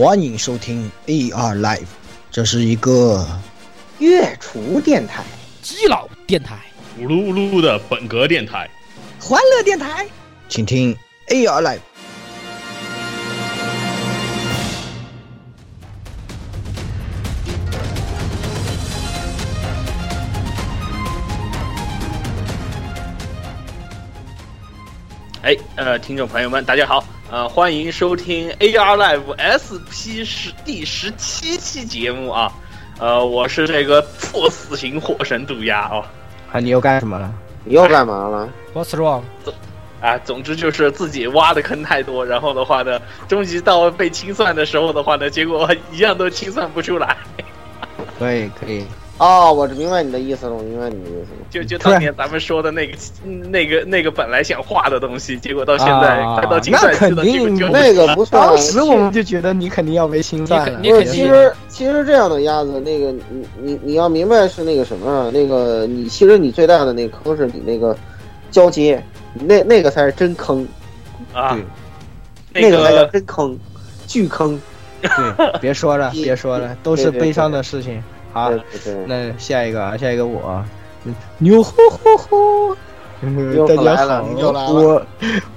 欢迎收听 AR Live，这是一个月厨电台、基佬电台、咕噜咕噜的本格电台、欢乐电台，请听 AR Live。哎，呃，听众朋友们，大家好，呃，欢迎收听 AR Live SP 十第十七期节目啊，呃，我是这个作死型火神毒鸦哦，啊，你又干什么了？你又干嘛了？What's wrong？啊，总之就是自己挖的坑太多，然后的话呢，终极到被清算的时候的话呢，结果一样都清算不出来。可以，可以。哦，我明白你的意思了，我明白你的意思了。就就当年咱们说的那个、那个、那个本来想画的东西，结果到现在快到清算期了，那肯定那个不算。当时我们就觉得你肯定要被清算了。不是，其实其实这样的鸭子，那个你你你要明白是那个什么，那个你其实你最大的那个坑是你那个交接，那那个才是真坑啊，那个才叫真坑，巨坑。对，别说了，别说了，都是悲伤的事情。好，那下一个啊，下一个我，牛呼呼呼，大家好，我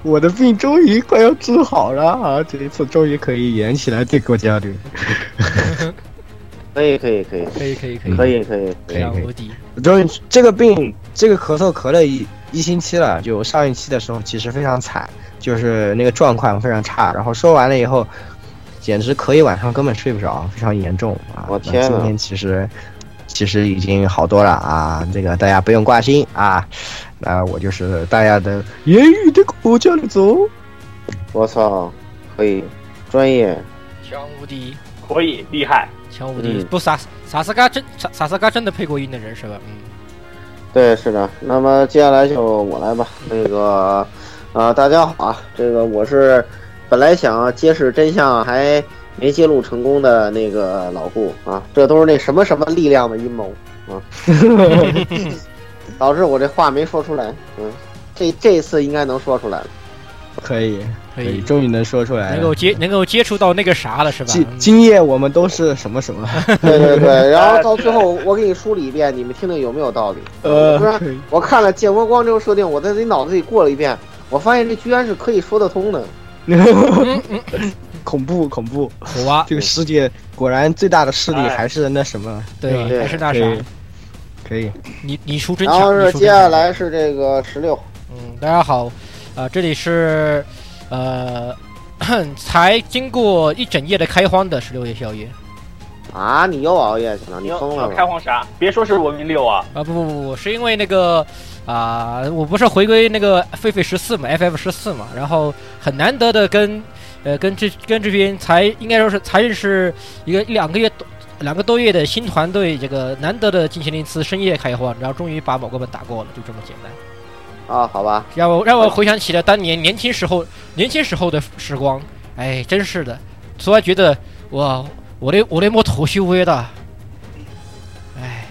我的病终于快要治好了啊！这一次终于可以演起来对国家队，可以可以可以可以可以可以可以可以可以无敌。终于这个病，这个咳嗽咳了一一星期了，就上一期的时候其实非常惨，就是那个状况非常差，然后说完了以后。简直可以晚上根本睡不着，非常严重啊！我天今天其实其实已经好多了啊，这个大家不用挂心啊。那我就是大家的言语的国家的走。我操，可以，专业，强无敌，可以厉害，强无敌。不，萨萨斯嘎真萨萨斯嘎真的配过音的人是吧？嗯，对，是的。那么接下来就我来吧。那个啊，大家好啊，这个我是。本来想揭示真相，还没揭露成功的那个老顾啊，这都是那什么什么力量的阴谋啊，导致我这话没说出来。嗯，这这次应该能说出来了。可以，可以，终于能说出来，能够接，能够接触到那个啥了，是吧？今今夜我们都是什么什么？对对对，然后到最后我给你梳理一遍，你们听听有没有道理？呃，不是，我看了剑魔光这个设定，我在自己脑子里过了一遍，我发现这居然是可以说得通的。恐 怖恐怖！哇，这个世界果然最大的势力还是那什么？对，还是那啥？可以。你你出真强。然后是接下来是这个十六。嗯，大家好，啊，这里是呃，才经过一整夜的开荒的十六夜宵夜。啊！你又熬夜去了？你疯了？开荒啥？别说是文明六啊！啊不不不不，是因为那个。啊，我不是回归那个狒狒十四嘛，FF 十四嘛，然后很难得的跟，呃，跟这跟这边才应该说是才认识一个一两个月多两个多月的新团队，这个难得的进行了一次深夜开荒，然后终于把某个本打过了，就这么简单。啊，好吧，让我让我回想起了当年年轻时候年轻时候的时光，哎，真是的，突然觉得哇，我那我的莫头虚微的，哎，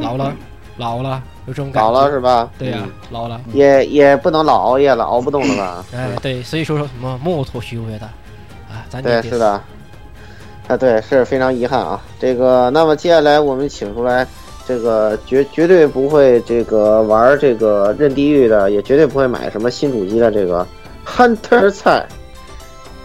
老了老了。有这种感老了是吧？对呀，老了也也不能老熬夜了，熬不动了吧？哎，对，所以说说什么木头虚伪的啊，咱对是的，啊，对，是非常遗憾啊。这个，那么接下来我们请出来，这个绝绝对不会这个玩这个任地狱的，也绝对不会买什么新主机的这个 Hunter 菜。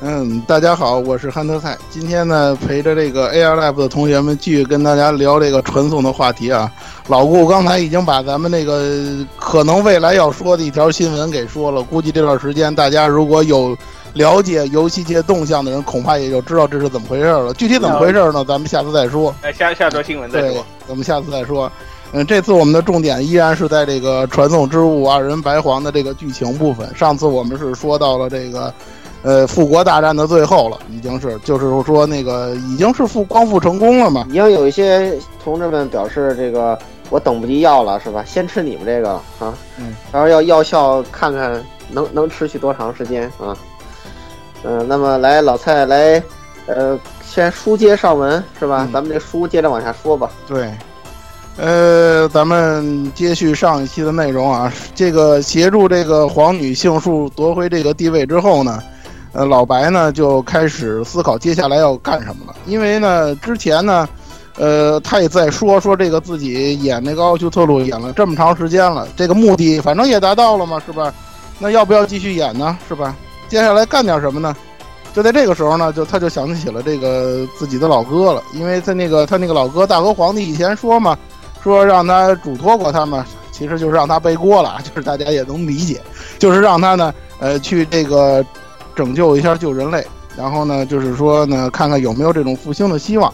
嗯，大家好，我是 Hunter 菜。今天呢，陪着这个 AR Lab 的同学们继续跟大家聊这个传送的话题啊。老顾刚才已经把咱们那个可能未来要说的一条新闻给说了，估计这段时间大家如果有了解游戏界动向的人，恐怕也就知道这是怎么回事了。具体怎么回事呢？咱们下次再说。哎，下下周新闻再说。咱们下次再说。嗯，这次我们的重点依然是在这个传送之物二人白黄的这个剧情部分。上次我们是说到了这个。呃，复国大战的最后了，已经是，就是说那个已经是复光复成功了嘛？已经有一些同志们表示，这个我等不及要了，是吧？先吃你们这个啊，嗯，然后要药效看看能能持续多长时间啊？嗯，那么来老蔡来，呃，先书接上文是吧？咱们这书接着往下说吧。对，呃，咱们接续上一期的内容啊，这个协助这个皇女杏树夺回这个地位之后呢。呃，老白呢就开始思考接下来要干什么了。因为呢，之前呢，呃，他也在说说这个自己演那个奥修特鲁演了这么长时间了，这个目的反正也达到了嘛，是吧？那要不要继续演呢？是吧？接下来干点什么呢？就在这个时候呢，就他就想起了这个自己的老哥了，因为他那个他那个老哥大和皇帝以前说嘛，说让他嘱托过他嘛，其实就是让他背锅了，就是大家也能理解，就是让他呢，呃，去这个。拯救一下救人类，然后呢，就是说呢，看看有没有这种复兴的希望。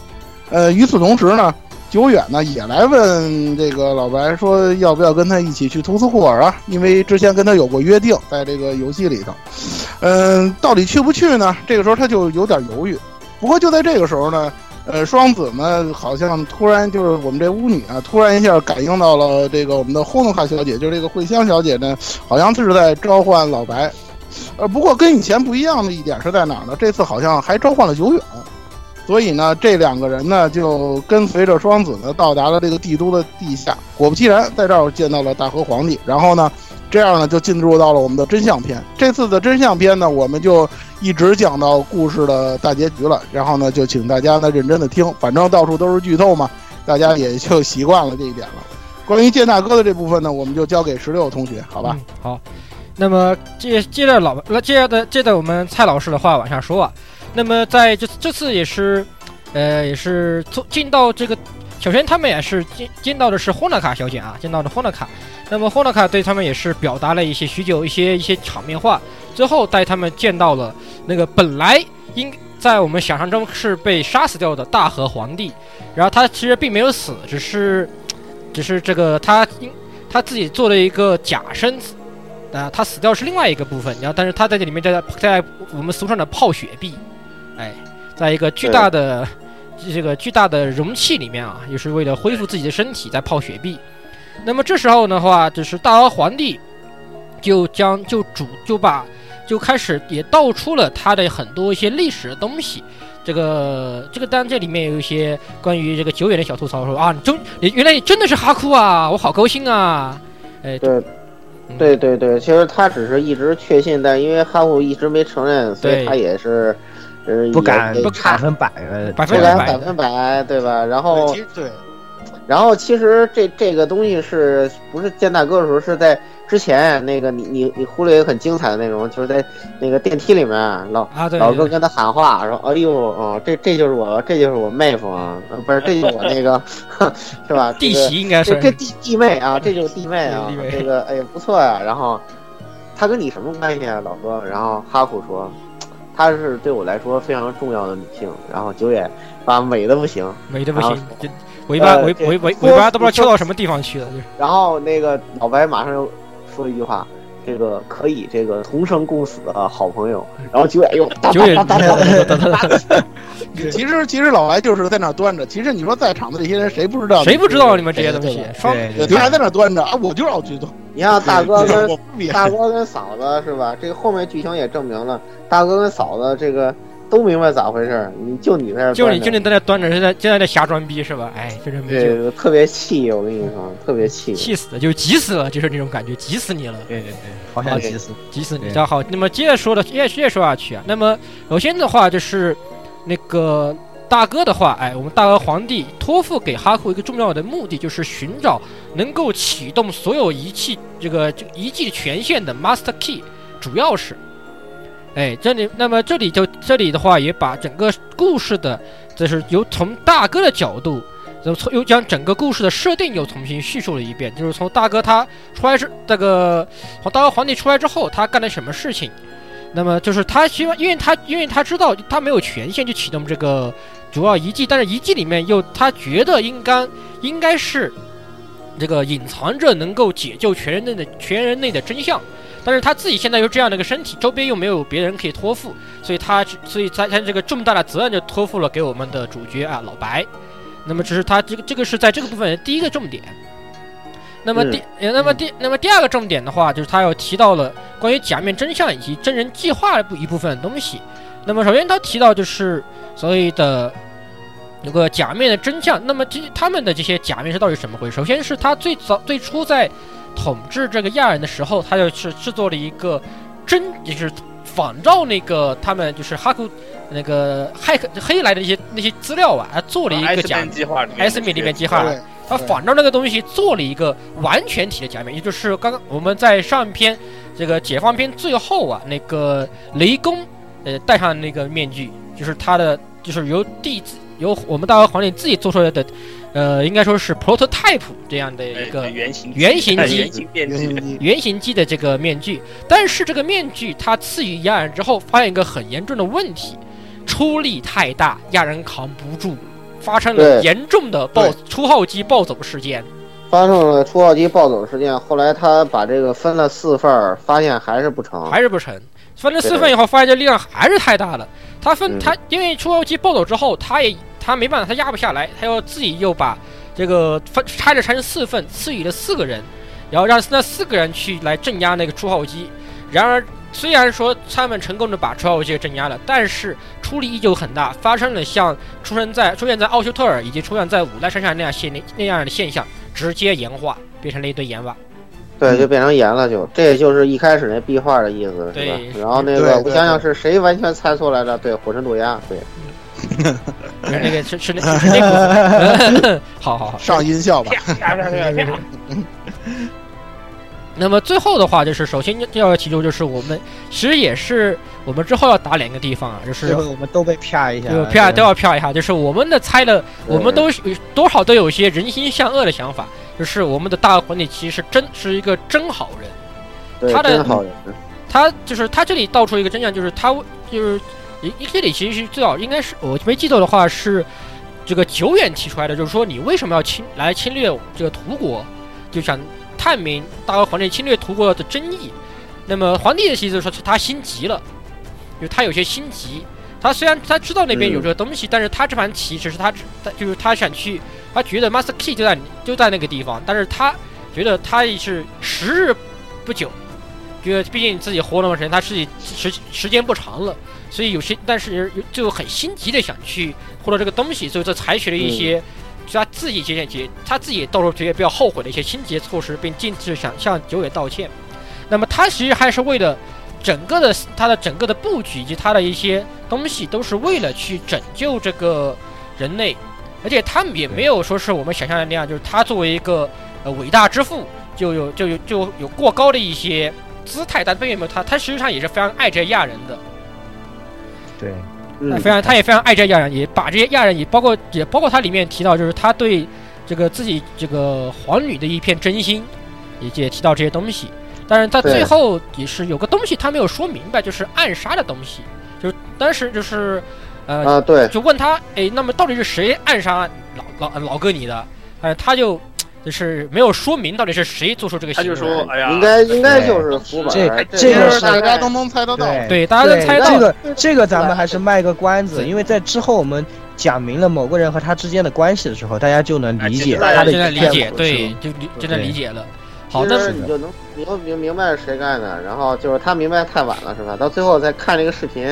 呃，与此同时呢，久远呢也来问这个老白说，要不要跟他一起去图斯库尔啊？因为之前跟他有过约定，在这个游戏里头。嗯，到底去不去呢？这个时候他就有点犹豫。不过就在这个时候呢，呃，双子呢好像突然就是我们这巫女啊，突然一下感应到了这个我们的霍诺卡小姐，就是这个惠香小姐呢，好像是在召唤老白。呃，不过跟以前不一样的一点是在哪儿呢？这次好像还召唤了久远，所以呢，这两个人呢就跟随着双子呢到达了这个帝都的地下。果不其然，在这儿见到了大和皇帝。然后呢，这样呢就进入到了我们的真相篇。这次的真相篇呢，我们就一直讲到故事的大结局了。然后呢，就请大家呢认真的听，反正到处都是剧透嘛，大家也就习惯了这一点了。关于剑大哥的这部分呢，我们就交给十六同学，好吧？好。那么接接着老那接着的接着我们蔡老师的话往下说啊，那么在这这次也是，呃也是从进到这个，首先他们也是见见到的是霍纳卡小姐啊，见到的霍纳卡，那么霍纳卡对他们也是表达了一些许久一些一些场面话，最后带他们见到了那个本来应在我们想象中是被杀死掉的大和皇帝，然后他其实并没有死，只是只是这个他因他自己做了一个假身子。啊，他死掉是另外一个部分，然后但是他在这里面在在我们俗称的泡雪碧，哎，在一个巨大的这个巨大的容器里面啊，也是为了恢复自己的身体在泡雪碧。那么这时候的话，就是大和皇帝就将就主就把就开始也道出了他的很多一些历史的东西。这个这个当然这里面有一些关于这个久远的小吐槽，说啊，你真你原来你真的是哈库啊，我好高兴啊，哎。对。对对对，其实他只是一直确信，但因为哈库一直没承认，所以他也是，呃，不敢不百分百，百分百百分百，对吧？然后对，然后其实这这个东西是不是见大哥的时候是在。之前那个你你你忽略一个很精彩的内容，就是在那个电梯里面，老老哥跟他喊话说：“哎呦，哦，这这就是我，这就是我妹夫啊，不是，这就是我那个，是吧？弟媳应该是这弟弟妹啊，这就是弟妹啊，这个哎呀不错呀。然后他跟你什么关系啊，老哥？然后哈库说，她是对我来说非常重要的女性。然后九野啊，美的不行，美的不行，尾巴尾尾尾尾巴都不知道翘到什么地方去了。然后那个老白马上又。说了一句话，这个可以这个同生共死的好朋友。然后九眼又九眼，其实其实老白就是在那端着。其实你说在场的这些人，谁不知道？谁不知道你们这些东西？双他还在那端着啊！我就要去做。你看大哥跟大哥跟嫂子是吧？这个后面剧情也证明了，大哥跟嫂子这个。都明白咋回事你就你在这，就你就你在那端着，现在现在在瞎装逼是吧？哎，就这么对，特别气，我跟你说，特别气，气死了，就急死了，就是那种感觉，急死你了。对对对，好想急死，急死你。好，那么接着说的，接接着说下去啊。那么首先的话就是，那个大哥的话，哎，我们大哥皇帝托付给哈库一个重要的目的，就是寻找能够启动所有仪器这个这个仪器权限的 Master Key 主钥匙。哎，这里，那么这里就这里的话，也把整个故事的，这是由从大哥的角度，又从又将整个故事的设定又重新叙述了一遍，就是从大哥他出来之这个，从大哥皇帝出来之后，他干了什么事情？那么就是他希望，因为他因为他知道他没有权限去启动这个主要遗迹，但是遗迹里面又他觉得应该应该是这个隐藏着能够解救全人类的全人类的真相。但是他自己现在又这样的一个身体，周边又没有别人可以托付，所以他，所以他他这个重大的责任就托付了给我们的主角啊老白。那么这是他这个这个是在这个部分第一个重点。那么第那么第那么第二个重点的话，就是他又提到了关于假面真相以及真人计划的一部分东西。那么首先他提到就是所谓的有个假面的真相。那么这他们的这些假面是到底什么回事？首先是他最早最初在。统治这个亚人的时候，他就是制作了一个真，也是仿照那个他们就是哈库那个骇客黑来的那些那些资料啊，做了一个假计划，S 米里面计划，他仿照那个东西做了一个完全体的假面，也就是刚刚我们在上篇这个解放篇最后啊，那个雷公呃戴上那个面具，就是他的就是由弟子由我们大和皇帝自己做出来的。呃，应该说是 prototype 这样的一个原型原型机原型机的这个面具，但是这个面具它赐予亚人之后，发现一个很严重的问题，出力太大，亚人扛不住，发生了严重的暴出号机暴走事件，发生了出号机暴走事件。后来他把这个分了四份，发现还是不成，还是不成。分了四份以后，发现这力量还是太大了。他分他因为出号机暴走之后，他也。他没办法，他压不下来，他又自己又把这个分拆着拆成四份，赐予了四个人，然后让那四个人去来镇压那个初号机。然而，虽然说他们成功的把初号机给镇压了，但是出力依旧很大，发生了像出生在出现在奥修特尔以及出现在五代山上那样现那样的现象，直接岩化，变成了一堆岩瓦。对，就变成岩了，就这也就是一开始那壁画的意思，是吧？然后那个我想想是谁完全猜出来的？对，火神渡鸦，对。那个是是那个，好好好，上音效吧。那么最后的话，就是首先要提出，就是我们其实也是我们之后要打两个地方啊，就是我们都被啪一下，啪都要啪一下。就是我们的猜的，我们都多少都有一些人心向恶的想法，就是我们的大皇帝其实真是一个真好人，他的好人，他就是他这里道出一个真相，就是他就是。一这里其实是最早应该是我没记错的话是这个久远提出来的，就是说你为什么要侵来侵略这个图国，就想探明大和皇帝侵略图国的真意。那么皇帝的意思说他心急了，就他有些心急。他虽然他知道那边有这个东西，但是他这盘棋只是他他就是他想去，他觉得 Master Key 就在就在那个地方，但是他觉得他也是时日不久，觉得毕竟自己活那么长，他自己时时间不长了。所以有些，但是就很心急的想去获得这个东西，所以就采取了一些，他自己节俭节，他自己到时候觉得比较后悔的一些心急措施，并径自想向九尾道歉。那么他其实还是为了整个的他的整个的布局以及他的一些东西，都是为了去拯救这个人类，而且他也没有说是我们想象的那样，就是他作为一个呃伟大之父，就有就有就有过高的一些姿态，但并没有他，他实际上也是非常爱这亚人的。对，嗯非常，他也非常爱这亚人，也把这些亚人也包括也包括他里面提到，就是他对这个自己这个皇女的一片真心，也也提到这些东西。但是他最后也是有个东西他没有说明白，就是暗杀的东西，就是当时就是呃，对，就问他，哎，那么到底是谁暗杀老老老哥你的？呃，他就。就是没有说明到底是谁做出这个行为。他就说：“哎呀，应该应该就是福本。”这这个是大家都能猜得到。对，大家能猜到。这个这个咱们还是卖个关子，因为在之后我们讲明了某个人和他之间的关系的时候，大家就能理解他的理解。对，就就能理解了。好的，你就能你就明明白是谁干的，然后就是他明白太晚了，是吧？到最后再看这个视频，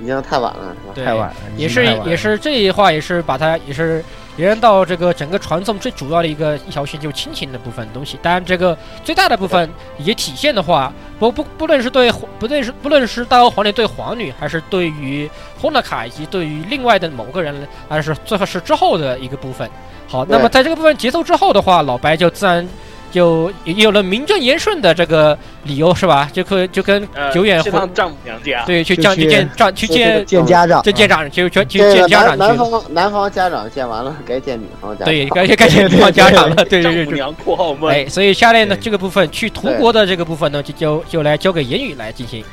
已经太晚了，是吧？太晚了。也是也是这一话也是把他也是。连到这个整个传送最主要的一个一条线就是亲情的部分东西，当然这个最大的部分以及体现的话，不不不论是对不论是不论是大妖皇帝对皇女，还是对于红的卡以及对于另外的某个人，还是最后是之后的一个部分。好，那么在这个部分结束之后的话，老白就自然。就有了名正言顺的这个理由是吧？就可就跟久远回丈母娘家，对，去见去见丈去见见家长，见家长就去去见家长去。男方男方家长见完了，该见女方家长。对，该该见女方家长了。对对对，丈母娘括号们。哎，所以下面呢这个部分去图国的这个部分呢，就就就来交给言语来进行。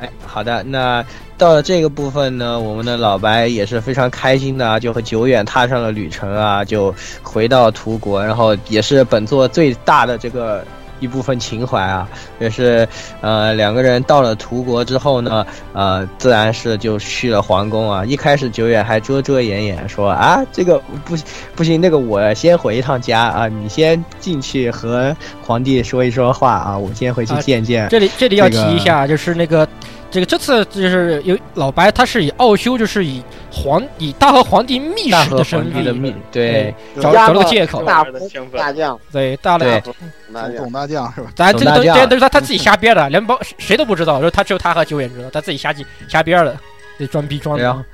哎，好的，那。到了这个部分呢，我们的老白也是非常开心的啊，就和久远踏上了旅程啊，就回到图国，然后也是本作最大的这个一部分情怀啊，也是呃两个人到了图国之后呢，呃自然是就去了皇宫啊。一开始久远还遮遮掩掩说啊，这个不不行，那个我先回一趟家啊，你先进去和皇帝说一说话啊，我先回去见见。这里这里要提一下，就是那个。这个这次就是有老白，他是以奥修，就是以皇以大和皇帝密使的身份，对，找找了个借口，大大将，对大的总大将。是吧？咱这个都这都是他他自己瞎编的，连包谁都不知道，就是他只有他和九眼知道，他自己瞎记瞎编的，这装逼装的。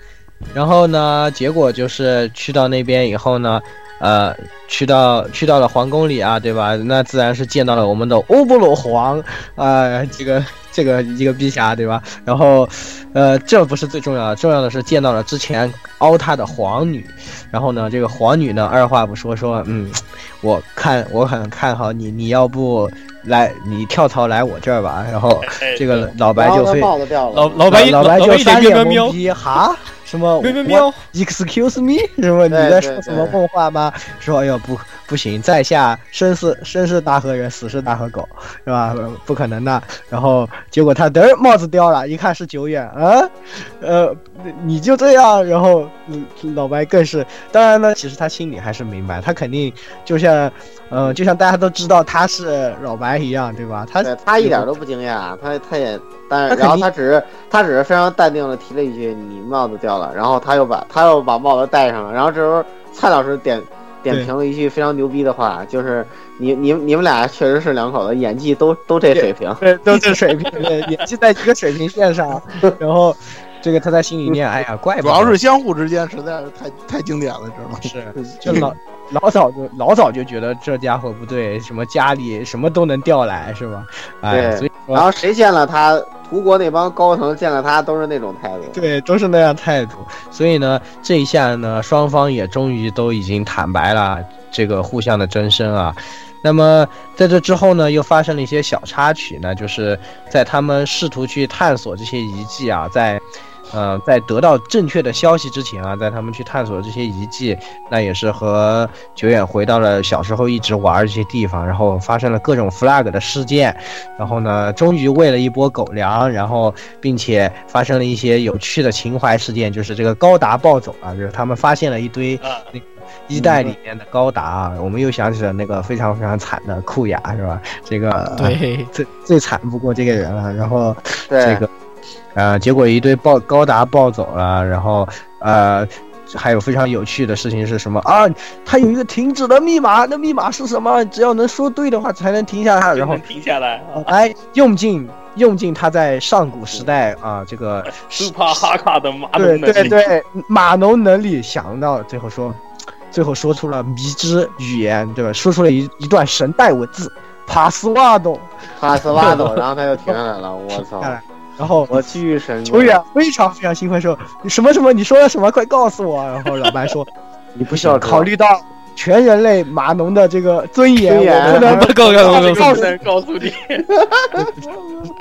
然后呢，结果就是去到那边以后呢，呃，去到去到了皇宫里啊，对吧？那自然是见到了我们的欧布罗皇啊，这个。这个一个陛下对吧？然后，呃，这不是最重要的，重要的是见到了之前凹他的皇女。然后呢，这个皇女呢，二话不说说，嗯，我看我很看好你，你要不来，你跳槽来我这儿吧。然后 这个老白就非老老白老白就翻脸懵逼哈。什么喵喵喵？Excuse me？什么？你在说什么梦话吗？说哎呦不不行，在下生是生是大河人，死是大河狗，是吧？不可能的。然后结果他嘚帽子掉了，一看是久远啊，呃，你就这样。然后老白更是，当然呢，其实他心里还是明白，他肯定就像呃，就像大家都知道他是老白一样，对吧？他他一点都不惊讶，他他也。但是，然后他只是他只是非常淡定的提了一句：“你帽子掉了。”然后他又把他又把帽子戴上了。然后这时候蔡老师点点评了一句非常牛逼的话，就是：“你你你们俩确实是两口子，演技都都这水平，对，都这水平，对 演技在一个水平线上。”然后。这个他在心里念，哎呀，怪不主要是相互之间实在是太太经典了，知道吗？是，就老老早就老早就觉得这家伙不对，什么家里什么都能调来，是吧？哎，所以然后谁见了他，图国那帮高层见了他都是那种态度，对，都是那样态度。所以呢，这一下呢，双方也终于都已经坦白了这个互相的真身啊。那么在这之后呢，又发生了一些小插曲呢，就是在他们试图去探索这些遗迹啊，在。呃，在得到正确的消息之前啊，在他们去探索这些遗迹，那也是和久远回到了小时候一直玩这些地方，然后发生了各种 flag 的事件，然后呢，终于喂了一波狗粮，然后并且发生了一些有趣的情怀事件，就是这个高达暴走啊，就是他们发现了一堆那个一代里面的高达啊，我们又想起了那个非常非常惨的库雅是吧？这个对 最最惨不过这个人了，然后这个。呃，结果一堆暴高达暴走了，然后呃，还有非常有趣的事情是什么啊？它有一个停止的密码，那密码是什么？只要能说对的话才能停下来，然后停下来。哎，用尽用尽他在上古时代啊，这个 斯帕哈卡的码农能力。对对对，码农能力，想到最后说，最后说出了迷之语言，对吧？说出了一一段神代文字，帕斯瓦多，帕斯瓦多，然后他就停下来了，我操！然后我巨神球员非常非常兴奋说你：“什么什么？你说了什么？快告诉我！”然后老白说：“你不需要考虑到全人类码农的这个尊严，我不能不告诉告诉你。”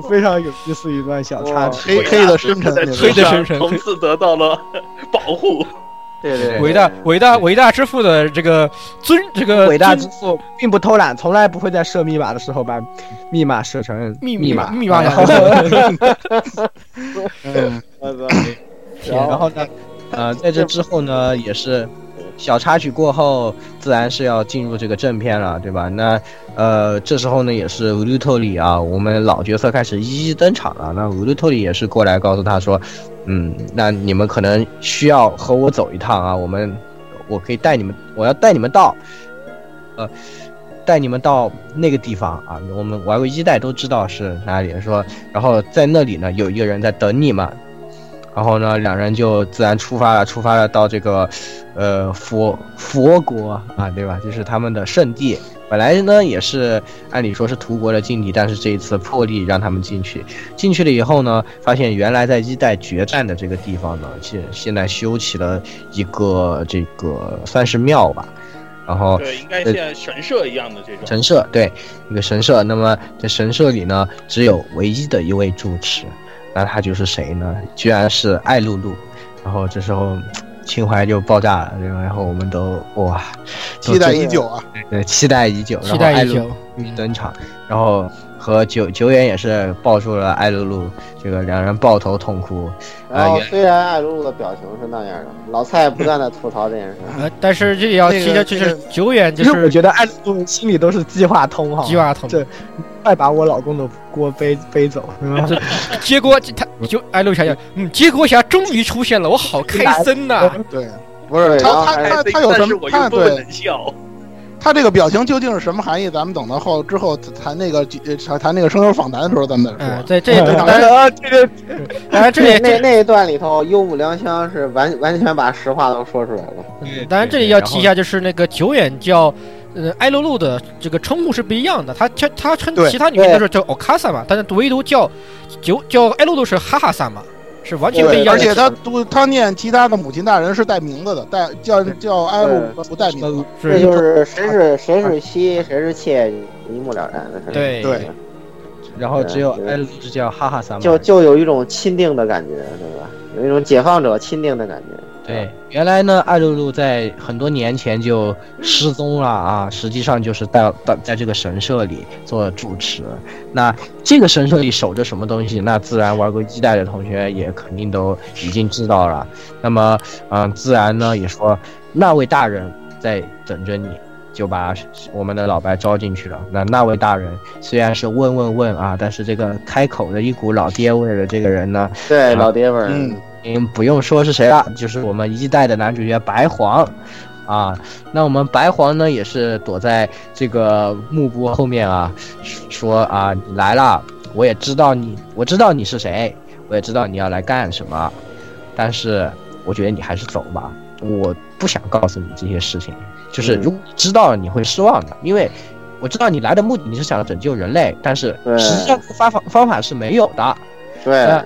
非常有意思一段小插曲，黑黑的生辰，黑的生辰，从此得到了保护。对对，伟大伟大伟大之父的这个尊，这个伟大之父并不偷懒，从来不会在设密码的时候把密码设成密密码密码。然后，然后呢？呃，在这之后呢，也是小插曲过后，自然是要进入这个正片了，对吧？那呃，这时候呢，也是乌鲁托里啊，我们老角色开始一一登场了。那乌鲁托里也是过来告诉他说。嗯，那你们可能需要和我走一趟啊！我们，我可以带你们，我要带你们到，呃，带你们到那个地方啊！我们玩过一代都知道是哪里。说，然后在那里呢，有一个人在等你们。然后呢，两人就自然出发了，出发了到这个，呃，佛佛国啊，对吧？就是他们的圣地。本来呢也是按理说是图国的禁地，但是这一次破例让他们进去。进去了以后呢，发现原来在一代决战的这个地方呢，现现在修起了一个这个算是庙吧。然后对，应该像神社一样的这种神社，对，一个神社。那么在神社里呢，只有唯一的一位住持，那他就是谁呢？居然是艾露露。然后这时候。情怀就爆炸了，然后我们都哇，期待已久啊！对，期待已久，期待已久登场，然后。和久久远也是抱住了艾露露，这个两人抱头痛哭。然后虽然艾露露的表情是那样的，老蔡不断的吐槽这件事。呃，但是这也要提下，就是久远，就是我觉得艾露露心里都是计划通哈，计划通，这快把我老公的锅背背走，是吧？结果他就艾露想想，嗯，结果侠终于出现了，我好开心呐！对，不是他他他他有什么？他对。他这个表情究竟是什么含义？咱们等到后之后谈那个谈谈那个声优访谈的时候，咱们再说。在这当然这个，当然这 那那一段里头，幽木良香是完完全把实话都说出来了。当然这里要提一下，就是那个久远叫呃艾露露的这个称呼是不一样的，他他他称其他女性都是叫奥卡萨嘛，但是唯独叫久叫艾露露是哈哈萨嘛。是完全不一样，而且他读他念其他的母亲大人是带名字的，带叫叫艾露不带名字，这就是谁是谁是妻谁是妾一目了然的事。对。对，然后只有艾露只叫哈哈三，就就有一种钦定的感觉，对吧？有一种解放者钦定的感觉。对，原来呢，艾露露在很多年前就失踪了啊，实际上就是在在在这个神社里做住持。那这个神社里守着什么东西？那自然玩过一代的同学也肯定都已经知道了。那么，嗯，自然呢也说那位大人在等着你，就把我们的老白招进去了。那那位大人虽然是问问问啊，但是这个开口的一股老爹味的这个人呢，对，老爹味儿，嗯。嗯，不用说是谁了，就是我们一代的男主角白黄，啊，那我们白黄呢也是躲在这个幕布后面啊，说啊你来了，我也知道你，我知道你是谁，我也知道你要来干什么，但是我觉得你还是走吧，我不想告诉你这些事情，就是如果知道了你会失望的，因为我知道你来的目的你是想拯救人类，但是实际上方法方法是没有的，对，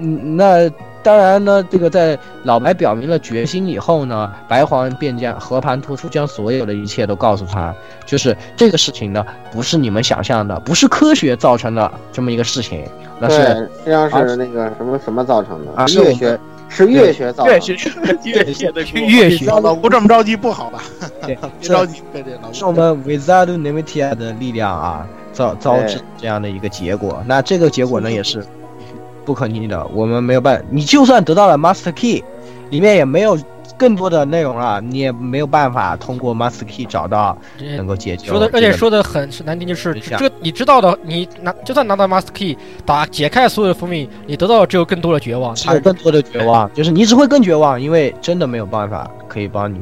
嗯那。当然呢，这个在老白表明了决心以后呢，白黄便将和盘托出，将所有的一切都告诉他，就是这个事情呢，不是你们想象的，不是科学造成的这么一个事情，那是实际上是那个什么什么造成的啊？是学，是月学造成的，乐学的乐学。老吴这么着急不好吧？对，别着急，是我们 Without Nemitia 的力量啊，造造致这样的一个结果。那这个结果呢，也是。不可逆的，我们没有办。你就算得到了 Master Key，里面也没有更多的内容了，你也没有办法通过 Master Key 找到能够解决。说的，而且说的很是难听，就是这你知道的，你拿就算拿到 Master Key，打解开所有的封印，你得到的只有更多的绝望，有更多的绝望，就是你只会更绝望，因为真的没有办法可以帮你。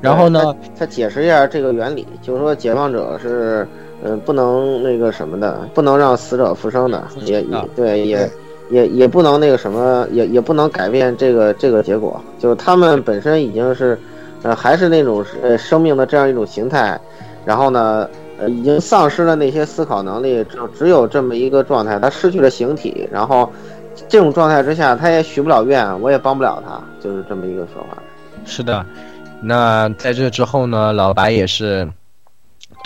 然后呢，他解释一下这个原理，就是说解放者是呃不能那个什么的，不能让死者复生的，也也对也。也也不能那个什么，也也不能改变这个这个结果，就是他们本身已经是，呃，还是那种呃生命的这样一种形态，然后呢，呃，已经丧失了那些思考能力，只只有这么一个状态，他失去了形体，然后这种状态之下，他也许不了愿，我也帮不了他，就是这么一个说法。是的，那在这之后呢，老白也是。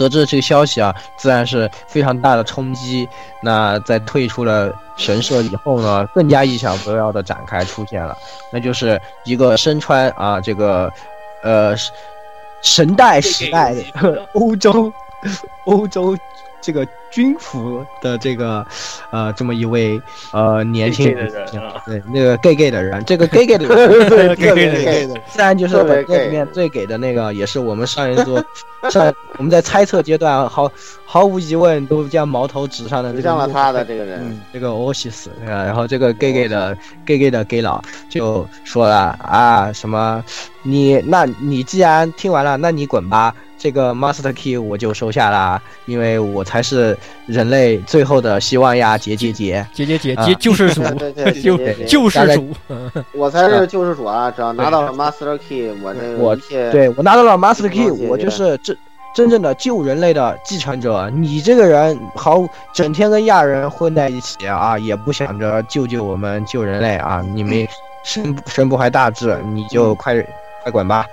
得知这个消息啊，自然是非常大的冲击。那在退出了神社以后呢，更加意想不到的展开出现了，那就是一个身穿啊这个，呃，神代时代的 欧洲，欧洲。这个军服的这个，呃，这么一位呃年轻人，对那个 gay gay 的人，这个 gay gay 的人，gay gay 的，自然就是本片里面最给的那个，也是我们上一座上我们在猜测阶段，毫毫无疑问都将矛头指上的，指向了他的这个人，这个欧西斯，然后这个 gay gay 的 gay gay 的 gay 佬就说了啊，什么你那你既然听完了，那你滚吧。这个 Master Key 我就收下啦，因为我才是人类最后的希望呀！结结结结结结结救世主，救救世主，我才是救世主啊！只要拿到了 Master Key，我这我对我拿到了 Master Key，我就是真真正的救人类的继承者。你这个人好，整天跟亚人混在一起啊，也不想着救救我们救人类啊！你们 身身不怀大志，你就快快滚吧！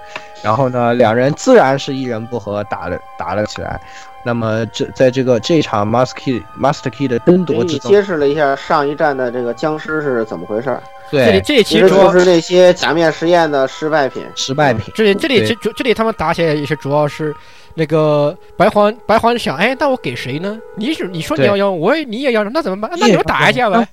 然后呢，两人自然是一人不和，打了打了起来。那么这在这个这场 Master Key Master Key 的争夺之中，揭示了一下上一站的这个僵尸是怎么回事。对，这里其实就是那些假面实验的失败品。失败品。这里这里这这里他们打起来也是主要是那个白黄白黄想，哎，那我给谁呢？你是你说你要要，我也你也要，那怎么办？那你们打一架呗。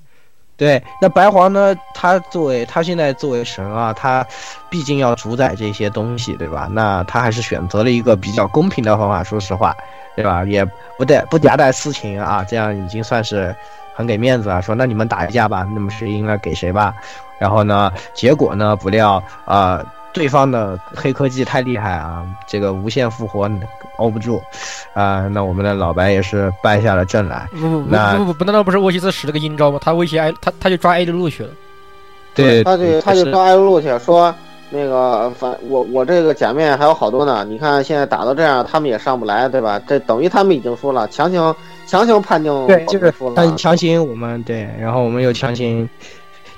对，那白皇呢？他作为他现在作为神啊，他毕竟要主宰这些东西，对吧？那他还是选择了一个比较公平的方法，说实话，对吧？也不带不夹带私情啊，这样已经算是很给面子了。说那你们打一架吧，那么谁赢了给谁吧。然后呢，结果呢，不料啊，对方的黑科技太厉害啊，这个无限复活熬不住啊。那我们的老白也是败下了阵来。不不不不不不，难道不是沃西斯使了个阴招吗？他威胁艾，他他就抓艾德路去了。对，他就他就抓艾德路去说。那个反我我这个假面还有好多呢，你看现在打到这样，他们也上不来，对吧？这等于他们已经输了，强行强行判定对，就是他强行我们对，然后我们又强行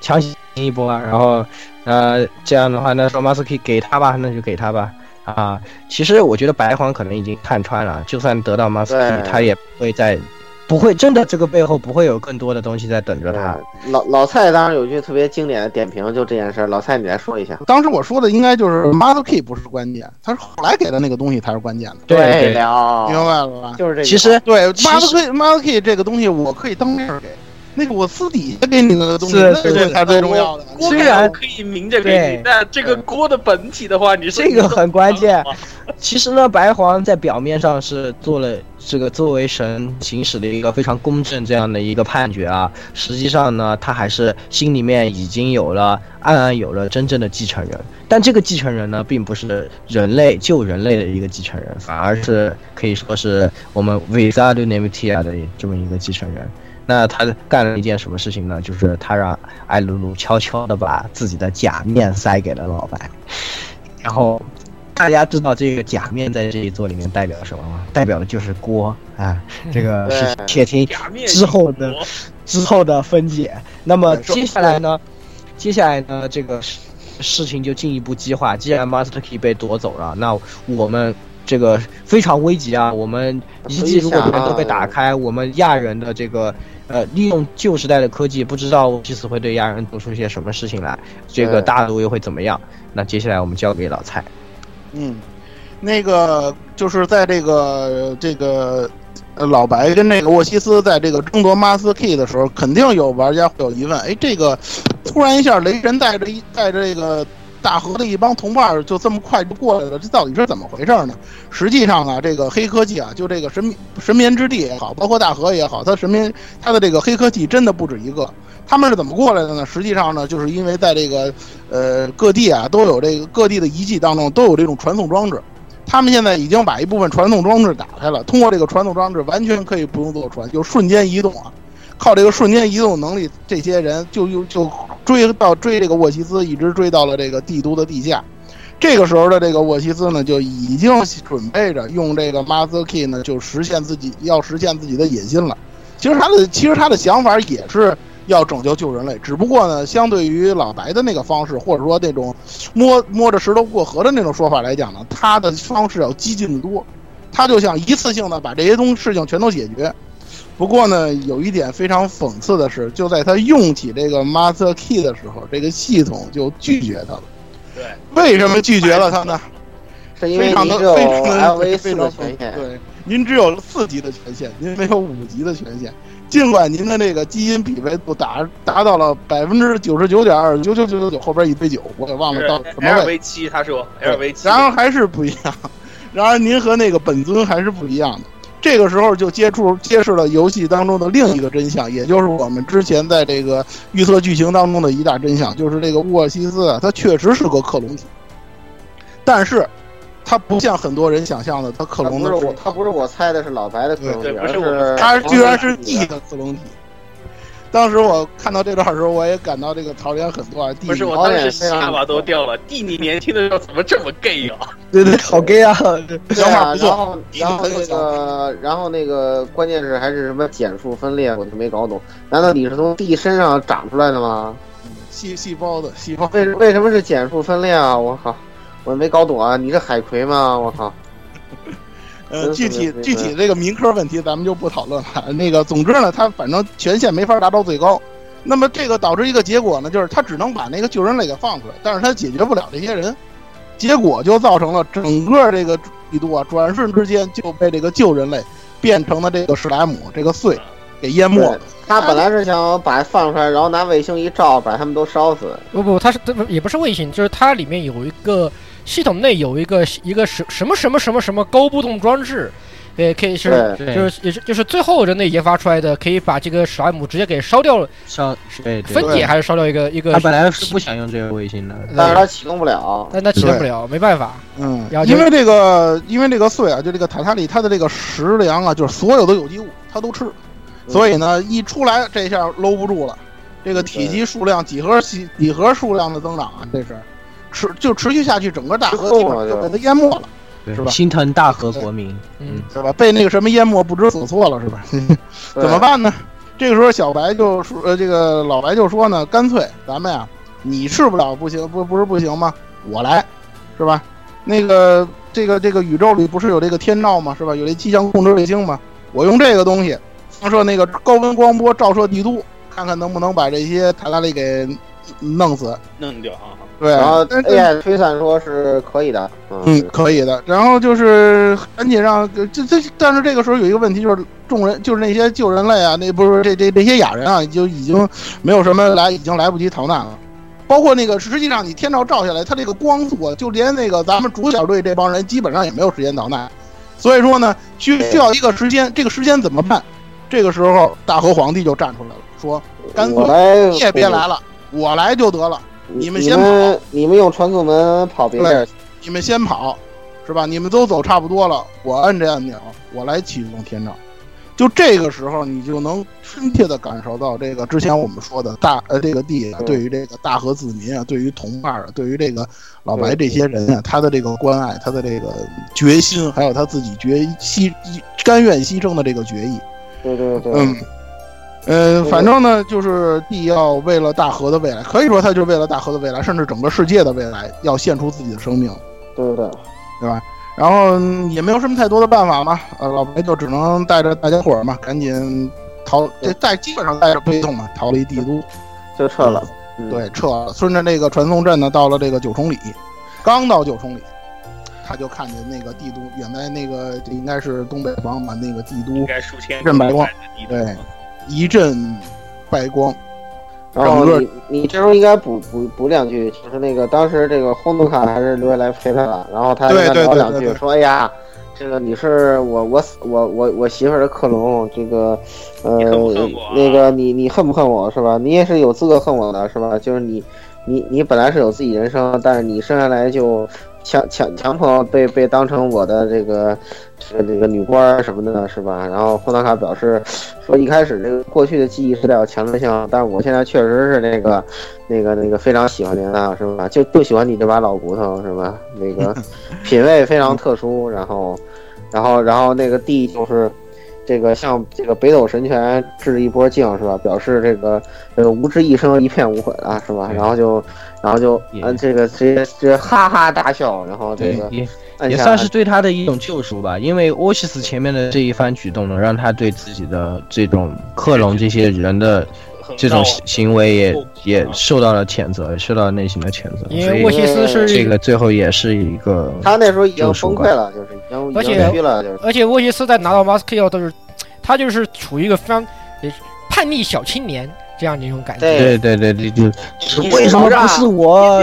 强行一波，然后呃这样的话，那说马斯克给他吧，那就给他吧啊。其实我觉得白皇可能已经看穿了，就算得到马斯克，他也不会再。不会，真的，这个背后不会有更多的东西在等着他。老老蔡当然有句特别经典的点评，就这件事儿。老蔡，你来说一下。当时我说的应该就是 Mother Key 不是关键，他是后来给的那个东西才是关键的。对了，明白了吧？就是这。其实对 Mother Key Mother Key 这个东西，我可以当面给。那个我私底下给你的东西，那是才最重要的。虽然可以明着给你，但这个锅的本体的话，你这个很关键。其实呢，白皇在表面上是做了这个作为神行使的一个非常公正这样的一个判决啊，实际上呢，他还是心里面已经有了暗暗有了真正的继承人。但这个继承人呢，并不是人类救人类的一个继承人，反而是可以说是我们 Visa 的这么一个继承人。那他干了一件什么事情呢？就是他让艾露露悄悄的把自己的假面塞给了老白，然后大家知道这个假面在这一座里面代表什么吗？代表的就是锅啊！这个是且听之后的之后的分解。那么接下来呢？接下来呢？这个事情就进一步激化。既然 Master Key 被夺走了，那我们。这个非常危急啊！我们遗迹如果全都被打开，我们亚人的这个呃，利用旧时代的科技，不知道这次会对亚人做出一些什么事情来，这个大陆又会怎么样？那接下来我们交给老蔡。嗯，那个就是在这个这个老白跟那个沃西斯在这个争夺马斯 key 的时候，肯定有玩家会有疑问：哎，这个突然一下雷神带着一带着这个。大河的一帮同伴就这么快就过来了，这到底是怎么回事呢？实际上啊，这个黑科技啊，就这个神神眠之地也好，包括大河也好，它神眠它的这个黑科技真的不止一个。他们是怎么过来的呢？实际上呢，就是因为在这个呃各地啊都有这个各地的遗迹当中都有这种传送装置，他们现在已经把一部分传送装置打开了，通过这个传送装置完全可以不用坐船，就瞬间移动啊。靠这个瞬间移动能力，这些人就又就追到追这个沃西斯，一直追到了这个帝都的地下。这个时候的这个沃西斯呢，就已经准备着用这个 Master Key 呢，就实现自己要实现自己的野心了。其实他的其实他的想法也是要拯救救人类，只不过呢，相对于老白的那个方式，或者说那种摸摸着石头过河的那种说法来讲呢，他的方式要激进的多。他就想一次性的把这些东事情全都解决。不过呢，有一点非常讽刺的是，就在他用起这个 Master Key 的时候，这个系统就拒绝他了。对，为什么拒绝了他呢？是因为您只有 LV 四的权限。对，您只有四级的权限，您没有五级的权限。尽管您的那个基因匹配度达达到了百分之九十九点二九九九九九，后边一堆九，我也忘了到什么位。LV 七，他说 LV 七。然而还是不一样，然而您和那个本尊还是不一样的。这个时候就接触揭示了游戏当中的另一个真相，也就是我们之前在这个预测剧情当中的一大真相，就是这个沃西斯啊，他确实是个克隆体，但是，他不像很多人想象的，他克隆的不是我，他不是我猜的是老白的克隆体，而是他居然是 E 的克隆体。当时我看到这段的时候，我也感到这个槽点很多啊。不是，我当时下巴都掉了。弟，你年轻的时候怎么这么 gay 啊？对对，好 gay 啊！对啊，然后然后那个，然后那个，关键是还是什么减数分裂，我就没搞懂。难道你是从地身上长出来的吗？细细胞的细胞。为为什么是减数分裂啊？我靠，我没搞懂啊！你是海葵吗？我靠！呃，具体具体这个民科问题咱们就不讨论了。那个，总之呢，他反正权限没法达到最高。那么这个导致一个结果呢，就是他只能把那个救人类给放出来，但是他解决不了这些人，结果就造成了整个这个帝都啊，转瞬之间就被这个救人类变成了这个史莱姆这个碎给淹没了。他本来是想把放出来，然后拿卫星一照，把他们都烧死。不不，他是不也不是卫星，就是它里面有一个。系统内有一个一个什什么什么什么什么高波动装置，对，可以是，就是也是就是最后人类研发出来的，可以把这个史莱姆直接给烧掉了，烧对分解还是烧掉一个一个。他本来是不想用这个卫星的，但是他启动不了，但他启动不了，没办法。嗯，因为这个，因为这个碎啊，就这个塔塔里，它的这个食粮啊，就是所有的有机物，它都吃，所以呢，一出来这下搂不住了，这个体积数量、几何几几何数量的增长啊，这是持就持续下去，整个大河基本上就被它淹没了。是吧？心疼大河国民，嗯，是吧？被那个什么淹没，不知所措了，是吧？怎么办呢？这个时候，小白就说：“呃，这个老白就说呢，干脆咱们呀，你吃不了不行，不不是不行吗？我来，是吧？那个这个这个宇宙里不是有这个天照吗？是吧？有这气象控制卫星吗？我用这个东西发射那个高温光波照射帝都，看看能不能把这些塔拉利给弄死，弄掉啊。”对，然后 AI 推算说是可以的，嗯，可以的。然后就是赶紧让这这，但是这个时候有一个问题，就是众人就是那些救人类啊，那不是这这这些雅人啊，就已经没有什么来，已经来不及逃难了。包括那个实际上你天照照下来，它这个光速，就连那个咱们主角队这帮人基本上也没有时间逃难。所以说呢，需需要一个时间，这个时间怎么办？这个时候大和皇帝就站出来了，说：“干脆你也别来了，我来就得了。”你们先跑，你们用传送门跑别地你们先跑，是吧？你们都走差不多了，我按这按钮，我来启动天照。就这个时候，你就能深切的感受到这个之前我们说的大呃这个地啊，对于这个大和子民啊，对于同伴啊，对于这个老白这些人啊，他的这个关爱，他的这个决心，还有他自己决牺甘愿牺牲的这个决议。对对对，嗯。嗯，反正呢，就是帝要为了大河的未来，可以说他就是为了大河的未来，甚至整个世界的未来，要献出自己的生命，对对，对吧？然后也没有什么太多的办法嘛，呃，老白就只能带着大家伙儿嘛，赶紧逃，这带基本上带着悲痛嘛，逃离帝都，就撤了。对，撤了，顺着那个传送阵呢，到了这个九重里，刚到九重里，他就看见那个帝都远在那个，这应该是东北方吧，那个帝都，应该数千阵白光，对。一阵白光，然后你你这时候应该补补补两句，就是那个当时这个轰动卡还是留下来陪他了，然后他跟他聊两句，说：“哎呀，这个你是我我我我我媳妇儿的克隆，这个呃那个你你恨不恨我是吧？你也是有资格恨我的是吧？就是你你你本来是有自己人生，但是你生下来就。”强强强迫被被当成我的这个这个这个女官什么的，是吧？然后霍纳卡表示说，一开始这个过去的记忆是带有强制性，但是我现在确实是那个那个那个非常喜欢您啊，是吧？就就喜欢你这把老骨头，是吧？那个 品味非常特殊，然后然后然后那个 D 就是这个向这个北斗神拳致一波敬，是吧？表示这个这个无知一生一片无悔了，是吧？然后就。然后就嗯，这个直接直接哈哈大笑，然后这个也也算是对他的一种救赎吧。因为沃西斯前面的这一番举动，呢让他对自己的这种克隆这些人的这种行为也也受到了谴责，受到内心的谴责。因为沃西斯是这个最后也是一个他那时候已经崩溃了，就是已经而且而且沃西斯在拿到马斯克后都是他就是处于一个非常叛逆小青年。这样的一种感觉，对对对对对，为什么不是我？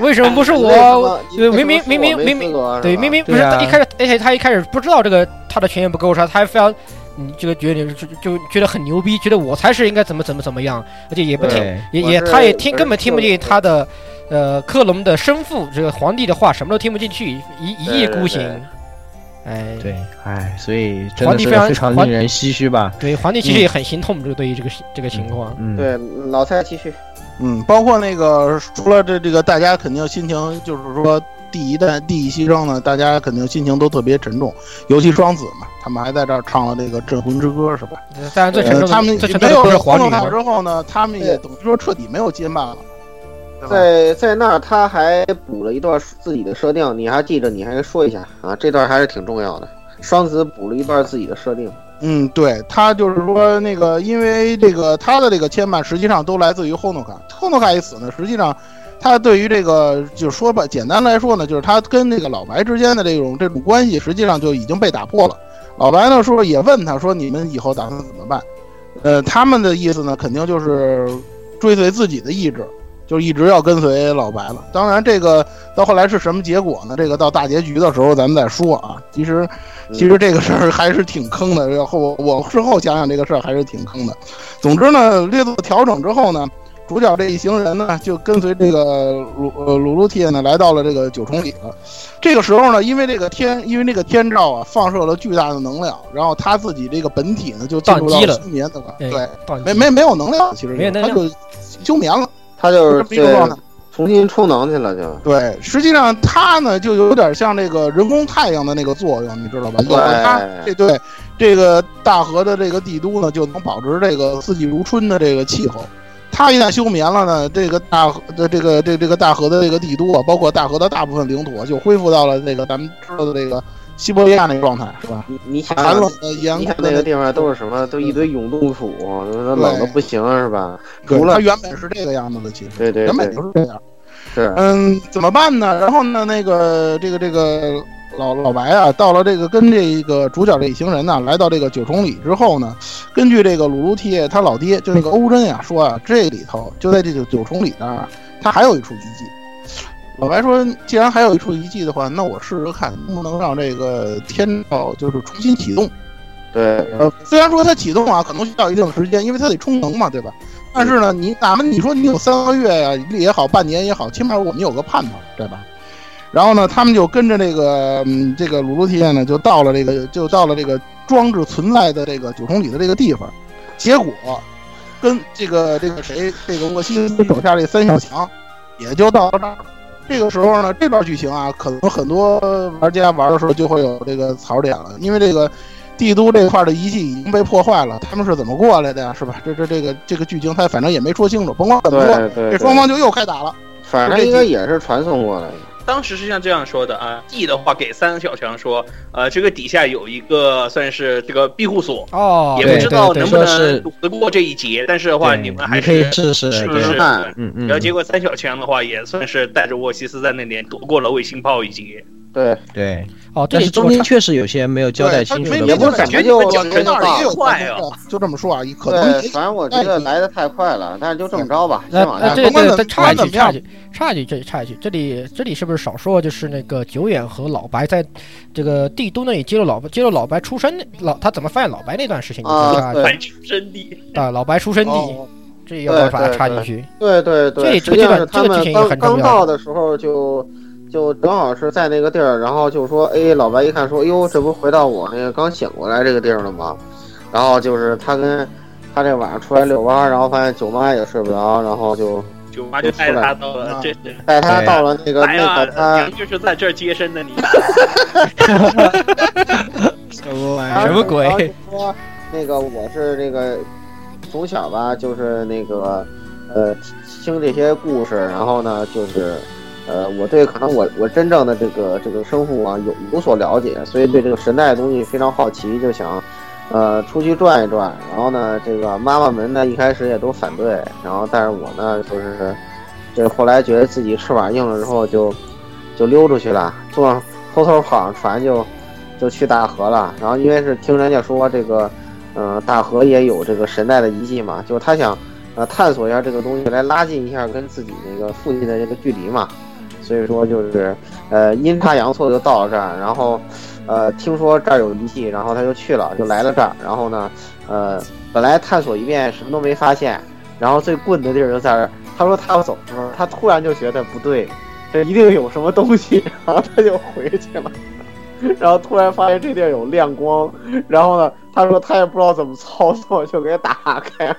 为什么不是我？明明明明明明，对明明不是一开始，而且他一开始不知道这个他的权限不够他还非要，嗯，这个觉得就就觉得很牛逼，觉得我才是应该怎么怎么怎么样，而且也不听，也也他也听根本听不进他的，呃，克隆的生父这个皇帝的话，什么都听不进去，一一意孤行。哎，对，哎，所以皇帝非常令人唏嘘吧？对，皇帝其实也很心痛，这个对于这个这个情况。嗯，对，老蔡继续。嗯，包括那个除了这这个，大家肯定心情就是说第一代第一牺牲呢，大家肯定心情都特别沉重，尤其双子嘛，他们还在这儿唱了这个镇魂之歌，是吧？但是最沉重，他们没有了皇女之后呢，他们也等于说彻底没有接班了。在在那儿他还补了一段自己的设定，你还记着？你还说一下啊？这段还是挺重要的。双子补了一段自己的设定，嗯，对他就是说那个，因为这个他的这个牵绊实际上都来自于后诺卡。后诺卡一死呢，实际上他对于这个就说吧，简单来说呢，就是他跟那个老白之间的这种这种关系实际上就已经被打破了。老白呢说也问他说你们以后打算怎么办？呃，他们的意思呢肯定就是追随自己的意志，就一直要跟随老白了。当然，这个到后来是什么结果呢？这个到大结局的时候咱们再说啊。其实，其实这个事儿还是挺坑的。然后我事后想想，这个事儿还是挺坑的。总之呢，略作调整之后呢，主角这一行人呢就跟随这个鲁呃鲁鲁铁呢来到了这个九重里了。这个时候呢，因为这个天，因为这个天照啊放射了巨大的能量，然后他自己这个本体呢就进入到休眠的了。对，没没没有能量，其实他就休眠了。他就是重新充能去了，就对。实际上他呢，就有点像这个人工太阳的那个作用，你知道吧？有了他，这对这个大河的这个帝都呢，就能保持这个四季如春的这个气候。它一旦休眠了呢，这个大河的这个这这个大河的这个帝都啊，包括大河的大部分领土啊，就恢复到了那个咱们知道的这个。西伯利亚那个状态是吧？你你想寒冷的严酷那个地方都是什么？都一堆永冻土，冷的不行是吧？除了它原本是这个样子的，其实对对，原本就是这样。是嗯，怎么办呢？然后呢，那个这个这个老老白啊，到了这个跟这个主角这一行人呢，来到这个九重里之后呢，根据这个鲁鲁提他老爹就那个欧珍呀说啊，这里头就在这个九重里那儿，他还有一处遗迹。老白说：“既然还有一处遗迹的话，那我试试看能不能让这个天照就是重新启动。对，呃，虽然说它启动啊，可能需要一定时间，因为它得充能嘛，对吧？但是呢，你哪怕你说你有三个月呀也好，半年也好，起码我们有个盼头，对吧？然后呢，他们就跟着这个嗯这个鲁鲁提亚呢，就到了这个就到了这个装置存在的这个九重里的这个地方，结果跟这个这个谁这个沃西斯手下这三小强也就到了这儿。”这个时候呢，这段剧情啊，可能很多玩家玩的时候就会有这个槽点了，因为这个帝都这块的遗迹已经被破坏了，他们是怎么过来的呀？是吧？这这这个这个剧情他反正也没说清楚，甭管怎么说，这双方就又开打了。反正应该也是传送过来的。当时是像这样说的啊，D 的话给三小强说，呃，这个底下有一个算是这个庇护所哦，也不知道能不能躲得过这一劫，但是的话你们还是可以试试试试看，嗯嗯。然后结果三小强的话也算是带着沃西斯在那边躲过了卫星炮一劫。对对，哦，但是中间确实有些没有交代清楚，也不感觉就讲的那也有快啊，就这么说啊，可能反正我觉得来的太快了，但是就这么着吧。那那对对，插一句插一句插一句这插一句，这里这里是不是少说？就是那个久远和老白在这个帝都那里接了老接了老白出生老他怎么发现老白那段事情？啊，对，出生地 啊，老白出生地，这要不把它插进去。对对对，这这个这个剧情很重要刚到的时候就。就正好是在那个地儿，然后就说，哎，老白一看说，哟，这不回到我那个刚醒过来这个地儿了吗？然后就是他跟他这晚上出来遛弯，然后发现舅妈也睡不着，然后就舅妈就带他到了，带他到了那个那个他就是在这儿接生的你，什么玩意儿？什么鬼？说那个我是那个从小吧，就是那个呃听这些故事，然后呢就是。呃，我对可能我我真正的这个这个生父啊有有所了解，所以对这个神代的东西非常好奇，就想，呃，出去转一转。然后呢，这个妈妈们呢一开始也都反对，然后但是我呢就是，这后来觉得自己翅膀硬了之后，就就溜出去了，坐偷偷跑上船就就去大河了。然后因为是听人家说这个，嗯，大河也有这个神代的遗迹嘛，就他想呃探索一下这个东西，来拉近一下跟自己那个父亲的这个距离嘛。所以说就是，呃，阴差阳错就到了这儿，然后，呃，听说这儿有遗迹，然后他就去了，就来了这儿。然后呢，呃，本来探索一遍什么都没发现，然后最棍的地儿就在这儿。他说他要走的时候，他突然就觉得不对，这一定有什么东西，然后他就回去了。然后突然发现这地儿有亮光，然后呢，他说他也不知道怎么操作，就给打开。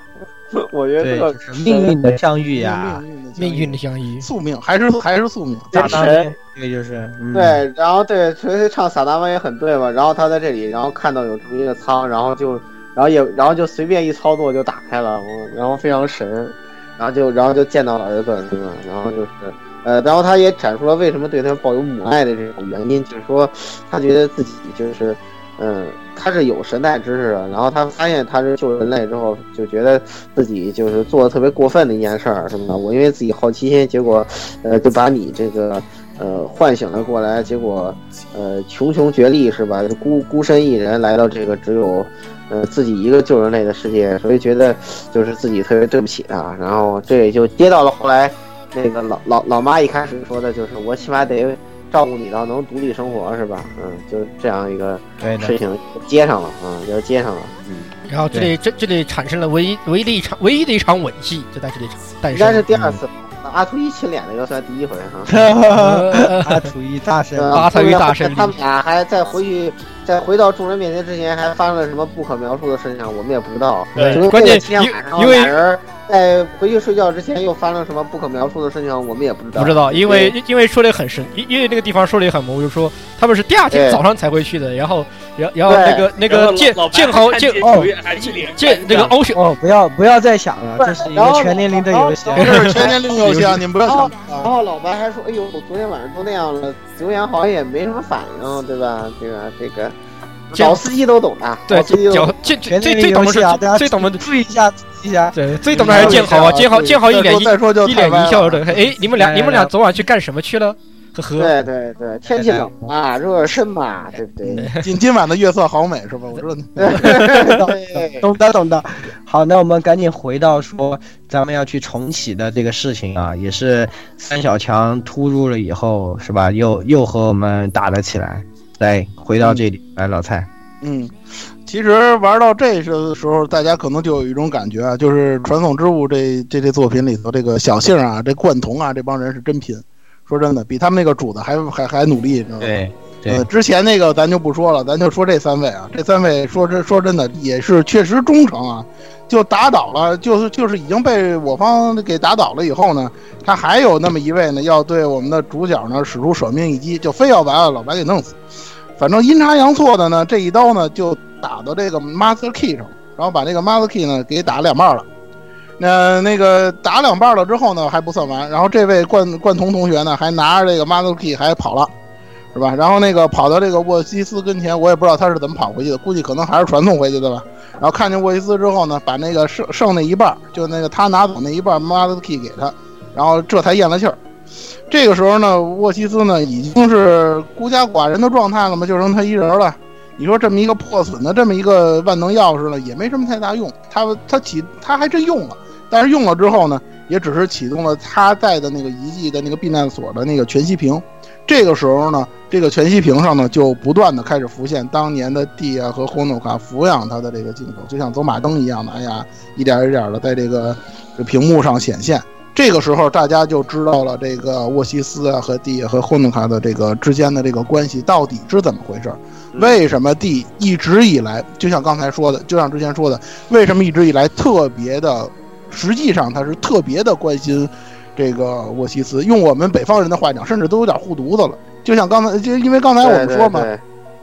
我觉得这个命运的相遇呀，命运的相遇，宿命还是还是宿命。大神，这个就是对，然后对，锤锤唱撒旦曼也很对嘛。然后他在这里，然后看到有这么一个仓，然后就，然后也，然后就随便一操作就打开了，然后非常神，然后就，然后就见到了儿子，是吧？然后就是，呃，然后他也阐述了为什么对他抱有母爱的这种原因，就是说他觉得自己就是，嗯。他是有神代知识的，然后他发现他是救人类之后，就觉得自己就是做的特别过分的一件事儿，什么的。我因为自己好奇心，结果，呃，就把你这个，呃，唤醒了过来，结果，呃，穷穷绝力是吧？孤孤身一人来到这个只有，呃，自己一个救人类的世界，所以觉得就是自己特别对不起他，然后这也就接到了后来那个老老老妈一开始说的就是我起码得照顾你到能独立生活是吧？嗯，就这样一个事情接上了啊，要接上了。嗯，然后这里这这里产生了唯一唯一的一场唯一的一场吻戏，就在这里产生。应该是第二次。阿图一亲脸那个算第一回哈。阿图一大神，阿图一大神，他们俩还在回去。在回到众人面前之前，还发生了什么不可描述的事情？我们也不知道。对，关键因为俩人在回去睡觉之前又发生什么不可描述的事情，我们也不知道。不知道，因为因为说的很深，因因为那个地方说的也很模糊，就说他们是第二天早上才会去的。然后，然然后那个那个剑剑豪剑哦建那个欧雪哦，不要不要再想了，这是一个全年龄的游戏，这是全年龄游戏啊！你们不要想。然后老白还说：“哎呦，我昨天晚上都那样了，九眼好像也没什么反应，对吧？这个这个。”老司机都懂的，对，脚最最最懂的是最懂的注意一下，注意一下，对，最懂的还是建豪啊，建豪建豪一脸一一脸一笑的，哎，你们俩你们俩昨晚去干什么去了？呵呵，对对对，天气冷啊，热身嘛，对不对？今今晚的月色好美是吧？我说，懂的懂的。好，那我们赶紧回到说咱们要去重启的这个事情啊，也是三小强突入了以后是吧？又又和我们打了起来。来，回到这里来，老蔡。嗯，其实玩到这时时候，大家可能就有一种感觉啊，就是《传送之物》这这这作品里头，这个小杏啊，这贯童啊，这帮人是真拼。说真的，比他们那个主子还还还努力，你知道吗？对，呃，之前那个咱就不说了，咱就说这三位啊，这三位说真说真的也是确实忠诚啊。就打倒了，就是就是已经被我方给打倒了以后呢，他还有那么一位呢，要对我们的主角呢使出舍命一击，就非要把老白给弄死。反正阴差阳错的呢，这一刀呢就打到这个 Master Key 上，然后把这个 Master Key 呢给打两半了。那那个打两半了之后呢还不算完，然后这位冠冠童同学呢还拿着这个 Mother Key 还跑了，是吧？然后那个跑到这个沃西斯跟前，我也不知道他是怎么跑回去的，估计可能还是传送回去的吧。然后看见沃西斯之后呢，把那个剩剩那一半，就那个他拿走那一半 Mother Key 给他，然后这才咽了气儿。这个时候呢，沃西斯呢已经是孤家寡人的状态了嘛，就剩他一人了。你说这么一个破损的这么一个万能钥匙呢，也没什么太大用。他他启他还真用了，但是用了之后呢，也只是启动了他在的那个遗迹的那个避难所的那个全息屏。这个时候呢，这个全息屏上呢，就不断的开始浮现当年的蒂亚和霍诺卡抚养他的这个镜头，就像走马灯一样的，哎呀，一点一点的在这个屏幕上显现。这个时候，大家就知道了这个沃西斯啊和蒂和霍诺卡的这个之间的这个关系到底是怎么回事？为什么蒂一直以来，就像刚才说的，就像之前说的，为什么一直以来特别的，实际上他是特别的关心。这个沃西斯用我们北方人的话讲，甚至都有点护犊子了。就像刚才，就因为刚才我们说嘛，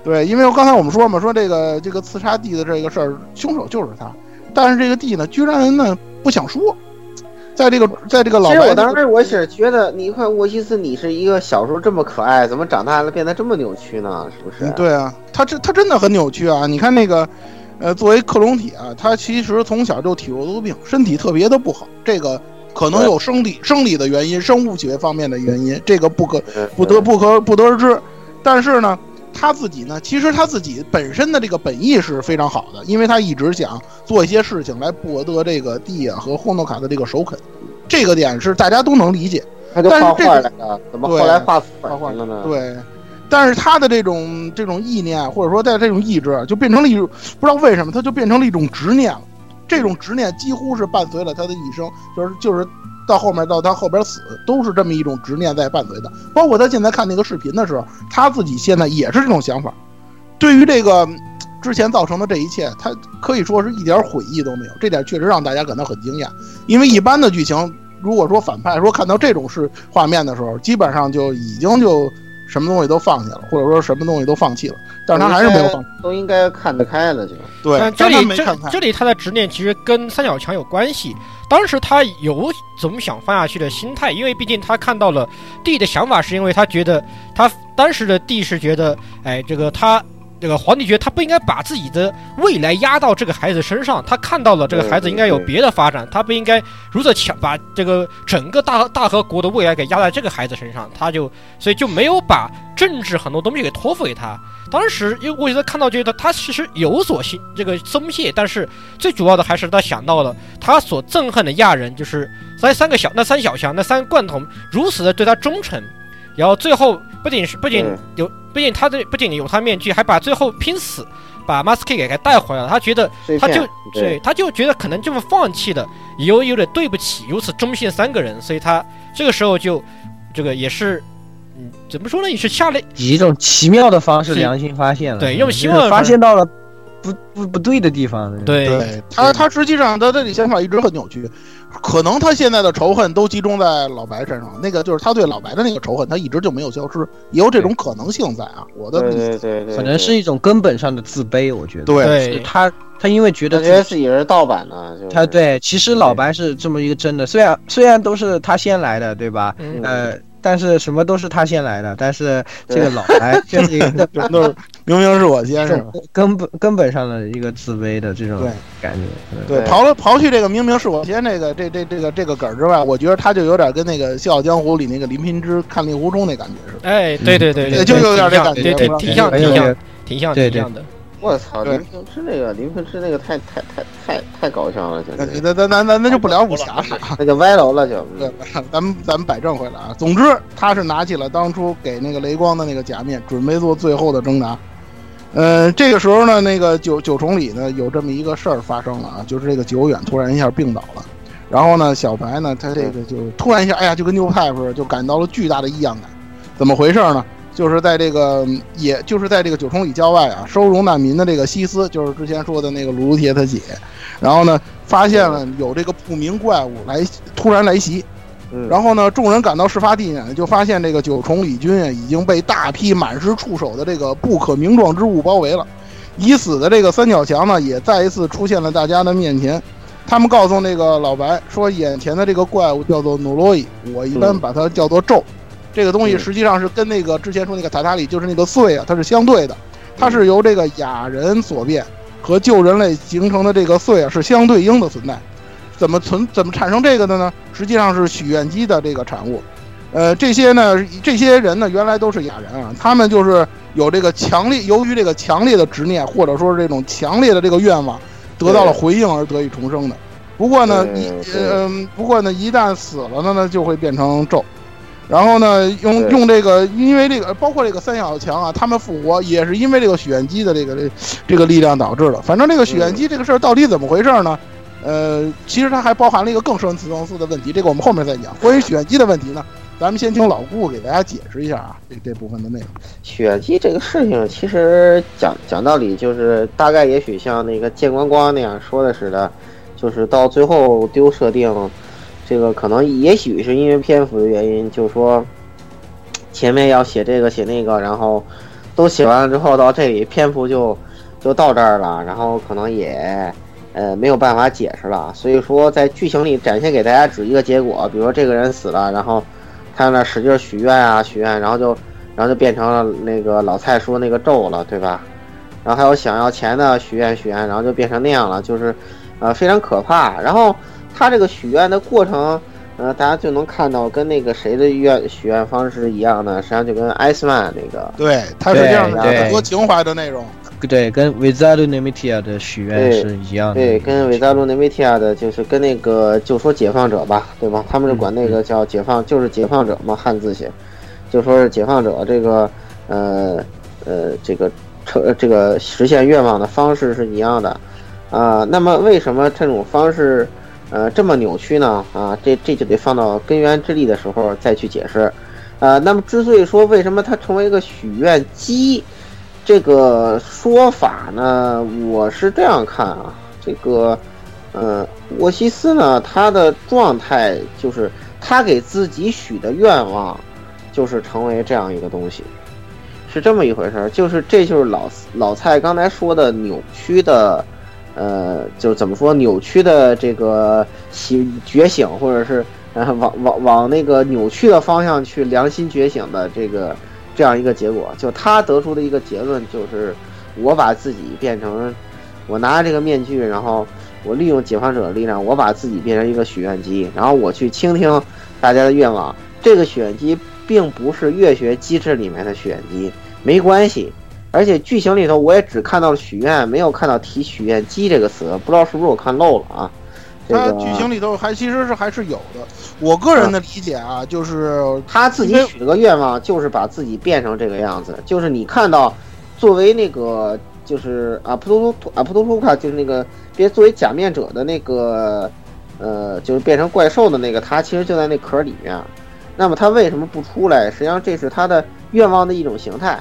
对，因为刚才我们说嘛，说这个这个刺杀地的这个事儿，凶手就是他。但是这个地呢，居然呢不想说。在这个，在这个老白，其实我当时我是觉得，你看沃西斯，你是一个小时候这么可爱，怎么长大了变得这么扭曲呢？是不是？对啊，他这他真的很扭曲啊！你看那个，呃，作为克隆体啊，他其实从小就体弱多病，身体特别的不好。这个。可能有生理生理的原因，生物学方面的原因，这个不可不得不可不得而知。但是呢，他自己呢，其实他自己本身的这个本意是非常好的，因为他一直想做一些事情来博得这个蒂亚和霍诺卡的这个首肯，这个点是大家都能理解。他就画画来的，怎么后来画画画了呢？对，但是他的这种这种意念，或者说在这种意志，就变成了一种不知道为什么，他就变成了一种执念了。这种执念几乎是伴随了他的一生，就是就是到后面到他后边死，都是这么一种执念在伴随的。包括他现在看那个视频的时候，他自己现在也是这种想法。对于这个之前造成的这一切，他可以说是一点悔意都没有。这点确实让大家感到很惊讶，因为一般的剧情，如果说反派说看到这种是画面的时候，基本上就已经就。什么东西都放下了，或者说什么东西都放弃了，但是他还是没有放，都应该看得开了就。对，这里这这里他的执念其实跟三角墙有关系。当时他有总想放下去的心态，因为毕竟他看到了地的想法，是因为他觉得他当时的地是觉得，哎，这个他。这个皇帝觉得他不应该把自己的未来压到这个孩子身上，他看到了这个孩子应该有别的发展，他不应该如此强把这个整个大大和国的未来给压在这个孩子身上，他就所以就没有把政治很多东西给托付给他。当时因为我觉得看到觉得他其实有所心这个松懈，但是最主要的还是他想到了他所憎恨的亚人，就是那三个小那三小强那三罐头如此的对他忠诚，然后最后不仅是不仅有不仅他的不仅有他面具，还把最后拼死把 Mask 给给带回来了。他觉得他就对他就觉得可能这么放弃的有有点对不起如此忠心三个人，所以他这个时候就这个也是。嗯，怎么说呢？也是下了以一种奇妙的方式良心发现了，对，用奇妙发现到了不不不对的地方。对，他他实际上他这里想法一直很扭曲，可能他现在的仇恨都集中在老白身上，那个就是他对老白的那个仇恨，他一直就没有消失，也有这种可能性在啊。我的对对对，可能是一种根本上的自卑，我觉得。对，他他因为觉得觉得自己是盗版的，他对，其实老白是这么一个真的，虽然虽然都是他先来的，对吧？呃。但是什么都是他先来的，但是这个老白这是一个 都是明明是我先，是根本根本上的一个自卑的这种感觉。对，刨了刨去这个明明是我先这个这这这个这个梗儿之外，我觉得他就有点跟那个《笑傲江湖》里那个林平之看令狐冲那感觉似的。哎，对对对，就有点这感觉，挺像挺像挺像挺像的。我操，林平之那个林平之那个太太太太太搞笑了，那那那那那就不聊武侠了，那就歪楼了就。对，咱们咱们摆正回来啊。总之，他是拿起了当初给那个雷光的那个假面，准备做最后的挣扎。呃，这个时候呢，那个九九重里呢有这么一个事儿发生了啊，就是这个久远突然一下病倒了，然后呢，小白呢他这个就突然一下，哎呀，就跟牛派似的，就感到了巨大的异样感。怎么回事呢？就是在这个，也就是在这个九重里郊外啊，收容难民的这个西斯，就是之前说的那个鲁鲁铁他姐，然后呢，发现了有这个不明怪物来突然来袭，然后呢，众人赶到事发地点，就发现这个九重里军啊已经被大批满是触手的这个不可名状之物包围了，已死的这个三角墙呢也再一次出现了大家的面前，他们告诉那个老白说，眼前的这个怪物叫做努洛伊，我一般把它叫做咒。这个东西实际上是跟那个之前说那个塔塔里，就是那个碎啊，它是相对的，它是由这个雅人所变和旧人类形成的这个碎啊是相对应的存在。怎么存怎么产生这个的呢？实际上是许愿机的这个产物。呃，这些呢，这些人呢，原来都是雅人啊，他们就是有这个强烈，由于这个强烈的执念或者说是这种强烈的这个愿望得到了回应而得以重生的。不过呢，一嗯，不过呢，一旦死了呢，呢就会变成咒。然后呢，用用这个，因为这个包括这个三小强啊，他们复活也是因为这个许愿机的这个这这个力量导致的。反正这个许愿机这个事儿到底怎么回事呢？呃，其实它还包含了一个更深层次的问题，这个我们后面再讲。关于许愿机的问题呢，咱们先听老顾给大家解释一下啊，这这部分的内容。许愿机这个事情，其实讲讲道理就是大概也许像那个剑光光那样说的似的，就是到最后丢设定。这个可能也许是因为篇幅的原因，就是说前面要写这个写那个，然后都写完了之后，到这里篇幅就就到这儿了，然后可能也呃没有办法解释了。所以说，在剧情里展现给大家只一个结果，比如说这个人死了，然后他在那使劲许愿啊许愿，然后就然后就变成了那个老蔡说那个咒了，对吧？然后还有想要钱的许愿许愿，然后就变成那样了，就是呃非常可怕。然后。他这个许愿的过程，呃，大家就能看到跟那个谁的愿许愿方式一样的，实际上就跟艾斯曼那个，对，他是这样的很多情怀的内容，对，跟维扎鲁内米提亚的许愿是一样的，对，跟维扎鲁内米提亚的就是跟那个就说解放者吧，对吧？他们是管那个叫解放，就是解放者嘛，汉字写，就说是解放者这个，呃呃，这个成这个实现愿望的方式是一样的，啊，那么为什么这种方式？呃，这么扭曲呢？啊，这这就得放到根源之力的时候再去解释。呃，那么之所以说为什么它成为一个许愿机，这个说法呢，我是这样看啊。这个，呃，沃西斯呢，他的状态就是他给自己许的愿望，就是成为这样一个东西，是这么一回事儿。就是这就是老老蔡刚才说的扭曲的。呃，就怎么说扭曲的这个醒觉醒，或者是呃往往往那个扭曲的方向去良心觉醒的这个这样一个结果，就他得出的一个结论就是，我把自己变成，我拿着这个面具，然后我利用解放者的力量，我把自己变成一个许愿机，然后我去倾听大家的愿望。这个许愿机并不是月学机制里面的许愿机，没关系。而且剧情里头我也只看到了许愿，没有看到提许愿机这个词，不知道是不是我看漏了啊？他剧情里头还其实是还是有的。我个人的理解啊，就是他自己许了个愿望，就是把自己变成这个样子。就是你看到，作为那个就是啊普图图啊普图图卡，就是那个别作为假面者的那个呃，就是变成怪兽的那个他，其实就在那壳里面。那么他为什么不出来？实际上这是他的愿望的一种形态。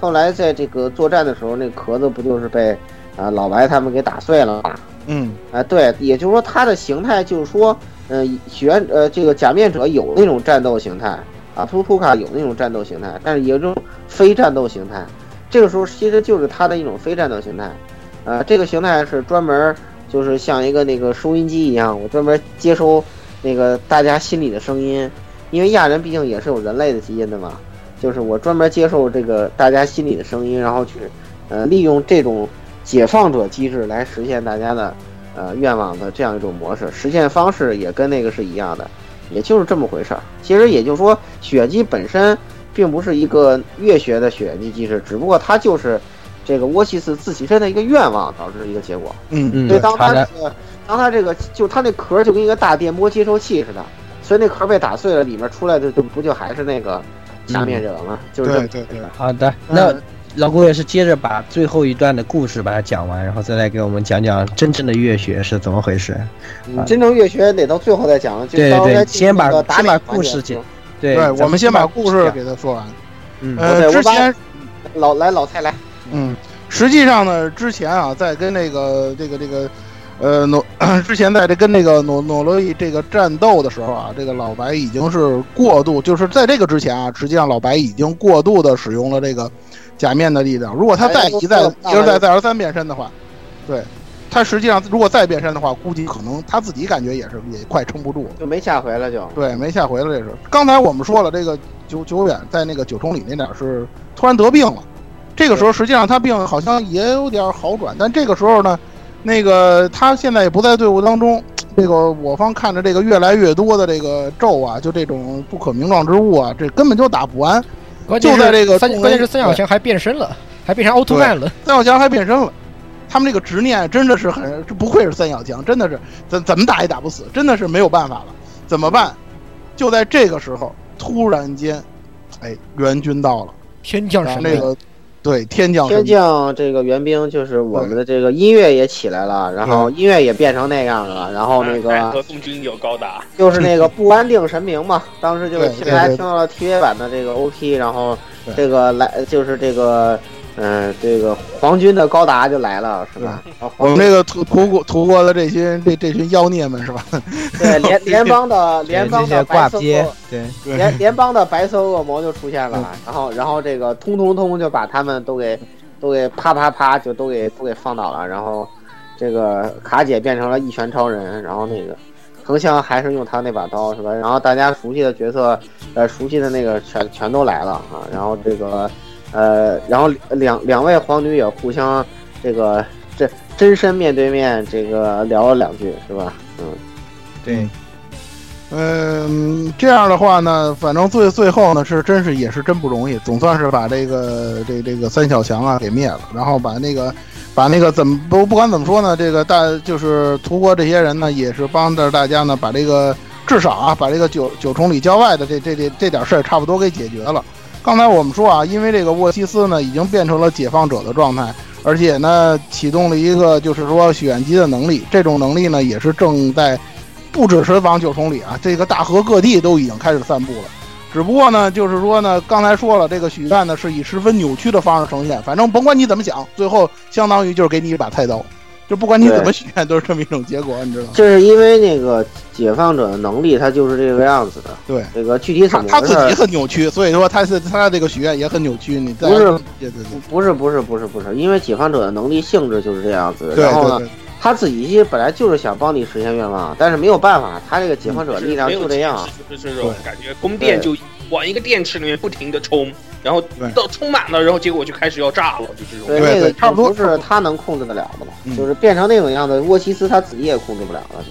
后来在这个作战的时候，那壳子不就是被啊老白他们给打碎了吗？嗯，啊，对，也就是说，它的形态就是说，呃，许愿，呃，这个假面者有那种战斗形态啊，图图卡有那种战斗形态，但是有这种非战斗形态。这个时候其实就是它的一种非战斗形态，呃，这个形态是专门就是像一个那个收音机一样，我专门接收那个大家心里的声音，因为亚人毕竟也是有人类的基因的嘛，就是我专门接受这个大家心里的声音，然后去，呃，利用这种。解放者机制来实现大家的呃愿望的这样一种模式，实现方式也跟那个是一样的，也就是这么回事儿。其实也就是说，血姬本身并不是一个月学的血姬机制，只不过它就是这个沃西斯自己身的一个愿望导致的一个结果。嗯嗯。所以当他这个，当他这个，就他那壳就跟一个大电波接收器似的，所以那壳被打碎了，里面出来的就不就还是那个假面者吗？就是对对对。好的，那。老郭也是接着把最后一段的故事把它讲完，然后再来给我们讲讲真正的乐学是怎么回事。真正乐学得到最后再讲。对对，先把先把故事讲。对，我们先把故事给他说完。嗯，之前老来老蔡来。嗯，实际上呢，之前啊，在跟那个这个这个呃诺 之前在这跟那个诺诺罗伊这个战斗的时候啊，这个老白已经是过度，就是在这个之前啊，实际上老白已经过度的使用了这个。假面的力量，如果他再一再一而再再而三变身的话，对，他实际上如果再变身的话，估计可能他自己感觉也是也快撑不住，就没下回了，就对，没下回了。这是刚才我们说了，这个久久远在那个九重里那点是突然得病了，这个时候实际上他病好像也有点好转，但这个时候呢，那个他现在也不在队伍当中，这个我方看着这个越来越多的这个咒啊，就这种不可名状之物啊，这根本就打不完。就在这个三，关键是三小强还变身了，还变成奥特曼了。三小强还变身了，他们这个执念真的是很，不愧是三小强，真的是怎怎么打也打不死，真的是没有办法了，怎么办？就在这个时候，突然间，哎，援军到了，天降神那个。对，天降天降这个援兵，就是我们的这个音乐也起来了，然后音乐也变成那样了，然后那个和宋军有高达，就是那个不安定神明嘛，当时就来听到了 TV 版的这个 OP，然后这个来就是这个。嗯，这个皇军的高达就来了，是吧？我们这个屠屠国屠国的这些这这群妖孽们，是吧？对，联联邦的联邦的白色对联联邦的白色恶魔就出现了，然后然后这个通通通就把他们都给都给啪啪啪就都给都给放倒了，然后这个卡姐变成了一拳超人，然后那个藤香还是用他那把刀，是吧？然后大家熟悉的角色，呃，熟悉的那个全全都来了啊，然后这个。呃，然后两两位皇女也互相这个这真身面对面这个聊了两句，是吧？嗯，对，嗯，这样的话呢，反正最最后呢是真是也是真不容易，总算是把这个这这个三小强啊给灭了，然后把那个把那个怎么不不管怎么说呢，这个大就是屠国这些人呢也是帮着大家呢把这个至少啊把这个九九重里郊外的这这这这点事儿差不多给解决了。刚才我们说啊，因为这个沃西斯呢已经变成了解放者的状态，而且呢启动了一个就是说选机的能力，这种能力呢也是正在，不只是往九重里啊，这个大河各地都已经开始散布了。只不过呢，就是说呢，刚才说了，这个许愿呢是以十分扭曲的方式呈现，反正甭管你怎么想，最后相当于就是给你一把菜刀。就不管你怎么许愿，都是这么一种结果，你知道吗？这是因为那个解放者的能力，他就是这个样子的。对，这个具体怎么他自己很扭曲，所以说他是他这个许愿也很扭曲。你不是，不是，不是，不是，不是，因为解放者的能力性质就是这样子。然后呢，他自己本来就是想帮你实现愿望，但是没有办法，他这个解放者力量就这样，就是这种感觉，宫殿就往一个电池里面不停的充。然后到充满了，然后结果就开始要炸了，就这种。对，那个差不多是他能控制得了的嘛，就是变成那种样子，沃奇斯他自己也控制不了了。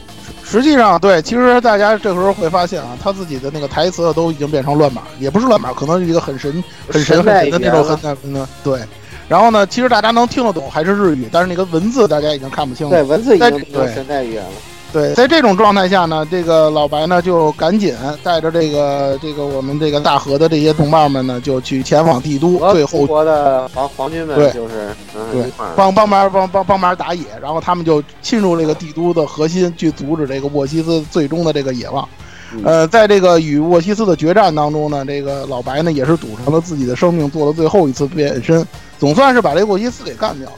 实实际上，对，其实大家这时候会发现啊，他自己的那个台词都已经变成乱码，也不是乱码，可能是一个很神、很神、很神的那种很很的对。然后呢，其实大家能听得懂还是日语，但是那个文字大家已经看不清了。对，文字已经是神代语言了。对，在这种状态下呢，这个老白呢就赶紧带着这个这个我们这个大河的这些同伴们呢，就去前往帝都。最后国的皇皇军们就是对帮帮忙帮帮帮忙打野，然后他们就侵入这个帝都的核心，去阻止这个沃西斯最终的这个野望。呃，在这个与沃西斯的决战当中呢，这个老白呢也是赌上了自己的生命，做了最后一次变身，总算是把这沃西斯给干掉了。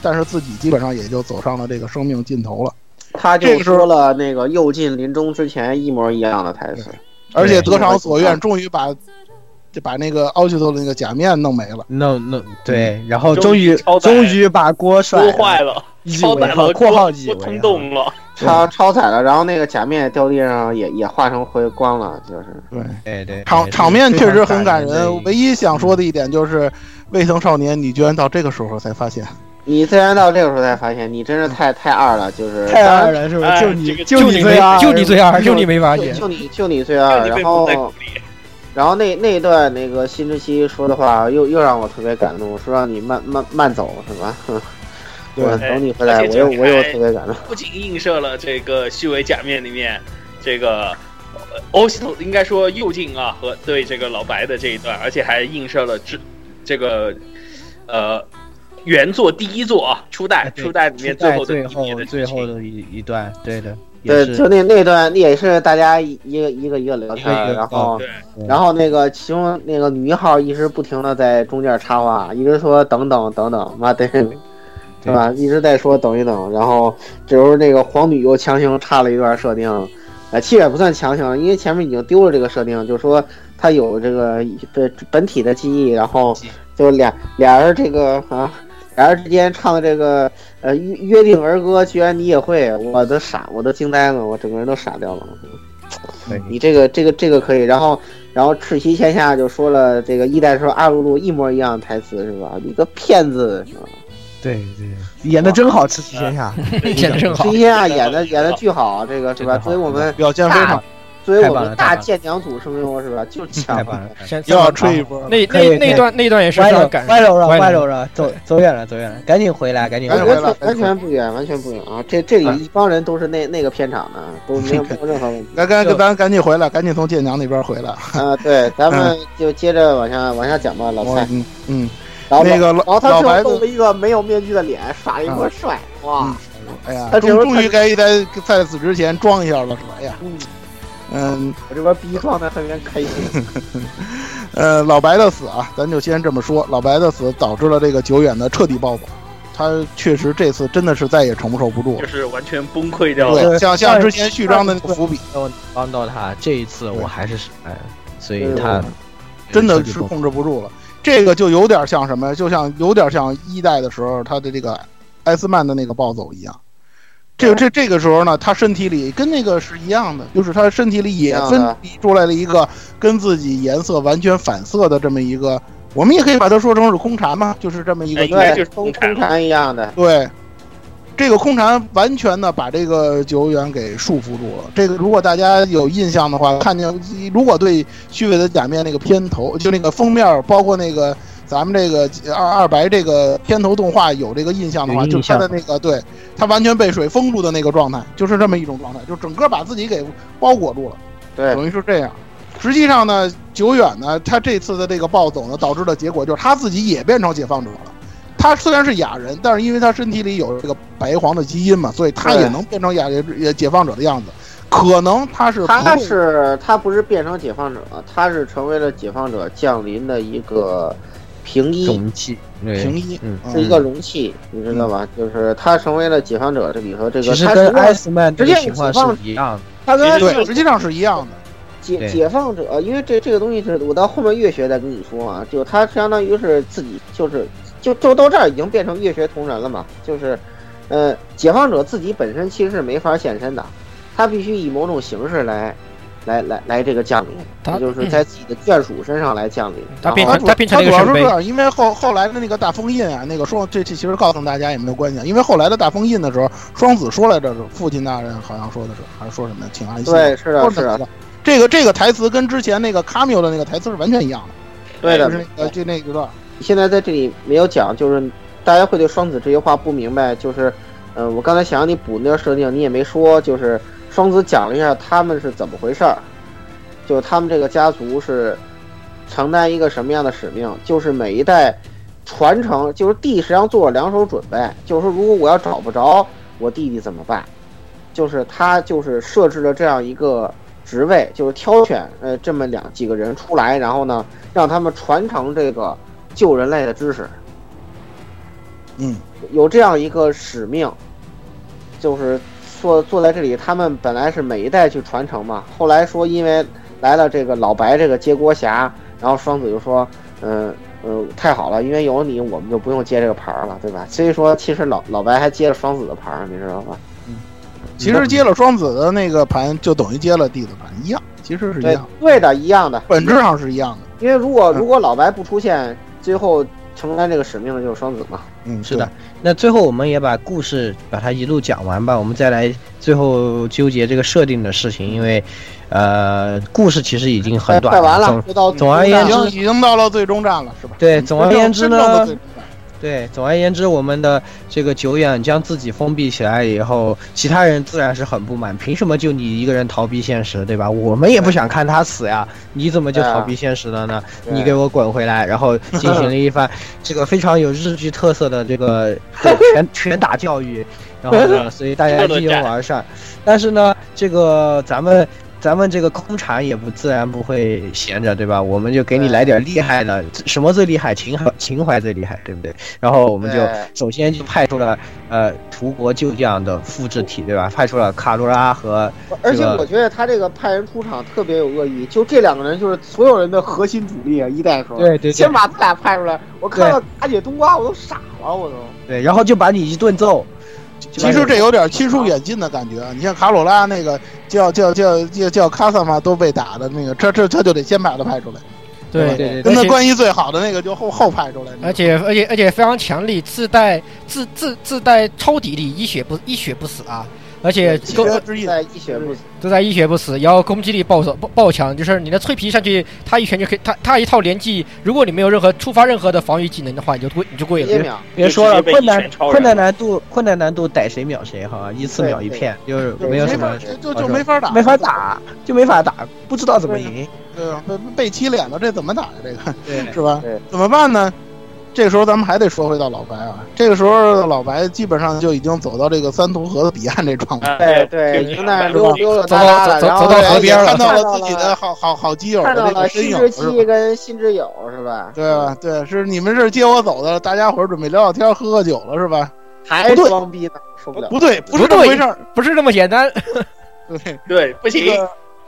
但是自己基本上也就走上了这个生命尽头了。他就说了那个又进临终之前一模一样的台词，而且得偿所愿，终于把就把那个奥奇托的那个假面弄没了，弄弄对，然后终于终于把锅摔坏了，超载了，括号机通动了，超超载了，然后那个假面掉地上也也化成灰光了，就是对对对，场场面确实很感人。唯一想说的一点就是，未曾少年，你居然到这个时候才发现。你虽然到这个时候才发现，你真是太太二了，就是太二了，是不是？就你就你最二，就你最二，就你没发现，就你就你最二。然后，然后那那一段那个新之息说的话，又又让我特别感动，说让你慢慢慢走，是吧？对，等你回来，我又我又特别感动。不仅映射了这个虚伪假面里面这个欧西头，应该说右镜啊和对这个老白的这一段，而且还映射了这这个呃。原作第一作啊，初代初代里面最后最后最后的一一段，对的，对，就那那段也是大家一个一个一个聊天，然后然后那个其中那个女一号一直不停的在中间插话，一直说等等等等，妈的，对。吧？一直在说等一等，然后这时候那个皇女又强行插了一段设定，呃，其实也不算强行，因为前面已经丢了这个设定，就说她有这个本本体的记忆，然后就俩俩人这个啊。俩人之间唱的这个呃约约定儿歌，居然你也会，我都傻，我都惊呆了，我整个人都傻掉了。你这个这个这个可以，然后然后赤旗天下就说了这个一代时候阿鲁鲁一模一样的台词是吧？你个骗子是吧？对对，演的真好，赤旗天下演的真好，赤旗天下演的演的巨好，这个是吧？所以我们表现非常。作为我们大舰娘组声优是吧？就是强，又要吹一波。那那那段那段也是歪了，歪了，歪了，了，走走远了，走远了，赶紧回来，赶紧回来，完全不远，完全不远啊！这这里一帮人都是那那个片场的，都没有 没有任何问题。来，赶咱赶紧回来，赶紧从舰娘那边回来。啊，对，咱们就接着往下往下讲吧，老蔡。嗯，然后那个老老白露了一个没有面具的脸，耍一波帅，哇！哎呀，他终终于该在在此之前装一下了，是吧？哎呀。嗯，我这边逼状态特别开心。呃，老白的死啊，咱就先这么说，老白的死导致了这个久远的彻底暴走，他确实这次真的是再也承受不住，就是完全崩溃掉了。对，像像之前序章的那个伏笔，帮到他，这一次我还是哎，所以他真的是控制不住了。这个就有点像什么，就像有点像一代的时候他的这个艾斯曼的那个暴走一样。这个这这个时候呢，他身体里跟那个是一样的，就是他身体里也分离出来了一个跟自己颜色完全反色的这么一个，我们也可以把它说成是空蝉嘛，就是这么一个，对，空空蝉一样的。对，这个空蝉完全的把这个九远给束缚住了。这个如果大家有印象的话，看见如果对虚伪的假面那个片头，就那个封面，包括那个。咱们这个二二白这个片头动画有这个印象的话，就是他的那个对，他完全被水封住的那个状态，就是这么一种状态，就整个把自己给包裹住了，对，等于是这样。实际上呢，久远呢，他这次的这个暴走呢，导致的结果就是他自己也变成解放者了。他虽然是哑人，但是因为他身体里有这个白黄的基因嘛，所以他也能变成哑人也解放者的样子。可能他是他是他不是变成解放者，他是成为了解放者降临的一个。平一容器，平一是一个容器，你知道吧？就是他成为了解放者，这里头这个其实跟艾斯曼这个情况是一样的，他跟对。实际上是一样的。解解放者，因为这这个东西是我到后面越学再跟你说啊，就他相当于是自己就是就就到这儿已经变成越学同人了嘛，就是呃解放者自己本身其实是没法现身的，他必须以某种形式来来来来这个降临，他就是在自己的眷属身上来降临。他变成他变成主要是这样，因为后后来的那个大封印啊，那个双这这其实告诉大家也没有关系，因为后来的大封印的时候，双子说来着，父亲大人好像说的是还是说什么请安息？对，是的，是的。这个这个台词跟之前那个卡缪的那个台词是完全一样的。对的，呃，就那个。现在在这里没有讲，就是大家会对双子这些话不明白，就是，呃，我刚才想让你补那个设定，你也没说，就是双子讲了一下他们是怎么回事儿，就他们这个家族是承担一个什么样的使命，就是每一代传承，就是弟实际上做了两手准备，就是说如果我要找不着我弟弟怎么办，就是他就是设置了这样一个职位，就是挑选呃这么两几个人出来，然后呢让他们传承这个。救人类的知识，嗯，有这样一个使命，就是坐坐在这里。他们本来是每一代去传承嘛，后来说因为来了这个老白这个接锅侠，然后双子就说：“嗯嗯，太好了，因为有你，我们就不用接这个牌了，对吧？”所以说，其实老老白还接了双子的牌，你知道吧？嗯，其实接了双子的那个盘，就等于接了弟子盘一样，其实是一样，对的，一样的，本质上是一样的。因为如果如果老白不出现。最后承担这个使命的就是双子嘛。嗯，是的。那最后我们也把故事把它一路讲完吧。我们再来最后纠结这个设定的事情，因为，呃，故事其实已经很短，快完了。总总而言之，已经到了最终站了，是吧？对，总而言之呢。对，总而言之，我们的这个久远将自己封闭起来以后，其他人自然是很不满。凭什么就你一个人逃避现实，对吧？我们也不想看他死呀，你怎么就逃避现实了呢？你给我滚回来！然后进行了一番这个非常有日剧特色的这个 拳拳打教育，然后呢，所以大家一拥而上。但是呢，这个咱们。咱们这个空产也不自然不会闲着，对吧？我们就给你来点厉害的，什么最厉害？情怀，情怀最厉害，对不对？然后我们就首先就派出了呃图国旧将的复制体，对吧？派出了卡罗拉和。而且我觉得他这个派人出场特别有恶意，就这两个人就是所有人的核心主力啊！一代时候，对对，先把他俩派出来，我看到大姐冬瓜我都傻了，我都。对，然后就把你一顿揍。其实这有点亲疏远近的感觉。你像卡罗拉那个叫叫叫叫叫卡萨玛都被打的那个，这这他就得先把他派出来。对对对，跟他关系最好的那个就后后派出来。而且而且而且非常强力，自带自自自带超底力，一血不一血不死啊。而且都在一血不死，都在一血不死，然后攻击力爆爆爆强，就是你的脆皮上去，他一拳就可以，他他一套连击，如果你没有任何触发任何的防御技能的话，你就跪你就跪了。别说了，困难困难难度困难难度逮谁秒谁哈，一次秒一片，就是没有什么就就没法打，没法打，就没法打，不知道怎么赢。对啊，被被踢脸了，这怎么打呀？这个是吧？怎么办呢？这个时候咱们还得说回到老白啊，这个时候老白基本上就已经走到这个三途河的彼岸这状态，对对，已经在溜溜达达了，然后走到河边看到了自己的好好好基友的那个身影，新之跟新之友是吧？对吧？对，是你们是接我走的，大家伙儿准备聊聊天、喝喝酒了是吧？还装逼呢，受不了！不对，不是这么回事儿，不是这么简单。对对，不行。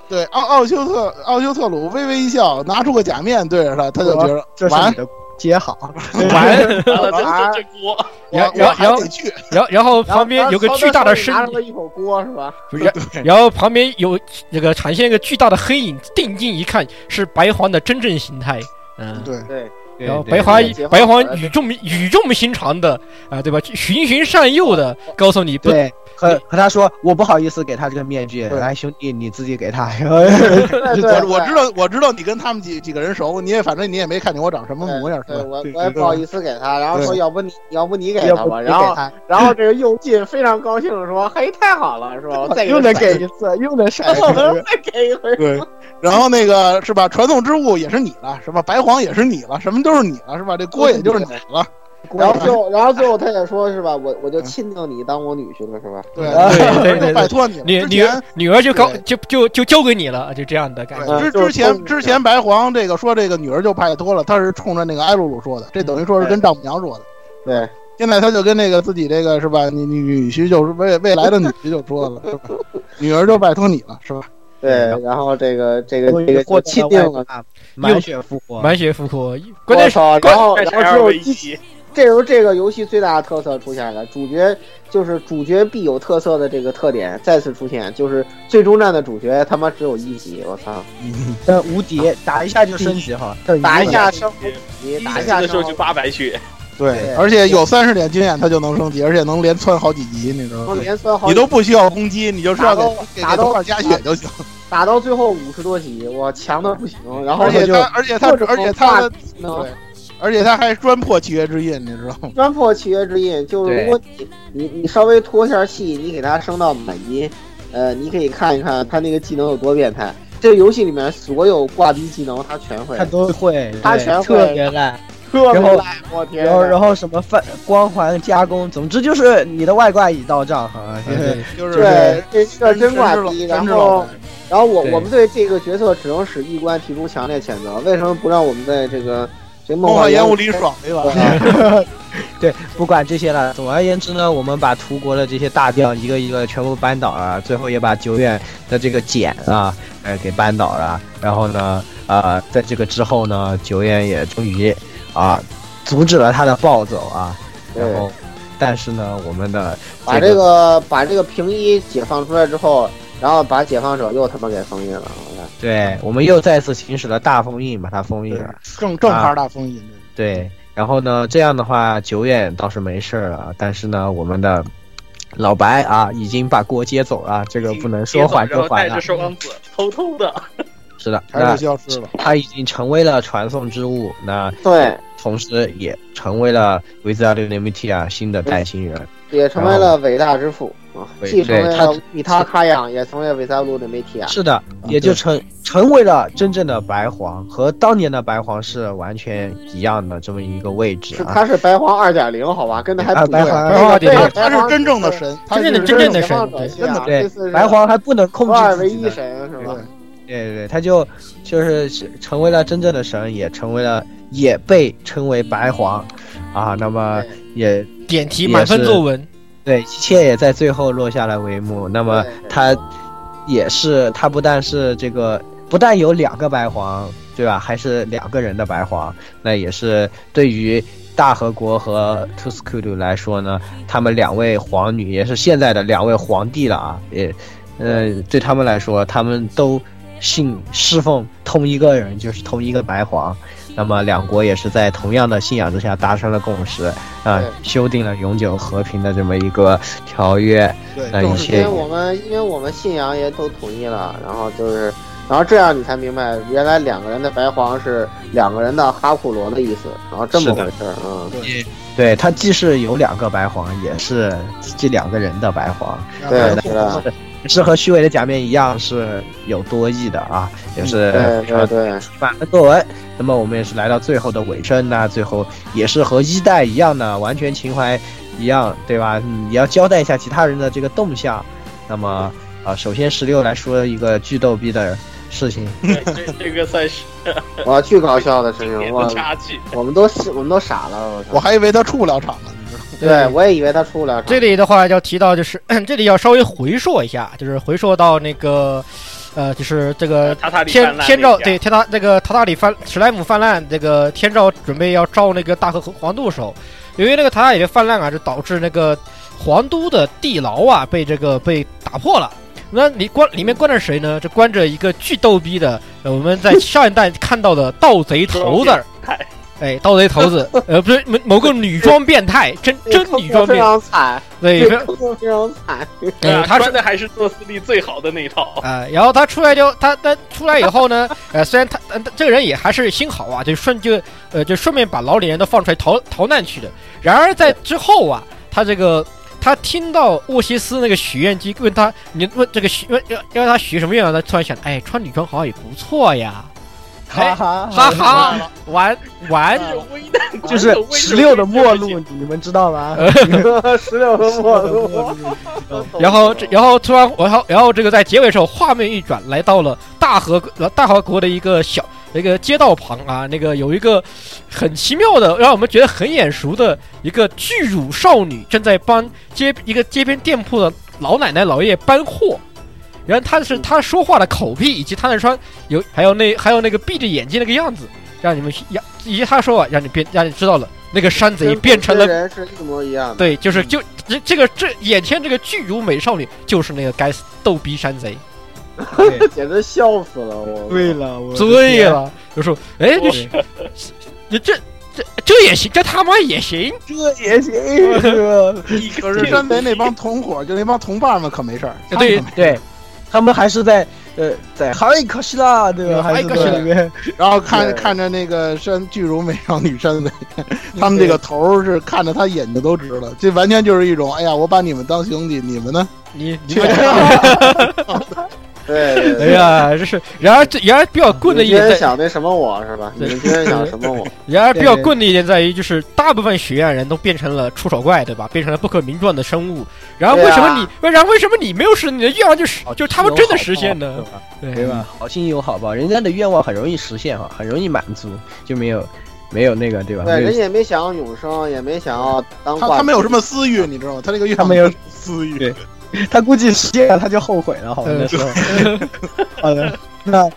对，奥奥修特奥修特鲁微微一笑，拿出个假面对着他，他就觉得这完。接好，完，完这锅，然然然后然然后旁边有个巨大的身，拿了一口锅是吧？不是，然后旁边有那个产现一个巨大的黑影，定睛一看是白黄的真正形态，嗯，对。对。然后白花白花语重语重心长的啊，对吧？循循善诱的告诉你，对，和和他说，我不好意思给他这个面具，来兄弟你自己给他。我我知道我知道你跟他们几几个人熟，你也反正你也没看见我长什么模样，是吧？我我也不好意思给他，然后说要不你要不你给他吧，然后然后这个右进非常高兴的说，嘿，太好了，是吧？我 再又能给一次，又能闪，再给一回。对，然后那个是吧？传送之物也是你了，是吧？白黄也是你了，什么？都是你了是吧？这锅也就是你了。然后最后，然后最后他也说是吧？我我就亲定你当我女婿了是吧？对对对，拜托你了。女女儿女儿就高就就就交给你了，就这样的感觉。之之前之前白黄这个说这个女儿就拜托了，他是冲着那个艾露露说的，这等于说是跟丈母娘说的。对，现在他就跟那个自己这个是吧？你女婿就是未未来的女婿就说了，是吧？女儿就拜托你了，是吧？对，然后这个这个这个过亲定了，满血复活，满血复活，关键是然后然后只有一级这时候这个游戏最大的特色出现了，主角就是主角必有特色的这个特点再次出现，就是最终战的主角他妈只有一级，我操！呃，无敌，打一下就升级哈，打一下升级，打一下的时候就八百血。对，而且有三十点经验，他就能升级，而且能连窜好几级，你知道吗？连窜好，你都不需要攻击，你就打到打到加血就行。打到最后五十多级，我强的不行。然后而且他，而且他，而且他，对，而且他还专破契约之印，你知道吗？专破契约之印，就是如果你你你稍微拖一下气，你给他升到满级，呃，你可以看一看他那个技能有多变态。这个游戏里面所有挂逼技能他全会，他都会，他全会，特别烂。然后，然后，然后什么泛光环加工，总之就是你的外挂已到账哈，就是对，这这真挂机。然后，然后我我们对这个角色只能使一关提出强烈谴责。为什么不让我们在这个这梦幻烟雾里爽对吧？对，不管这些了。总而言之呢，我们把图国的这些大将一个一个全部扳倒了，最后也把久远的这个茧啊，呃，给扳倒了。然后呢，呃，在这个之后呢，久远也终于。啊，阻止了他的暴走啊！然后，但是呢，我们的把这个把这个平一解放出来之后，然后把解放者又他妈给封印了。对，我们又再次行使了大封印，把它封印了，正正牌大封印。对，然后呢，这样的话，久远倒是没事了，但是呢，我们的老白啊，已经把锅接走了，这个不能说缓就缓了。带着双子，偷偷的。是的，他消失了。他已经成为了传送之物。那对。同时也成为了维兹 R 六内米提亚新的代星人，也成为了伟大之父啊！既成为了以他卡养，也成为维塞路的媒体啊。是的，也就成成为了真正的白皇，和当年的白皇是完全一样的这么一个位置。他是白皇二点零，好吧，跟他还不白皇二点零，他是真正的神，真正的真正的神，真的对。白皇还不能控制二为一神是吧？对对对，他就就是成为了真正的神，也成为了。也被称为白皇，啊，那么也点题满分作文，对，一切也在最后落下了帷幕。那么他也是，他不但是这个，不但有两个白皇，对吧？还是两个人的白皇，那也是对于大和国和图斯库鲁来说呢，他们两位皇女也是现在的两位皇帝了啊，也，呃，对他们来说，他们都信侍奉同一个人，就是同一个白皇。那么两国也是在同样的信仰之下达成了共识，啊，修订了永久和平的这么一个条约。对，因为我们因为我们信仰也都统一了，然后就是，然后这样你才明白，原来两个人的白皇是两个人的哈库罗的意思，然后这么回事儿啊。对，对他既是有两个白皇，也是这两个人的白皇。对，是的。是和虚伪的假面一样是有多义的啊，也是对对满分作文。那么我们也是来到最后的尾声那最后也是和一代一样的，完全情怀一样，对吧？你要交代一下其他人的这个动向。那么啊，首先十六来说一个巨逗逼的事情，这这个算是哇，巨搞笑的事情，我我们都我们都傻了，我还以为他出不了场呢。对，我也以为他出了。这里的话要提到，就是 这里要稍微回溯一下，就是回溯到那个，呃，就是这个天天照对天塔那个塔塔里泛史莱姆泛滥，这个天照准备要照那个大和皇都的时候，由于那个塔塔里的泛滥啊，就导致那个皇都的地牢啊被这个被打破了。那里关里面关着谁呢？这关着一个巨逗逼的，我们在上一代看到的盗贼头子。哎，盗贼头子，呃，不是某某个女装变态，真真女装变，非常惨，对，非常惨。对，他穿的还是做司令最好的那一套啊。然后他出来就他他出来以后呢，呃，虽然他这个人也还是心好啊，就顺就呃就顺便把老李人都放出来逃逃难去的。然而在之后啊，他这个他听到沃西斯那个许愿机问他，你问这个许要要要他许什么愿望？他突然想，哎，穿女装好像也不错呀。哈哈哈哈！玩玩就是十六的末路，你们知道吗？十六的末路。然后，然后突然，然后，然后这个在结尾时候，画面一转，来到了大河大河国的一个小一个街道旁啊，那个有一个很奇妙的，让我们觉得很眼熟的一个巨乳少女，正在帮街一个街边店铺的老奶奶老爷搬货。然后他是他说话的口癖，以及他那双有还有那还有那个闭着眼睛那个样子，让你们让以及他说让你变让你知道了，那个山贼变成了人是一模一样的。对，就是就这这个这眼前这个巨乳美少女就是那个该死逗逼山贼，简直笑死了我。对了，醉了，就说哎，就是这这这这也行，这他妈也行，这也行。可是山贼那帮同伙，就那帮同伴们可没事儿。对对，他们还是在。呃，在海可惜啦，对吧？海可惜里面，然后看看着那个身巨乳美少女身子，他们这个头是看着他眼睛都直了，这完全就是一种，哎呀，我把你们当兄弟，你们呢？你你。对，哎呀，这是然而这然而比较棍的一点，想那什么我是吧？你们今天想什么我？然而比较棍的一点在于，就是大部分学院人都变成了触手怪，对吧？变成了不可名状的生物。然后为什么你？然后为什么你没有实你的愿望就是就他们真的实现呢？对吧？好心有好报，人家的愿望很容易实现哈，很容易满足，就没有没有那个对吧？对，人也没想要永生，也没想要当。他他没有什么私欲，你知道吗？他那个愿望没有私欲。他估计实现了，他就后悔了，好吧？那时候，好的，那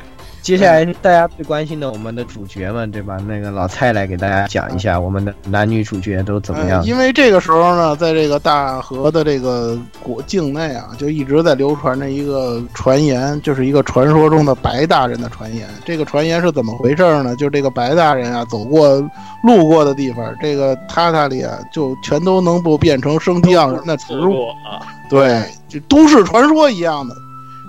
接下来大家最关心的我们的主角们，对吧？那个老蔡来给大家讲一下我们的男女主角都怎么样。因为这个时候呢，在这个大河的这个国境内啊，就一直在流传着一个传言，就是一个传说中的白大人的传言。这个传言是怎么回事呢？就是这个白大人啊，走过路过的地方，这个榻榻里啊，就全都能不变成生机盎然的植物啊。对，就都市传说一样的，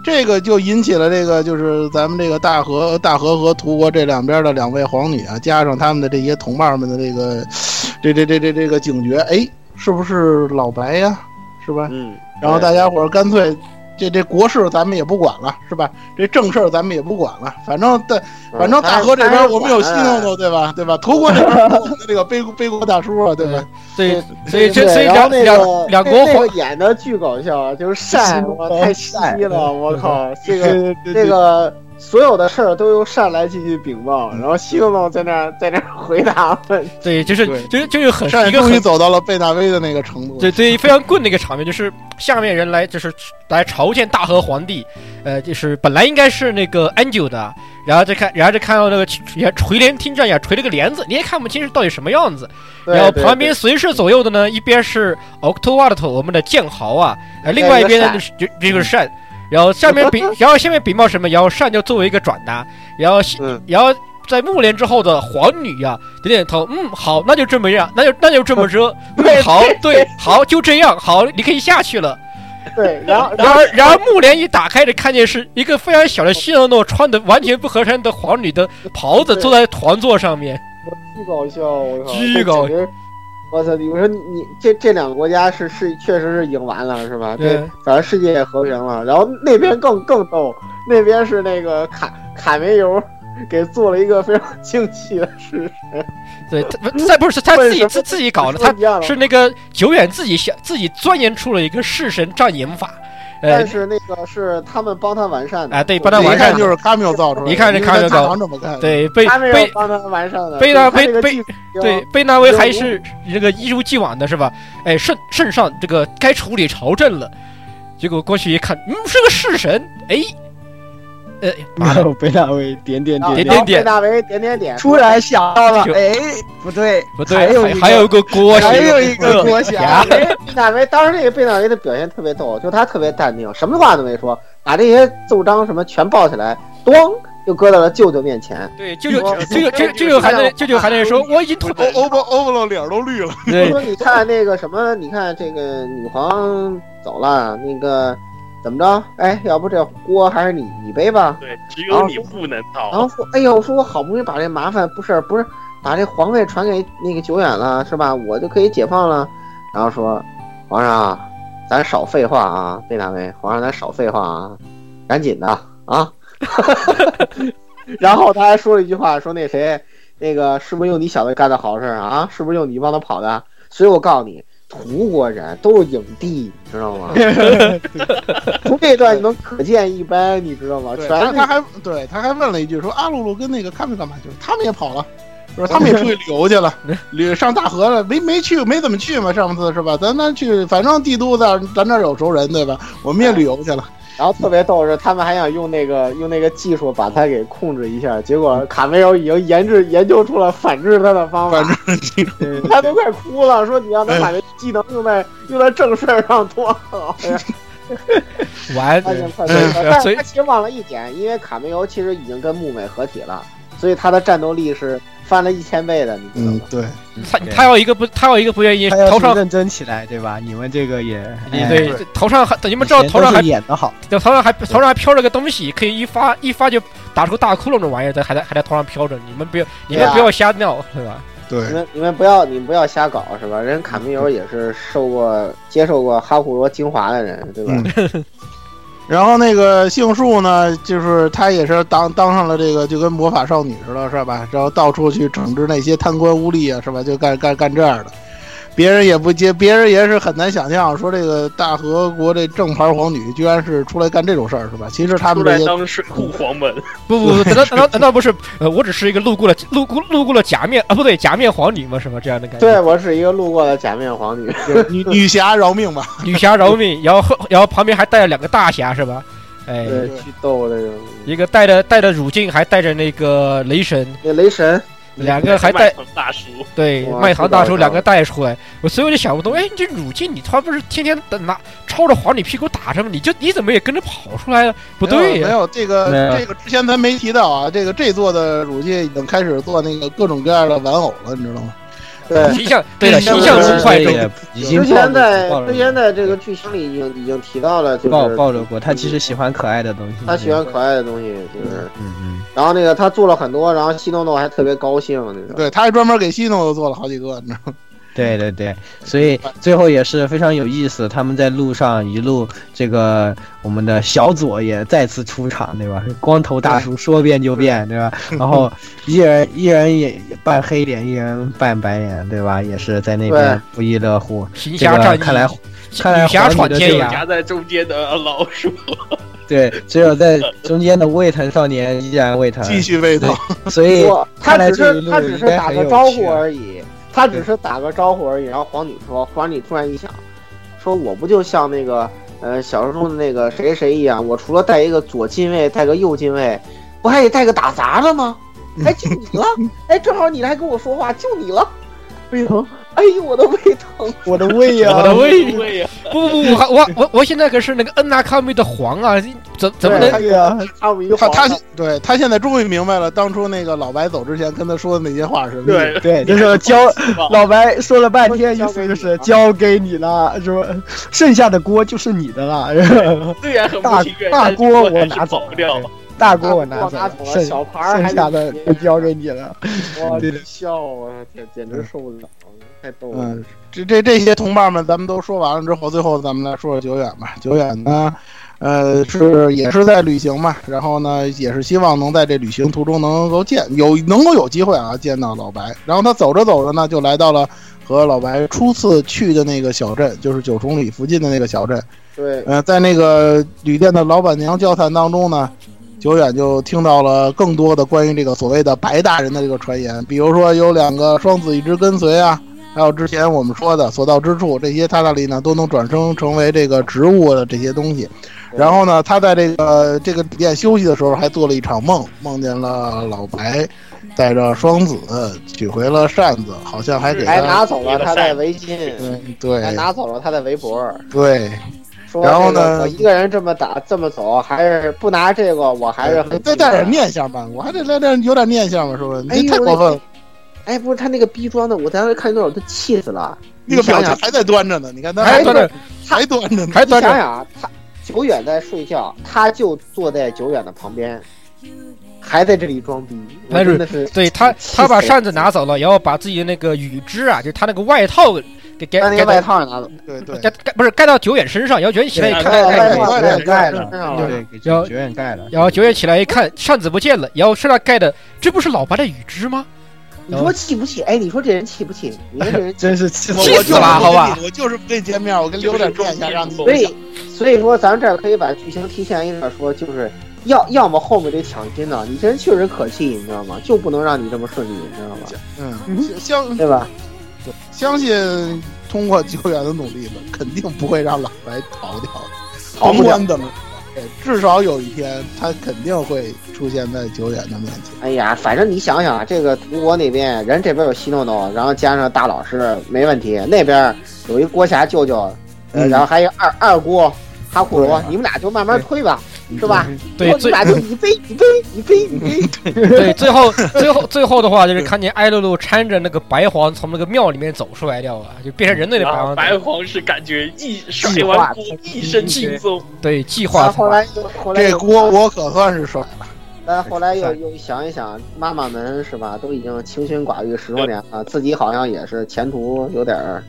这个就引起了这个，就是咱们这个大河、大河和涂国这两边的两位皇女啊，加上他们的这些同伴们的这个，这这这这这个警觉，哎，是不是老白呀？是吧？嗯。然后大家伙干脆。这这国事咱们也不管了，是吧？这正事儿咱们也不管了，反正在，反正大河这边我们有西诺诺，对吧？对吧？图国这边我们的这个背背锅大叔啊，对吧？所以，所以这所以两两两国皇演的巨搞笑，就是 善，太善了，我靠，这个这个。所有的事儿都由善来进行禀报，然后西诺诺在那儿在那儿回答问。对，就是就是就是很一个终于走到了贝纳威的那个程度。对对，非常棍的一个场面，就是下面人来就是来朝见大和皇帝，呃，就是本来应该是那个安九的，然后再看，然后就看到那个也垂帘听政呀，垂了个帘子，你也看不清是到底什么样子。然后旁边随侍左右的呢，一边是 Octowat 我们的剑豪啊，呃，另外一边呢就是就这个善。然后下面禀，然后下面禀报什么？然后善就作为一个转达，然后，然后在暮年之后的皇女呀，点点头，嗯，好，那就这么样，那就那就这么着，嗯，好，对，好，就这样，好，你可以下去了。对，然后，然后，然后幕帘一打开，就看见是一个非常小的希诺诺穿的完全不合身的皇女的袍子，坐在团座上面。巨搞笑，我靠，巨搞笑。我操！你说你这这两个国家是是确实是赢完了是吧？这反正世界也和平了。然后那边更更逗，那边是那个卡卡梅尤给做了一个非常 惊奇的事实。对，再不是他自己自自己搞的，他是那个久远自己想自己钻研出了一个弑神战赢法。但是那个是他们帮他完善的，哎，对，帮他完善就是卡缪造出来，一看这卡缪造，对，贝贝帮他完善的，贝纳贝贝，对，贝纳威还是这个一如既往的是吧？哎，圣圣上这个该处理朝政了，结果过去一看，嗯，是个弑神，哎。呃，然后贝纳维点点点点点点，贝纳维点点点，突然想到了，哎，不对不对，还有还有个郭，还有一个郭侠。贝纳维当时那个贝纳维的表现特别逗，就他特别淡定，什么话都没说，把这些奏章什么全抱起来，咣就搁到了舅舅面前。对，舅舅舅舅舅舅还在舅舅还在说，我已经脱欧欧欧欧了，脸都绿了。说你看那个什么，你看这个女皇走了，那个。怎么着？哎，要不这锅还是你你背吧？对，只有你不能倒。然后说，哎呦，我说我好不容易把这麻烦不是不是把这皇位传给那个久远了，是吧？我就可以解放了。然后说，皇上，咱少废话啊，贝纳维，皇上咱少废话啊，赶紧的啊。然后他还说了一句话，说那谁，那个是不是用你小子干的好事啊？是不是用你帮他跑的？所以我告诉你。图国人都是影帝，你知道吗？从这段你能可见一斑，你知道吗？全他还对他还问了一句，说阿露露跟那个他们干嘛去了？他们也跑了，说他们也出去旅游去了，旅上大河了，没没去，没怎么去嘛。上次是吧？咱咱去，反正帝都在咱这有熟人，对吧？我们也旅游去了。然后特别逗是，他们还想用那个用那个技术把它给控制一下，结果卡梅欧已经研制研究出了反制他的方法，他都快哭了，说你要能把这技能用在用在正事儿上多好 呀！完，但是他其实忘了一点，因为卡梅欧其实已经跟木美合体了，所以他的战斗力是。翻了一千倍的，你嗯，对，他他要一个不，他要一个不愿意头上认真起来，对吧？你们这个也对，头上还你们知道头上还演的好，头上还头上还飘着个东西，可以一发一发就打出大窟窿的玩意儿，在还在还在头上飘着，你们不要你们不要瞎闹，对吧？对，你们你们不要你们不要瞎搞，是吧？人卡密欧也是受过接受过哈库罗精华的人，对吧？然后那个杏树呢，就是他也是当当上了这个，就跟魔法少女似的，是吧？然后到处去整治那些贪官污吏啊，是吧？就干干干这样的。别人也不接，别人也是很难想象，说这个大和国这正牌皇女居然是出来干这种事儿，是吧？其实他们出来当水库皇门，不 不不，难道难道难道不是？呃，我只是一个路过了路过路过了假面啊，不对，假面皇女嘛？什么这样的感觉？对，我是一个路过的假面皇女，女女侠饶命吧，女侠饶命，然后后然后旁边还带了两个大侠，是吧？哎，去个，一个带着带着乳镜，还带着那个雷神，那雷神，两个还带大叔，对，卖糖大叔两个带出来，我所以我就想不通，哎，你这乳镜，你他不是天天拿抄着黄你屁股打着吗？你就你怎么也跟着跑出来了？不对呀，没有这个这个之前咱没提到啊，这个这座的乳镜已经开始做那个各种各样的玩偶了，你知道吗？对形象，对的形象很快就之前在之前在这个剧情里已经已经提到了，就是抱抱着过，他其实喜欢可爱的东西，他喜欢可爱的东西，就是嗯嗯。然后那个他做了很多，然后西诺诺还特别高兴，那个对，他还专门给西诺诺做了好几个，你知道吗？对对对，所以最后也是非常有意思。他们在路上一路，这个我们的小左也再次出场，对吧？光头大叔说变就变，对吧？然后一人一人也扮黑脸，一人扮白脸，对吧？也是在那边不亦乐乎。行侠仗义，看来看来侠闯天涯，夹在中间的老鼠。对，只有在中间的胃疼少年依然胃疼，继续胃疼。所以他只是他只是打个招呼而已。他只是打个招呼而已，然后皇女说：“皇女突然一想，说我不就像那个呃小说中的那个谁谁一样，我除了带一个左近卫，带个右近卫，不还得带个打杂的吗？哎，就你了，哎，正好你来跟我说话，就你了，胃疼。”哎呦，我的胃疼，我的胃呀，我的胃胃呀！不不不，我我我我现在可是那个恩纳卡米的皇啊，怎怎么能？他他对他现在终于明白了，当初那个老白走之前跟他说的那些话是对对，就是交 老白说了半天，意思就是交给你了，是吧？剩下的锅就是你的了。虽然很大大锅我拿走不掉。大锅我拿走了，小盘剩下的就交给你了。我笑啊！天，简直受不了。太逗了！嗯，这这这些同伴们，咱们都说完了之后，最后咱们来说说久远吧。久远呢，呃，是也是在旅行嘛，然后呢，也是希望能在这旅行途中能够见有能够有机会啊见到老白。然后他走着走着呢，就来到了和老白初次去的那个小镇，就是九重里附近的那个小镇。对，呃，在那个旅店的老板娘交谈当中呢。久远就听到了更多的关于这个所谓的白大人的这个传言，比如说有两个双子一直跟随啊，还有之前我们说的所到之处，这些他那里呢都能转生成为这个植物的这些东西。然后呢，他在这个这个店休息的时候，还做了一场梦，梦见了老白带着双子取回了扇子，好像还给还拿走了他的围巾，对，还拿走了他的围脖，对。然后呢？我一个人这么打这么走，还是不拿这个，我还是再带点念想吧，我还得来点有点念想吧，是不是？你太过分了！哎，不是他那个逼装的，我当时看那会儿都气死了。那个表情还在端着呢，你看他还端着，还端着，还端着。想想啊，他久远在睡觉，他就坐在久远的旁边，还在这里装逼。真的是，对他，他把扇子拿走了，然后把自己的那个羽织啊，就他那个外套。给盖那个外套拿走，对对，盖盖不是盖到久远身上，然后久远起来一看，盖盖盖了，对，给久远盖了。然后久远起来一看，扇子不见了，然后身上盖的，这不是老白的羽织吗？你说气不气？哎，你说这人气不气？你说这人 真是气死我了，好吧？我就是不跟你见面，我跟刘点见一下，让你。所以，所以说咱这儿可以把剧情提前一点说，就是要要么后面得抢金呢，你这人确实可气，你知道吗？就不能让你这么顺利，你知道吗？嗯，相对吧？相信通过久远的努力吧，肯定不会让老白逃掉，逃不了的。至少有一天他肯定会出现在九点的面前。哎呀，反正你想想，这个图国那边人这边有西诺诺，然后加上大老师没问题，那边有一郭霞舅舅，呃，然后还有二二姑哈库罗，你们俩就慢慢推吧。是吧？对，最俩就你飞，你飞，你飞，你飞。对，最后，最后，最后的话就是看见艾露露搀着那个白皇从那个庙里面走出来掉啊，就变成人类的白皇。白皇是感觉一甩完锅一身轻松。对，计划。后来，后来这锅我可算是甩了。但后来又又想一想，妈妈们是吧，都已经清心寡欲十多年了，自己好像也是前途有点儿。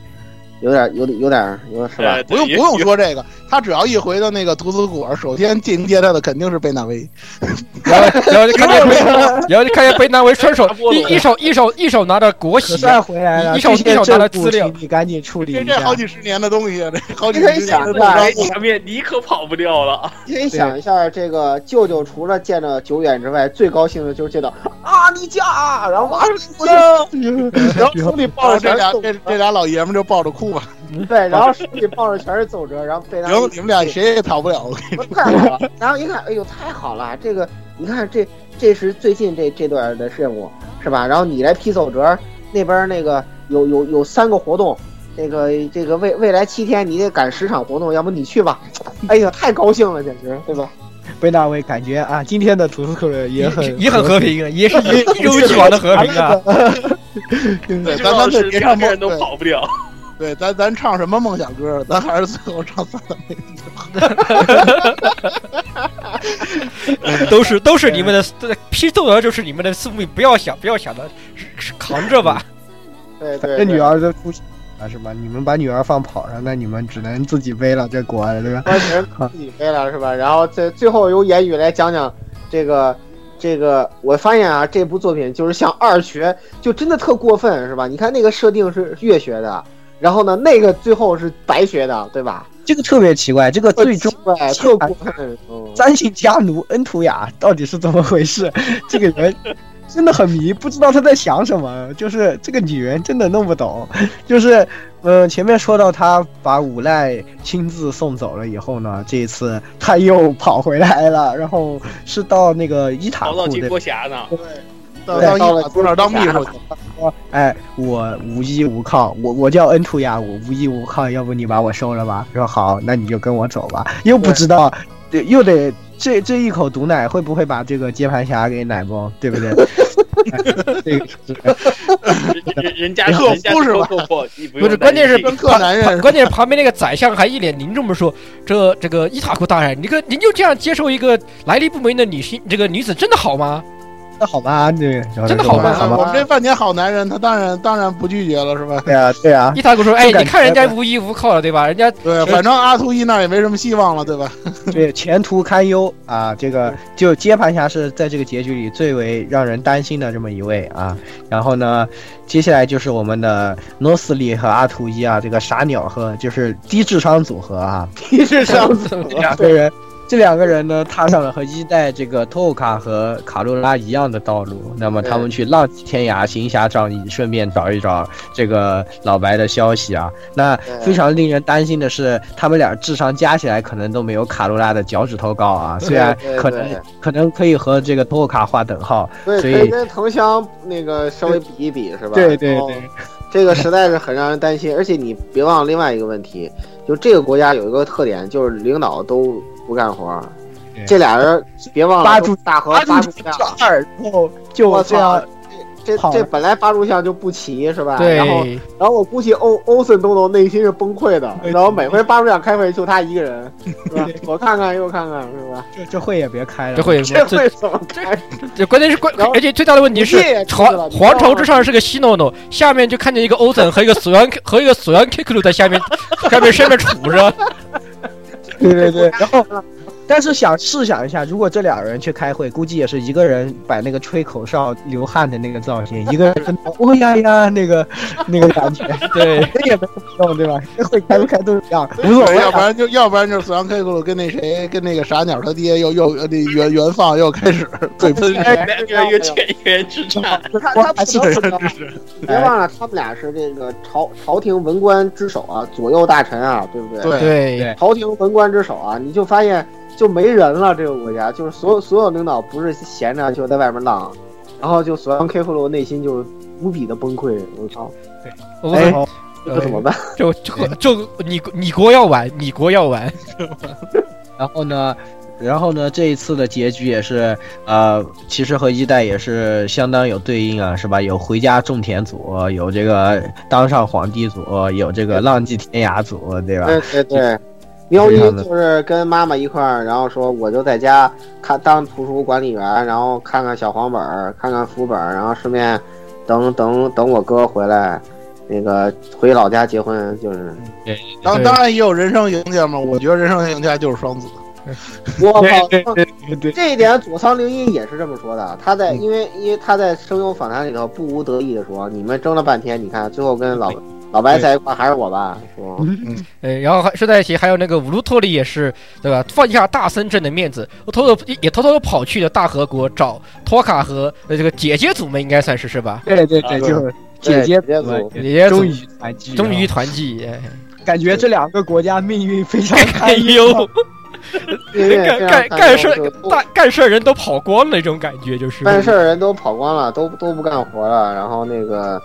有点有点有点有是吧？不用不用说这个，他只要一回到那个图斯谷，首先迎接他的肯定是贝纳维。然后然后就看见，然后就看见贝纳维双手一一手一手一手拿着国旗，回来了，一手一手拿着资料，你赶紧处理一下。这好几十年的东西，这好几十年的画面你可跑不掉了。你可以想一下，这个舅舅除了见着久远之外，最高兴的就是见到阿尼加，然后马上出去，然后手里抱着这俩这这俩老爷们就抱着哭吧。对，然后手里抱着全是奏折，然后被他。行，你们俩谁也逃不了。我跟你说，太好了。然后一看，哎呦，太好了！这个，你看，这这是最近这这段的任务，是吧？然后你来批奏折，那边那个有有有三个活动，这个这个未未来七天你得赶十场活动，要不你去吧？哎呀，太高兴了，简直，对吧？贝纳威感觉啊，今天的图斯克也很也很和平，也是一如既往的和平啊。对，咱们是两个人都跑不了。对，咱咱唱什么梦想歌？咱还是最后唱三妹子。都是都是你们的批奏折，就是你们的宿命，不要想不要想的，扛着吧。对对，这女儿的出啊是吧？你们把女儿放跑上，那你们只能自己背了这锅了，对吧？只能自己背了是吧？然后最最后由言语来讲讲这个这个，我发现啊，这部作品就是像二学，就真的特过分是吧？你看那个设定是越学的。然后呢，那个最后是白学的，对吧？这个特别奇怪，这个最终特过分。三姓家奴恩图雅到底是怎么回事？这个人真的很迷，不知道他在想什么。就是这个女人真的弄不懂。就是，呃，前面说到他把五赖亲自送走了以后呢，这一次他又跑回来了，然后是到那个伊塔库的。对。到到了多少当秘书？说，哎，我无依无靠，我我叫恩图亚，我无依无靠，要不你把我收了吧？说好，那你就跟我走吧。又不知道，又得这这一口毒奶会不会把这个接盘侠给奶崩，对不对？这个人人家人家是吧？不是，关键是客男人，关键是旁边那个宰相还一脸凝重的说：“这这个伊塔库大人，你个您就这样接受一个来历不明的女性，这个女子真的好吗？”那好吧，这真的好吧？我们这半年好男人，他当然当然不拒绝了，是吧？对啊，对啊。伊塔古说：“哎，你看人家无依无靠了，对吧？人家对，反正阿图伊那也没什么希望了，对吧？对，前途堪忧啊！这个就接盘侠是在这个结局里最为让人担心的这么一位啊。然后呢，接下来就是我们的诺斯利和阿图伊啊，这个傻鸟和就是低智商组合啊，低智商组合 两个人。这两个人呢，踏上了和一代这个托卡和卡洛拉一样的道路。那么他们去浪迹天涯，行侠仗义，顺便找一找这个老白的消息啊。那非常令人担心的是，他们俩智商加起来可能都没有卡洛拉的脚趾头高啊。虽然可能可能可以和这个托卡划等号，所以跟藤香那个稍微比一比是吧？对对对，这个实在是很让人担心。而且你别忘了另外一个问题，就这个国家有一个特点，就是领导都。不干活，这俩人别忘了八柱大和八柱像二，然后就这样。这这本来八柱像就不齐是吧？对。然后然后我估计欧欧森东东内心是崩溃的。然后每回八柱像开会就他一个人，是吧？左看看右看看是吧？这这会也别开了。这会 这会怎么开？这关键是关，而且最大的问题是皇皇朝之上是个西诺诺，下面就看见一个欧森和一个索安和一个索安 K 克鲁在下面下面身着杵着。对对对，然后，但是想试想一下，如果这俩人去开会，估计也是一个人摆那个吹口哨流汗的那个造型，一个人哦呀呀那个 那个感觉，对，也没用，对吧？会开不开都一样，无所谓。要不然就要不然就是死亡 K 库跟那谁跟那个傻鸟他爹又又那原原放又开始嘴喷，越来越前沿之战。他他是别忘了他们俩是这个朝朝廷文官之首啊，左右大臣啊，对不对？对，朝廷文官之首啊，你就发现。就没人了，这个国家就是所有所有领导不是闲着就在外面浪，然后就索扬 K 弗罗内心就无比的崩溃。我操！对，哎，这怎么办？就就就你你国要完，你国要完，然后呢？然后呢，这一次的结局也是，呃，其实和一代也是相当有对应啊，是吧？有回家种田组，有这个当上皇帝组，有这个浪迹天涯组，对吧？对对对，喵一就是跟妈妈一块儿，然后说我就在家看当图书管理员，然后看看小黄本儿，看看副本儿，然后顺便等等等我哥回来，那个回老家结婚，就是。当当然也有人生赢家嘛，我觉得人生赢家就是双子。我靠！这一点佐仓绫音也是这么说的。他在因为因为他在声优访谈里头不无得意的说：“你们争了半天，你看最后跟老老白在一块还是我吧？”是吧？嗯，然后还说在一起，还有那个五路托里也是对吧？放下大森镇的面子，我偷偷也偷偷跑去了大和国找托卡和这个姐姐组们，应该算是是吧？对对对，就是姐姐组，姐姐终于团聚，终于团聚，感觉这两个国家命运非常 堪忧。干干干事干干事人都跑光了，那种感觉就是干事人都跑光了，都都不干活了。然后那个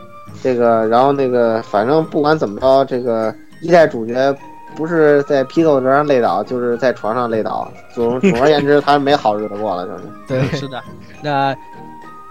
这个，然后那个，反正不管怎么着，这个一代主角不是在批斗桌上累倒，就是在床上累倒。总 总而言之，他没好日子过了，就是。对，是的。那。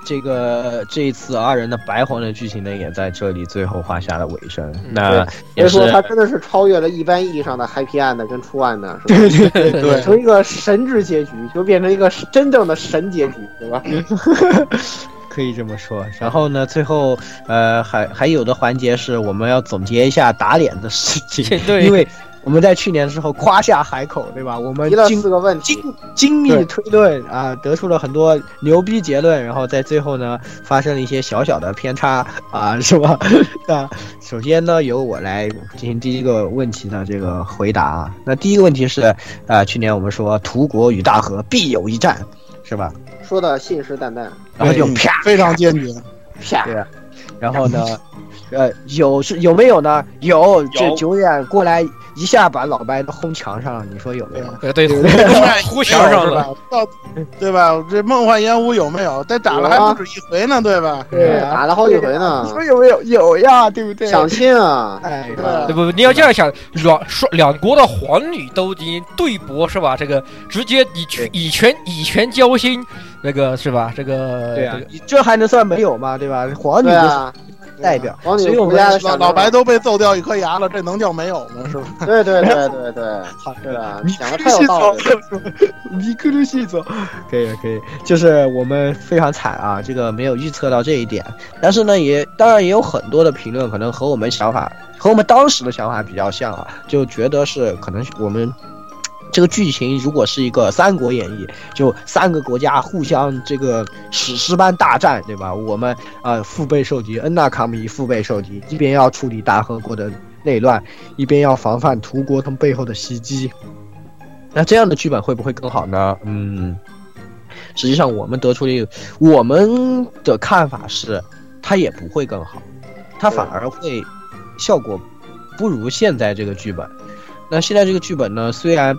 这个这一次二人的白黄的剧情呢，也在这里最后画下了尾声。那所以说，他真的是超越了一般意义上的 Happy End 跟初 End，是吧？对对对，变成一个神之结局，就变成一个真正的神结局，对吧？可以这么说。然后呢，最后呃，还还有的环节是我们要总结一下打脸的事情，对，因为。我们在去年之后夸下海口，对吧？我们提了四个问题，精精密推论啊，得出了很多牛逼结论，然后在最后呢，发生了一些小小的偏差啊，是吧？啊，首先呢，由我来进行第一个问题的这个回答啊。那第一个问题是啊，去年我们说图国与大河必有一战，是吧？说的信誓旦旦，然后就啪，非常坚决，啪。对，然后呢，呃，有是有没有呢？有，这久远过来。一下把老白都轰墙上了，你说有没有？对对，轰 墙上了，到对吧？这梦幻烟雾有没有？但打了还不止一回呢，对吧？对，打了好几回呢。你说有没有？有呀，对不对？抢亲啊！哎，对不？你要这样想，两双两国的皇女都已经对搏是吧？这个直接以权以权以权交心，那个是吧？这个对啊，这还能算没有吗？对吧？皇女啊。代表，所以我们家老老白都被揍掉一颗牙了，这能叫没有吗？是吧？对对对对对，是啊，讲的太有道理了。米克鲁西佐，可以 可以，就是我们非常惨啊，这个没有预测到这一点。但是呢，也当然也有很多的评论，可能和我们想法和我们当时的想法比较像啊，就觉得是可能我们。这个剧情如果是一个《三国演义》，就三个国家互相这个史诗般大战，对吧？我们啊腹背受敌，恩纳卡米腹背受敌，一边要处理大和国的内乱，一边要防范图国从背后的袭击。那这样的剧本会不会更好呢？嗯，实际上我们得出的我们的看法是，它也不会更好，它反而会效果不如现在这个剧本。那现在这个剧本呢，虽然。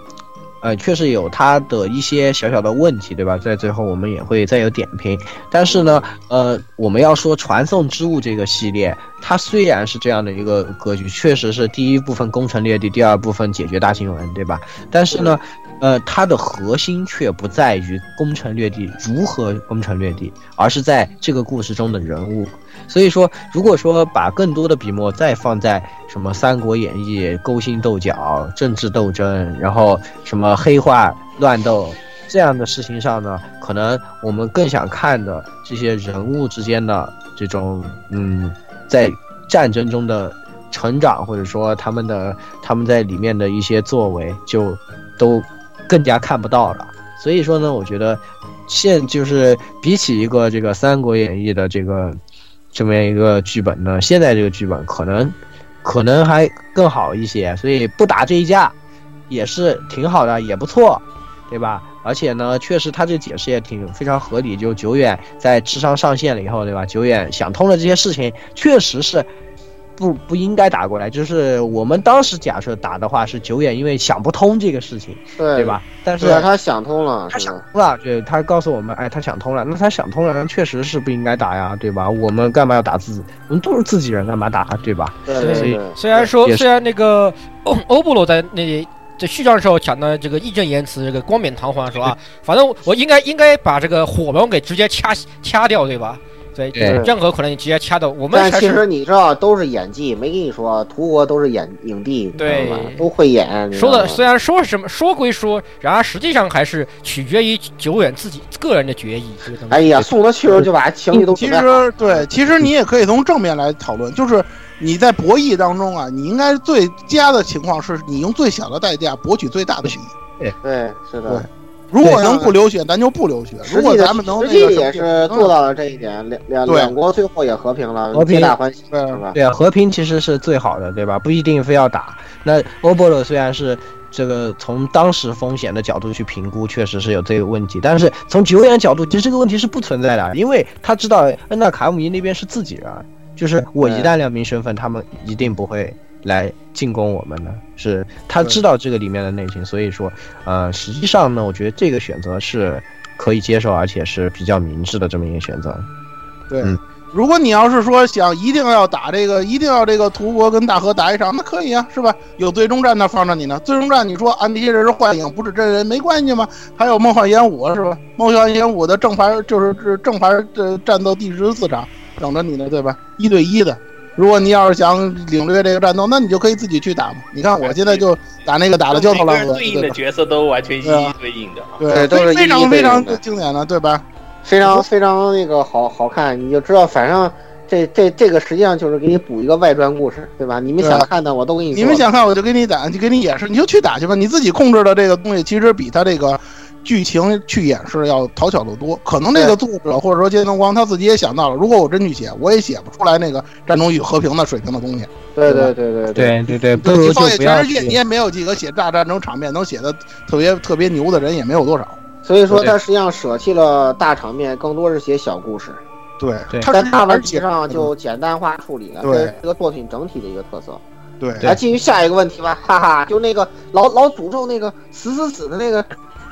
呃，确实有它的一些小小的问题，对吧？在最后我们也会再有点评。但是呢，呃，我们要说《传送之物》这个系列，它虽然是这样的一个格局，确实是第一部分攻城略地，第二部分解决大新闻，对吧？但是呢，呃，它的核心却不在于攻城略地如何攻城略地，而是在这个故事中的人物。所以说，如果说把更多的笔墨再放在什么《三国演义》勾心斗角、政治斗争，然后什么黑化乱斗这样的事情上呢，可能我们更想看的这些人物之间的这种嗯，在战争中的成长，或者说他们的他们在里面的一些作为，就都更加看不到了。所以说呢，我觉得现就是比起一个这个《三国演义》的这个。这么一个剧本呢，现在这个剧本可能，可能还更好一些，所以不打这一架，也是挺好的，也不错，对吧？而且呢，确实他这解释也挺非常合理。就久远在智商上线了以后，对吧？久远想通了这些事情，确实是不不应该打过来，就是我们当时假设打的话是九眼，因为想不通这个事情，对对吧？但是他想通了，他想通了，对，他告诉我们，哎，他想通了，那他想通了，那确实是不应该打呀，对吧？我们干嘛要打自己？我们都是自己人，干嘛打，对吧？对，所以虽然说虽然那个欧 欧布罗在那在序章的时候讲的这个义正言辞，这个冠冕堂皇说啊，反正我应该应该把这个火龙给直接掐掐掉，对吧？对，任何可能你直接掐到我们。但其实你知道都是演技，没跟你说，图国都是演影帝，对，都会演。说的虽然说什么说归说，然而实际上还是取决于久远自己个人的决议。哎呀，送他去了就把情绪都。其实对，其实你也可以从正面来讨论，就是你在博弈当中啊，你应该最佳的情况是你用最小的代价博取最大的利益。对对，是的。如果能不流血，咱就不流血。如果咱们能实际也是做到了这一点，两两两国最后也和平了，和平大欢喜，是吧？对啊，和平其实是最好的，对吧？不一定非要打。那欧波罗虽然是这个从当时风险的角度去评估，确实是有这个问题，但是从久远角度，其实这个问题是不存在的，因为他知道恩纳卡姆伊那边是自己人，就是我一旦亮明身份，他们一定不会。来进攻我们的是他知道这个里面的内情，所以说，呃，实际上呢，我觉得这个选择是可以接受，而且是比较明智的这么一个选择。对，如果你要是说想一定要打这个，一定要这个图国跟大河打一场，那可以啊，是吧？有最终战那放着你呢。最终战你说啊，那些人是幻影，不是真人，没关系吗？还有梦幻演武是吧？梦幻演武的正牌就是是正牌的战斗第十四场等着你呢，对吧？一对一的。如果你要是想领略这个战斗，那你就可以自己去打嘛。你看我现在就打那个打的焦头烂额，对应的角色都完全一一对应的，对，都是非常非常经典的，对吧？非常非常那个好好看，你就知道，反正这这这个实际上就是给你补一个外传故事，对吧？你们想看的我都给你，你们想看我就给你打，就给你演示，你就去打去吧。你自己控制的这个东西，其实比他这个。剧情去演示要讨巧的多，可能这个作者或者说金东光他自己也想到了，如果我真去写，我也写不出来那个战争与和平的水平的东西。对对对对对对对，不如就全世界你也没有几个写大战争场面能写的特别特别牛的人，也没有多少。所以说他实际上舍弃了大场面，更多是写小故事。对，他在大问题上就简单化处理了，这是这个作品整体的一个特色。对，来继续下一个问题吧，哈哈，就那个老老诅咒那个死死死的那个。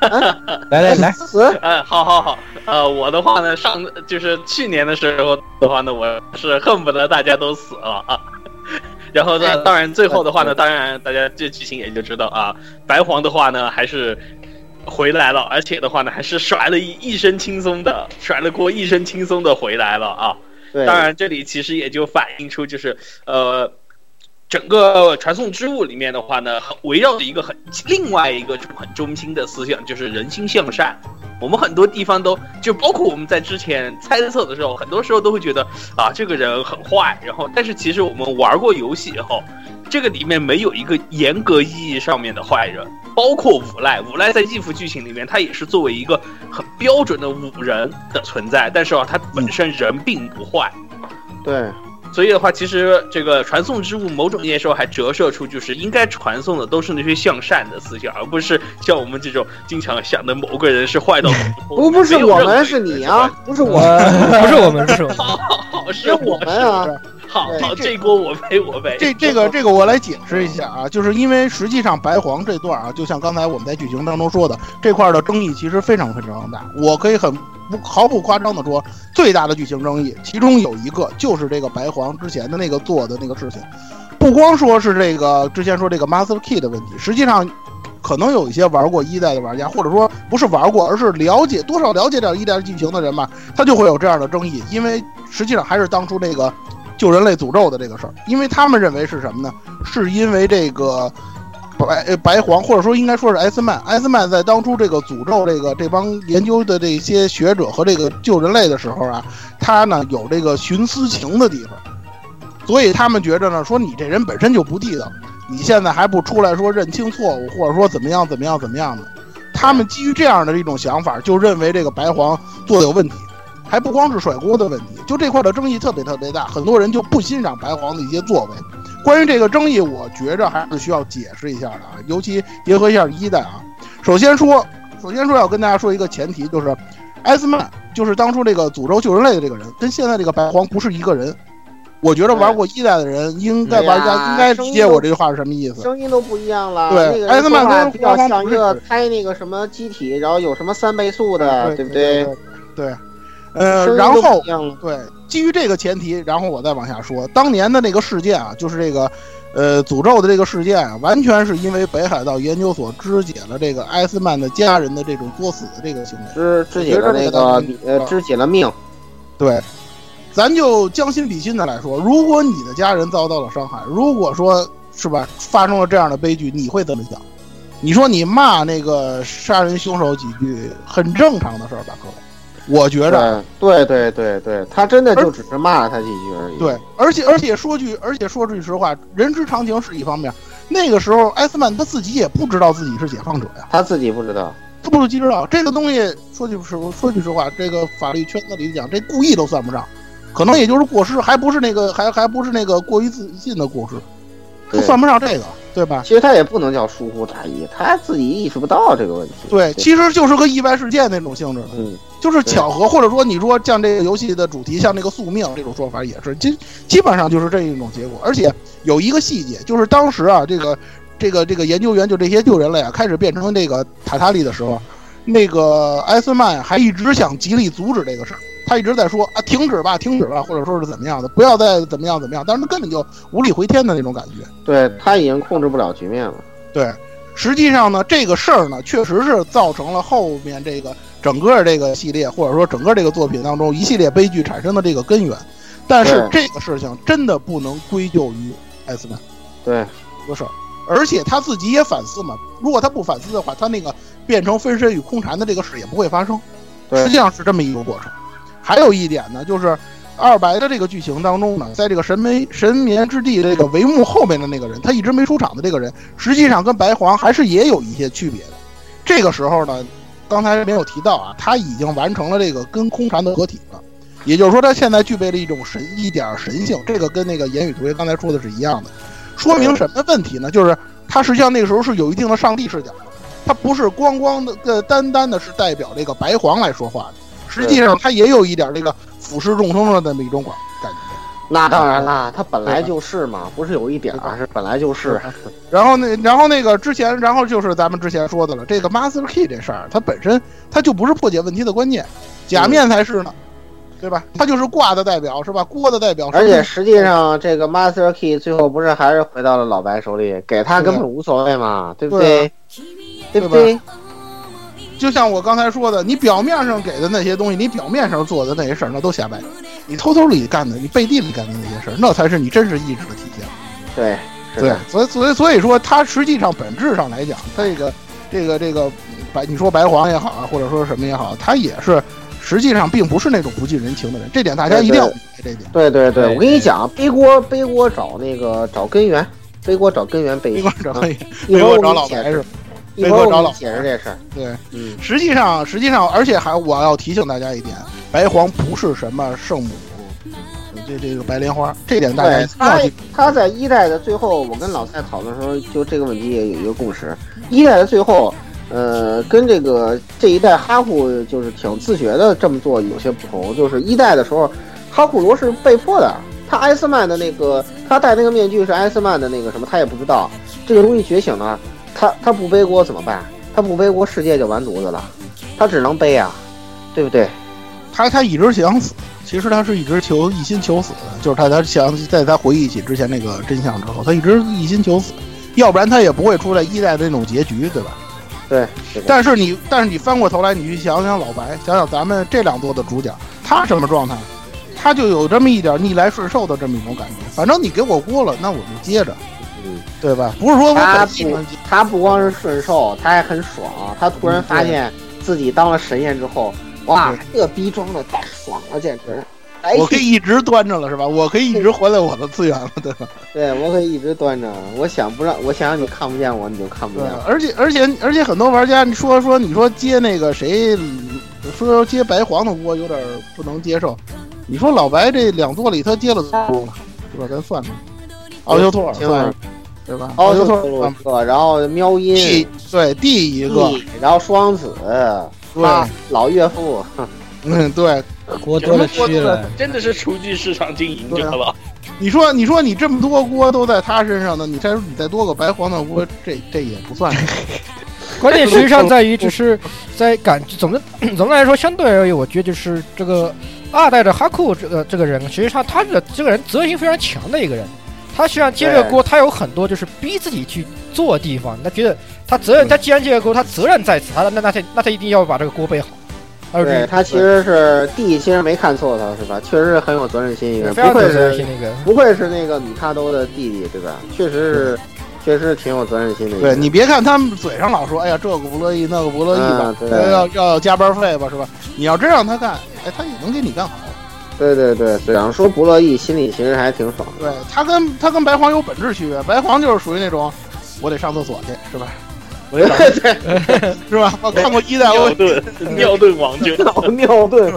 来来来，嗯，好好好，呃，我的话呢，上就是去年的时候的话呢，我是恨不得大家都死了啊。然后呢，当然最后的话呢，当然大家这剧情也就知道啊，白黄的话呢还是回来了，而且的话呢还是甩了一一身轻松的，甩了锅一身轻松的回来了啊。当然这里其实也就反映出就是呃。整个传送之物里面的话呢，围绕着一个很另外一个很中心的思想，就是人心向善。我们很多地方都就包括我们在之前猜测的时候，很多时候都会觉得啊，这个人很坏。然后，但是其实我们玩过游戏以后，这个里面没有一个严格意义上面的坏人，包括无赖。无赖在义父剧情里面，他也是作为一个很标准的五人的存在，但是啊，他本身人并不坏。对。所以的话，其实这个传送之物，某种意义上还折射出，就是应该传送的都是那些向善的思想，而不是像我们这种经常想的某个人是坏到 不 不是我们是你啊，不是我，不是我们，是好好是我们啊。好，这锅我背，我背。这这个这个我来解释一下啊，就是因为实际上白黄这段啊，就像刚才我们在剧情当中说的，这块的争议其实非常非常大。我可以很不毫不夸张的说，最大的剧情争议，其中有一个就是这个白黄之前的那个做的那个事情，不光说是这个之前说这个 Master Key 的问题，实际上可能有一些玩过一代的玩家，或者说不是玩过，而是了解多少了解点一代剧情的人吧，他就会有这样的争议，因为实际上还是当初那个。救人类诅咒的这个事儿，因为他们认为是什么呢？是因为这个白白黄，或者说应该说是艾斯曼艾斯曼在当初这个诅咒这个这帮研究的这些学者和这个救人类的时候啊，他呢有这个徇私情的地方，所以他们觉着呢，说你这人本身就不地道，你现在还不出来说认清错误，或者说怎么样怎么样怎么样的，他们基于这样的一种想法，就认为这个白黄做的有问题。还不光是甩锅的问题，就这块的争议特别特别大，很多人就不欣赏白黄的一些作为。关于这个争议，我觉着还是需要解释一下的啊，尤其结合一下一代啊。首先说，首先说要跟大家说一个前提，就是艾斯曼就是当初这个诅咒救人类的这个人，跟现在这个白皇不是一个人。我觉得玩过一代的人，应该玩家应该理解我这句话是什么意思。声音都不一样了。对，艾斯曼跟比较像一个开那个什么机体，然后有什么三倍速的，对不对？对。呃，然后对，基于这个前提，然后我再往下说，当年的那个事件啊，就是这个，呃，诅咒的这个事件啊，完全是因为北海道研究所肢解了这个艾斯曼的家人的这种作死的这个行为，肢肢解了那个呃，肢解了命。对，咱就将心比心的来说，如果你的家人遭到了伤害，如果说是吧，发生了这样的悲剧，你会怎么想？你说你骂那个杀人凶手几句，很正常的事儿吧，各位。我觉着，对对对对，他真的就只是骂了他几句而已。对，而且而且说句，而且说句实话，人之常情是一方面。那个时候，艾斯曼他自己也不知道自己是解放者呀，他自己不知道，他不知道这个东西。说句实说句实话，这个法律圈子里讲，这故意都算不上，可能也就是过失，还不是那个，还还不是那个过于自信的过失，他算不上这个，对吧？其实他也不能叫疏忽大意，他自己意识不到这个问题。对，其实就是个意外事件那种性质。嗯。就是巧合，或者说你说像这个游戏的主题，像那个宿命这种说法也是，基基本上就是这一种结果。而且有一个细节，就是当时啊，这个这个这个研究员就这些旧人类啊，开始变成那个塔塔利的时候，那个艾斯曼还一直想极力阻止这个事儿，他一直在说啊，停止吧，停止吧，或者说是怎么样的，不要再怎么样怎么样，但是他根本就无力回天的那种感觉。对他已经控制不了局面了。对，实际上呢，这个事儿呢，确实是造成了后面这个。整个这个系列，或者说整个这个作品当中一系列悲剧产生的这个根源，但是这个事情真的不能归咎于艾斯曼，对，一个事儿，而且他自己也反思嘛，如果他不反思的话，他那个变成分身与空蝉的这个事也不会发生，实际上是这么一个过程。还有一点呢，就是二白的这个剧情当中呢，在这个神眉神眠之地这个帷幕后面的那个人，他一直没出场的这个人，实际上跟白黄还是也有一些区别的。这个时候呢。刚才没有提到啊，他已经完成了这个跟空禅的合体了，也就是说他现在具备了一种神一点神性，这个跟那个言语同学刚才说的是一样的，说明什么问题呢？就是他实际上那个时候是有一定的上帝视角的，他不是光光的呃单单的是代表这个白黄来说话的，实际上他也有一点这个俯视众生的那么一种感感觉。那当然啦，他本来就是嘛，不是有一点儿，是本来就是。然后那，然后那个之前，然后就是咱们之前说的了，这个 Master Key 这事儿，它本身它就不是破解问题的关键，假面才是呢，对吧？它就是挂的代表，是吧？锅的代表。而且实际上，这个 Master Key 最后不是还是回到了老白手里，给他根本无所谓嘛，对不对？对不对？就像我刚才说的，你表面上给的那些东西，你表面上做的那些事儿，那都瞎掰。你偷偷里干的，你背地里干的那些事儿，那才是你真实意志的体现。对，对，所以，所以，所以说，他实际上本质上来讲，这个，这个，这个白，你说白黄也好啊，或者说什么也好，他也是实际上并不是那种不近人情的人。这点大家一定要明白这点。对对对，我跟你讲，背锅背锅找那个找根源，背锅找根源背锅找根源，背锅找老白是。背锅找老解释这事儿。对，嗯，实际上，实际上，而且还我要提醒大家一点。白皇不是什么圣母，这这个白莲花，这点大家他他在一代的最后，我跟老蔡讨论的时候，就这个问题也有一个共识。一代的最后，呃，跟这个这一代哈库就是挺自觉的这么做有些不同。就是一代的时候，哈库罗是被迫的，他艾斯曼的那个他戴那个面具是艾斯曼的那个什么，他也不知道这个东西觉醒了，他他不背锅怎么办？他不背锅，世界就完犊子了，他只能背啊，对不对？他他一直想死，其实他是一直求一心求死的，就是他他想在他回忆起之前那个真相之后，他一直一心求死，要不然他也不会出来一代的那种结局，对吧？对。但是你但是你翻过头来，你去想想老白，想想咱们这两座的主角，他什么状态？他就有这么一点逆来顺受的这么一种感觉。反正你给我锅了，那我就接着，嗯，对吧？不是说我他不他不光是顺受，他还很爽。他突然发现自己当了神仙之后。哇，这逼装的太爽了，简直！我可以一直端着了，是吧？我可以一直活在我的资源了，对吧？对，我可以一直端着。我想不让，我想让你看不见我，你就看不见。而且，而且，而且，很多玩家，你说说，你说接那个谁，说接白黄的锅有点不能接受。你说老白这两座里他接了多少个？是吧？咱算算，奥修托尔算，对吧？奥修托尔一个，然后喵音，对，第一个，然后双子。对，老岳父，嗯，对，锅多了去了，真的是厨具市场经营者了。你说，你说你这么多锅都在他身上呢，你再说你再多个白黄的锅，这这也不算。关键实际上在于，就是在感总的总的来说，相对而言，我觉得就是这个二代的哈库这个这个人，实际上他的这个人责任心非常强的一个人。他实际上接这个锅，他有很多就是逼自己去做的地方。他觉得他责任，他既然接个锅，他责任在此，他那那他那他一定要把这个锅背好。对他其实是弟，其实没看错他，是吧？确实是很有责任心一个人，不愧是那个，不愧是那个米卡多的弟弟，对吧？确实是，确实挺有责任心的。对你别看他们嘴上老说，哎呀，这个不乐意，那个不乐意吧，要要加班费吧，是吧？你要真让他干，哎，他也能给你干好。对对对，嘴上说不乐意，心里其实还挺爽。对他跟他跟白黄有本质区别，白黄就是属于那种，我得上厕所去，是吧？对对，是吧？我看过一代尿遁 尿遁王就 尿遁，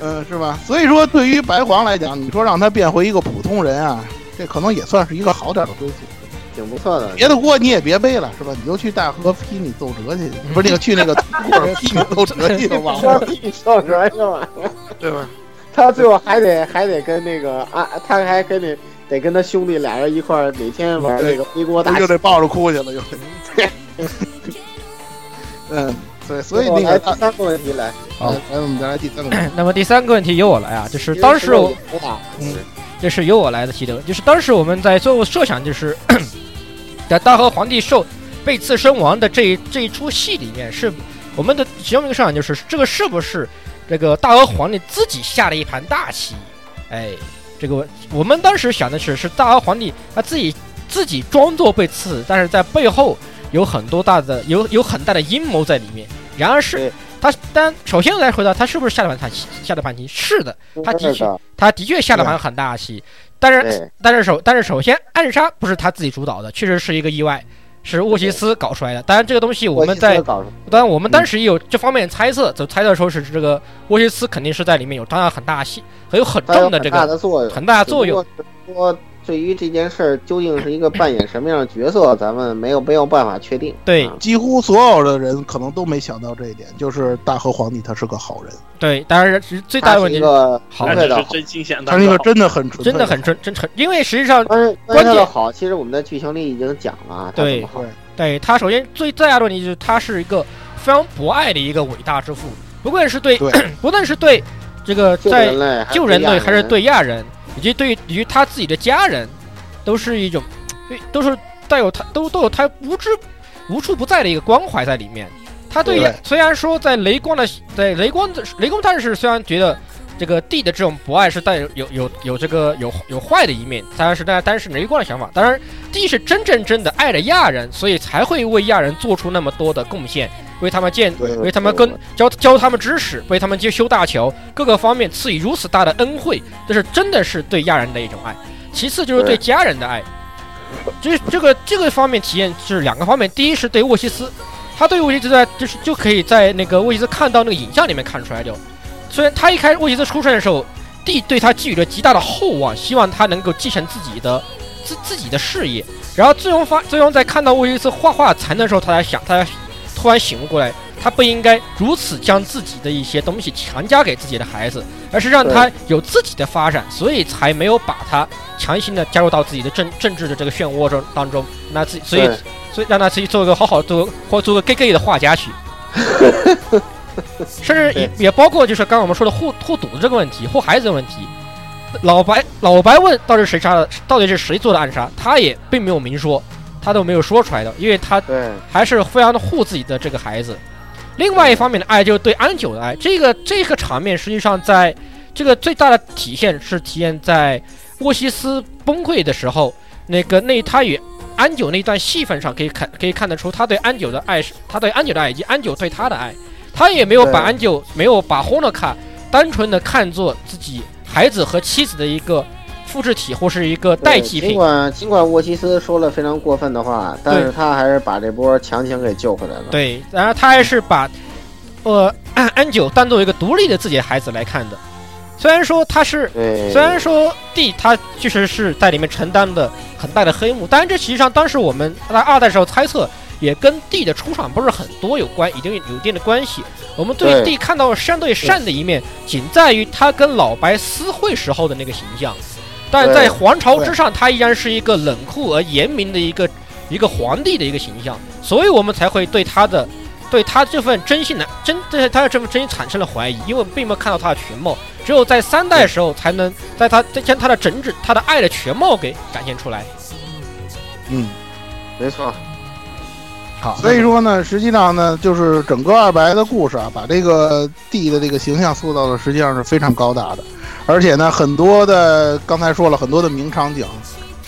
嗯，是吧？所以说，对于白黄来讲，你说让他变回一个普通人啊，这可能也算是一个好点的归宿，挺不错的。别的锅你也别背了，是吧？你就去大河劈你奏折去，不是那个去那个劈你奏折去，往 劈你奏折去了，对吧？他最后还得还得跟那个啊，他还跟你。得跟他兄弟俩人一块儿每天玩那个飞锅大，又得抱着哭去了，又。嗯，对，所以那个第三个问题来，好，来我们再来第三个。那么第三个问题由我来啊，就是当时我，嗯，这是由我来的提的，就是当时我们在做设想，就是在大和皇帝受被刺身亡的这一这一出戏里面，是我们的其中一个设想，就是这个是不是这个大和皇帝自己下了一盘大棋？哎。这个我们当时想的是，是大和皇帝他自己自己装作被刺，但是在背后有很多大的有有很大的阴谋在里面。然而是他，但首先来回答，他是不是下了盘大棋？下了盘棋是的，他的确他的确下了盘很大棋。但是但是首但是首先暗杀不是他自己主导的，确实是一个意外。是沃西斯搞出来的，当然这个东西我们在，当然我们当时也有这方面猜测，就猜测说是这个沃西斯肯定是在里面有当然很大戏，很有很重的这个很大的作用。说对于这件事儿究竟是一个扮演什么样的角色，咱们没有没有办法确定。对，几乎所有的人可能都没想到这一点，就是大和皇帝他是个好人。对，当然最大的问题，好的是真心想，他那个真的很纯，真的很真真诚。因为实际上，关关键的好，其实我们在剧情里已经讲了。对对，对他首先最最大的问题就是他是一个非常博爱的一个伟大之父，不论是对，不论是对这个在救人类，还是对亚人，以及对于他自己的家人，都是一种，都是带有他都都有他无知无处不在的一个关怀在里面。他对虽然说在雷光的在雷光的雷光战士虽然觉得这个地的这种博爱是带有有有有这个有有坏的一面，当然是但但是雷光的想法，当然地是真正真的爱着亚人，所以才会为亚人做出那么多的贡献，为他们建为他们跟教教他们知识，为他们接修大桥，各个方面赐予如此大的恩惠，这是真的是对亚人的一种爱。其次就是对家人的爱，这这个这个方面体验是两个方面，第一是对沃西斯。他对沃西斯在就是就可以在那个沃西斯看到那个影像里面看出来，就虽然他一开始沃西斯出生的时候，帝对他寄予了极大的厚望，希望他能够继承自己的自自己的事业。然后最终发最终在看到沃西斯画画残的时候，他才想，他才突然醒悟过来，他不应该如此将自己的一些东西强加给自己的孩子，而是让他有自己的发展，所以才没有把他强行的加入到自己的政政治的这个漩涡中当中。那自己所以。所以让他自己做一个好好做或做个 gay gay 的画家去，甚至也也包括就是刚刚我们说的护护犊子这个问题，护孩子的问题。老白老白问到底谁杀的，到底是谁做的暗杀，他也并没有明说，他都没有说出来的，因为他还是非常的护自己的这个孩子。另外一方面的爱就是对安九的爱，这个这个场面实际上在这个最大的体现是体现在沃西斯崩溃的时候，那个那他与。安九那段戏份上可以看，可以看得出他对安九的爱是，他对安九的爱以及安九对他的爱，他也没有把安九没有把霍诺卡单纯的看作自己孩子和妻子的一个复制体或是一个代替品。尽管尽管沃西斯说了非常过分的话，但是他还是把这波强行给救回来了。对，然后他还是把，呃，安九当做一个独立的自己的孩子来看的。虽然说他是，虽然说 D 他确实是在里面承担的很大的黑幕，但是这实际上当时我们在二代时候猜测，也跟 D 的出场不是很多有关，一定有一定的关系。我们对 D 看到相对善的一面，仅在于他跟老白私会时候的那个形象。但在皇朝之上，他依然是一个冷酷而严明的一个一个皇帝的一个形象，所以我们才会对他的对他这份真心的真对他的这份真心产生了怀疑，因为并没有看到他的全貌，只有在三代时候才能在他将他的整整他的爱的全貌给展现出来。嗯，没错。好，所以说呢，实际上呢，就是整个二白的故事啊，把这个帝的这个形象塑造的实际上是非常高大的，而且呢，很多的刚才说了很多的名场景，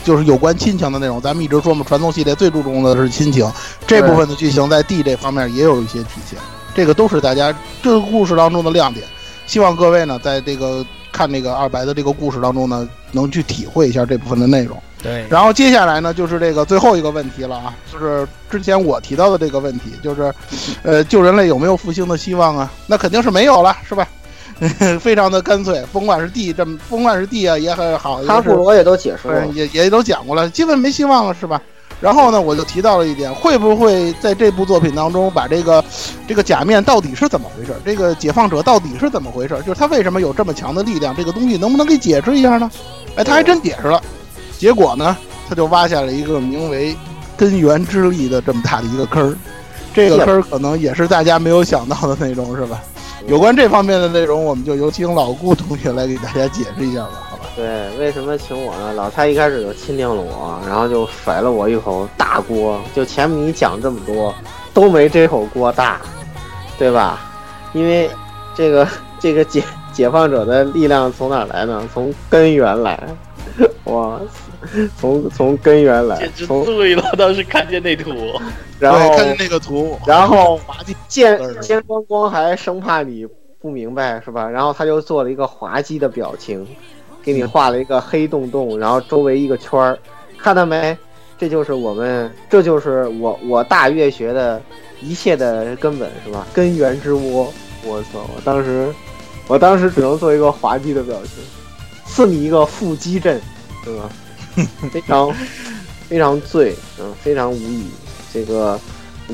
就是有关亲情的内容。咱们一直说嘛，传送系列最注重的是亲情，这部分的剧情在帝这方面也有一些体现，这个都是大家这个故事当中的亮点。希望各位呢，在这个看这个二白的这个故事当中呢，能去体会一下这部分的内容。对，然后接下来呢，就是这个最后一个问题了啊，就是之前我提到的这个问题，就是，呃，救人类有没有复兴的希望啊？那肯定是没有了，是吧？非常的干脆，甭管是地这么，甭管是地啊也很好，哈布罗也都解释了，也也都讲过了，基本没希望了，是吧？然后呢，我就提到了一点，会不会在这部作品当中把这个这个假面到底是怎么回事？这个解放者到底是怎么回事？就是他为什么有这么强的力量？这个东西能不能给解释一下呢？哎，他还真解释了。结果呢，他就挖下了一个名为“根源之力”的这么大的一个坑儿，这个坑儿可能也是大家没有想到的内容，是吧？有关这方面的内容，我们就有请老顾同学来给大家解释一下吧，好吧？对，为什么请我呢？老蔡一开始就钦定了我，然后就甩了我一口大锅。就前面你讲这么多，都没这口锅大，对吧？因为这个这个解解放者的力量从哪来呢？从根源来，哇！从 从根源来，简直醉了！当时看见那图，然后看见那个图，然后见见光光还生怕你不明白是吧？然后他就做了一个滑稽的表情，给你画了一个黑洞洞，然后周围一个圈儿，看到没？这就是我们，这就是我我大月学的一切的根本是吧？根源之窝！我操！我当时，我当时只能做一个滑稽的表情，赐你一个腹肌阵，对吧？非常非常醉，嗯，非常无语。这个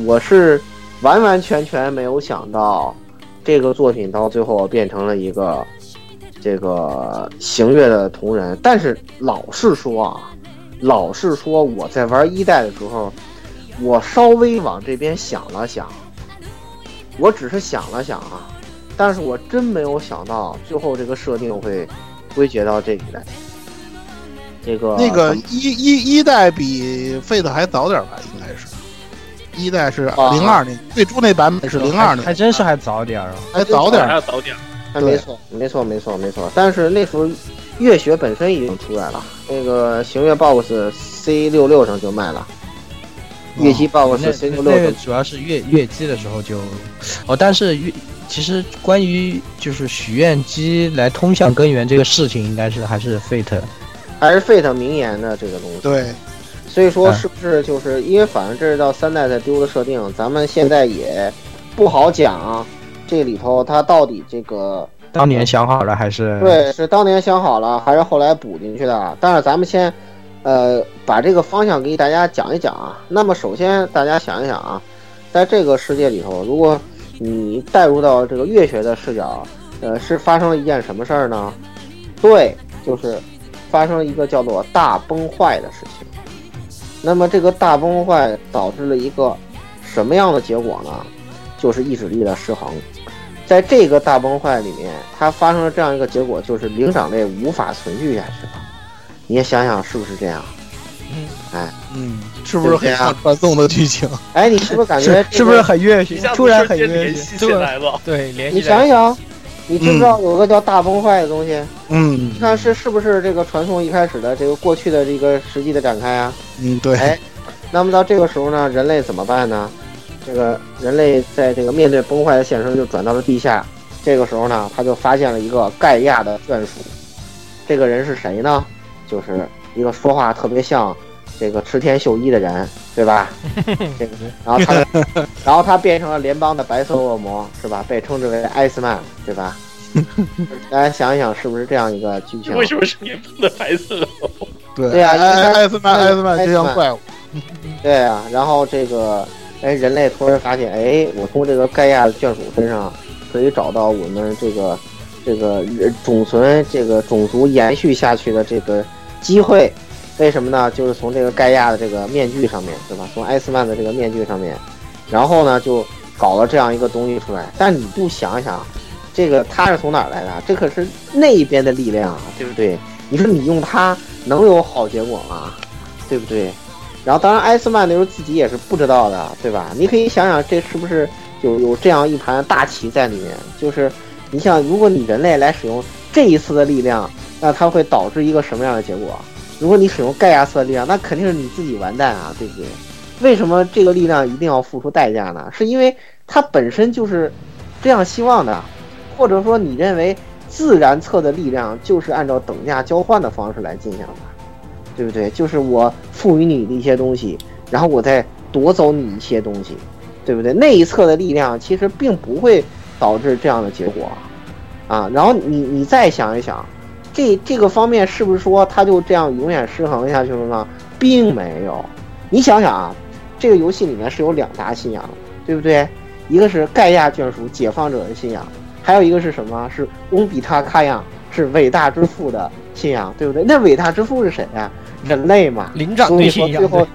我是完完全全没有想到，这个作品到最后变成了一个这个行月的同人。但是老是说啊，老是说我在玩一代的时候，我稍微往这边想了想，我只是想了想啊，但是我真没有想到最后这个设定会归结到这一代。这个那个一一一代比 Fate 还早点吧？应该是，一代是零二年，最初那版本是零二年，还真是还早点啊，还早点，还要早点。没错，没错，没错，没错。但是那时候月雪本身已经出来了，那个行月 BOSS C 六六上就卖了，月姬 BOSS C 六六。那个主要是月月姬的时候就，哦，但是月其实关于就是许愿机来通向根源这个事情，应该是还是 Fate。还是 Fate 名言的这个东西，对，所以说是不是就是因为反正这是到三代才丢的设定，咱们现在也不好讲这里头它到底这个当年想好了还是对，是当年想好了还是后来补进去的？但是咱们先呃把这个方向给大家讲一讲啊。那么首先大家想一想啊，在这个世界里头，如果你带入到这个月学的视角，呃，是发生了一件什么事儿呢？对，就是。发生了一个叫做大崩坏的事情，那么这个大崩坏导致了一个什么样的结果呢？就是意志力的失衡。在这个大崩坏里面，它发生了这样一个结果，就是灵长类无法存续下去了。你也想想是不是这样？嗯，哎，嗯，是不是很像传送的剧情？哎，你是不是感觉是不是很悦心？突然很联系起来了。对，联系。你想想。你知不知道有个叫大崩坏的东西？嗯，你看是是不是这个传送一开始的这个过去的这个实际的展开啊？嗯，对。哎，那么到这个时候呢，人类怎么办呢？这个人类在这个面对崩坏的现实，就转到了地下。这个时候呢，他就发现了一个盖亚的眷属。这个人是谁呢？就是一个说话特别像这个池田秀一的人，对吧？这个，然后他，然后他变成了联邦的白色恶魔，是吧？被称之为艾斯曼，对吧？大家想一想，是不是这样一个剧情？为什么是联邦的白色恶魔？对对呀，艾艾斯曼，艾斯曼就像怪物。对啊，然后这个，哎，人类突然发现，哎，我从这个盖亚的眷属身上可以找到我们这个这个种存这个种族延续下去的这个机会，为什么呢？就是从这个盖亚的这个面具上面，对吧？从艾斯曼的这个面具上面，然后呢就搞了这样一个东西出来。但你不想想，这个他是从哪儿来的？这可是那边的力量啊，对不对？你说你用它能有好结果吗？对不对？然后当然艾斯曼那时候自己也是不知道的，对吧？你可以想想，这是不是有有这样一盘大棋在里面？就是你想，如果你人类来使用这一次的力量，那它会导致一个什么样的结果？如果你使用盖亚斯的力量，那肯定是你自己完蛋啊，对不对？为什么这个力量一定要付出代价呢？是因为它本身就是这样希望的，或者说你认为自然测的力量就是按照等价交换的方式来进行的？对不对？就是我赋予你的一些东西，然后我再夺走你一些东西，对不对？那一侧的力量其实并不会导致这样的结果，啊，然后你你再想一想，这这个方面是不是说它就这样永远失衡下去了呢？并没有，你想想啊，这个游戏里面是有两大信仰，对不对？一个是盖亚眷属解放者的信仰，还有一个是什么？是翁比塔卡亚，是伟大之父的信仰，对不对？那伟大之父是谁呀？人类嘛，灵长类信仰。最后，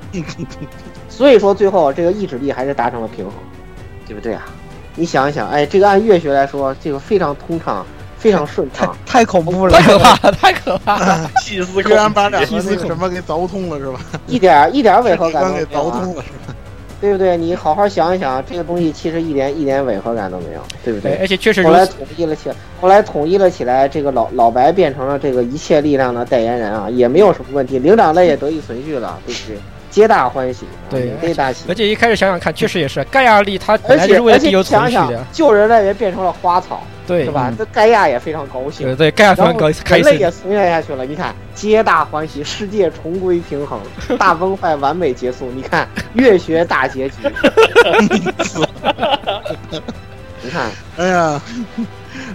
所以说最后这个意志力还是达成了平衡，对不对啊？你想一想，哎，这个按乐学来说，这个非常通畅，非常顺畅，太恐怖了，太可怕了，太可怕了，细思居然把两个那个什么给凿通了是吧？一点一点违和感给凿通了是吧？对不对？你好好想一想，这个东西其实一点一点违和感都没有，对不对？而且确实后来统一了起来，后来统一了起来，这个老老白变成了这个一切力量的代言人啊，也没有什么问题。灵长类也得以存续了，对不对？皆大欢喜，对，皆大喜。而且一开始想想看，确实也是盖亚力，它本来就是为了地球存续的。救人类也变成了花草，对，是吧？这盖亚也非常高兴，对对，盖亚非常高兴，人类也存续下去了。你看，皆大欢喜，世界重归平衡，大崩坏完美结束。你看，月学大结局。你看，哎呀，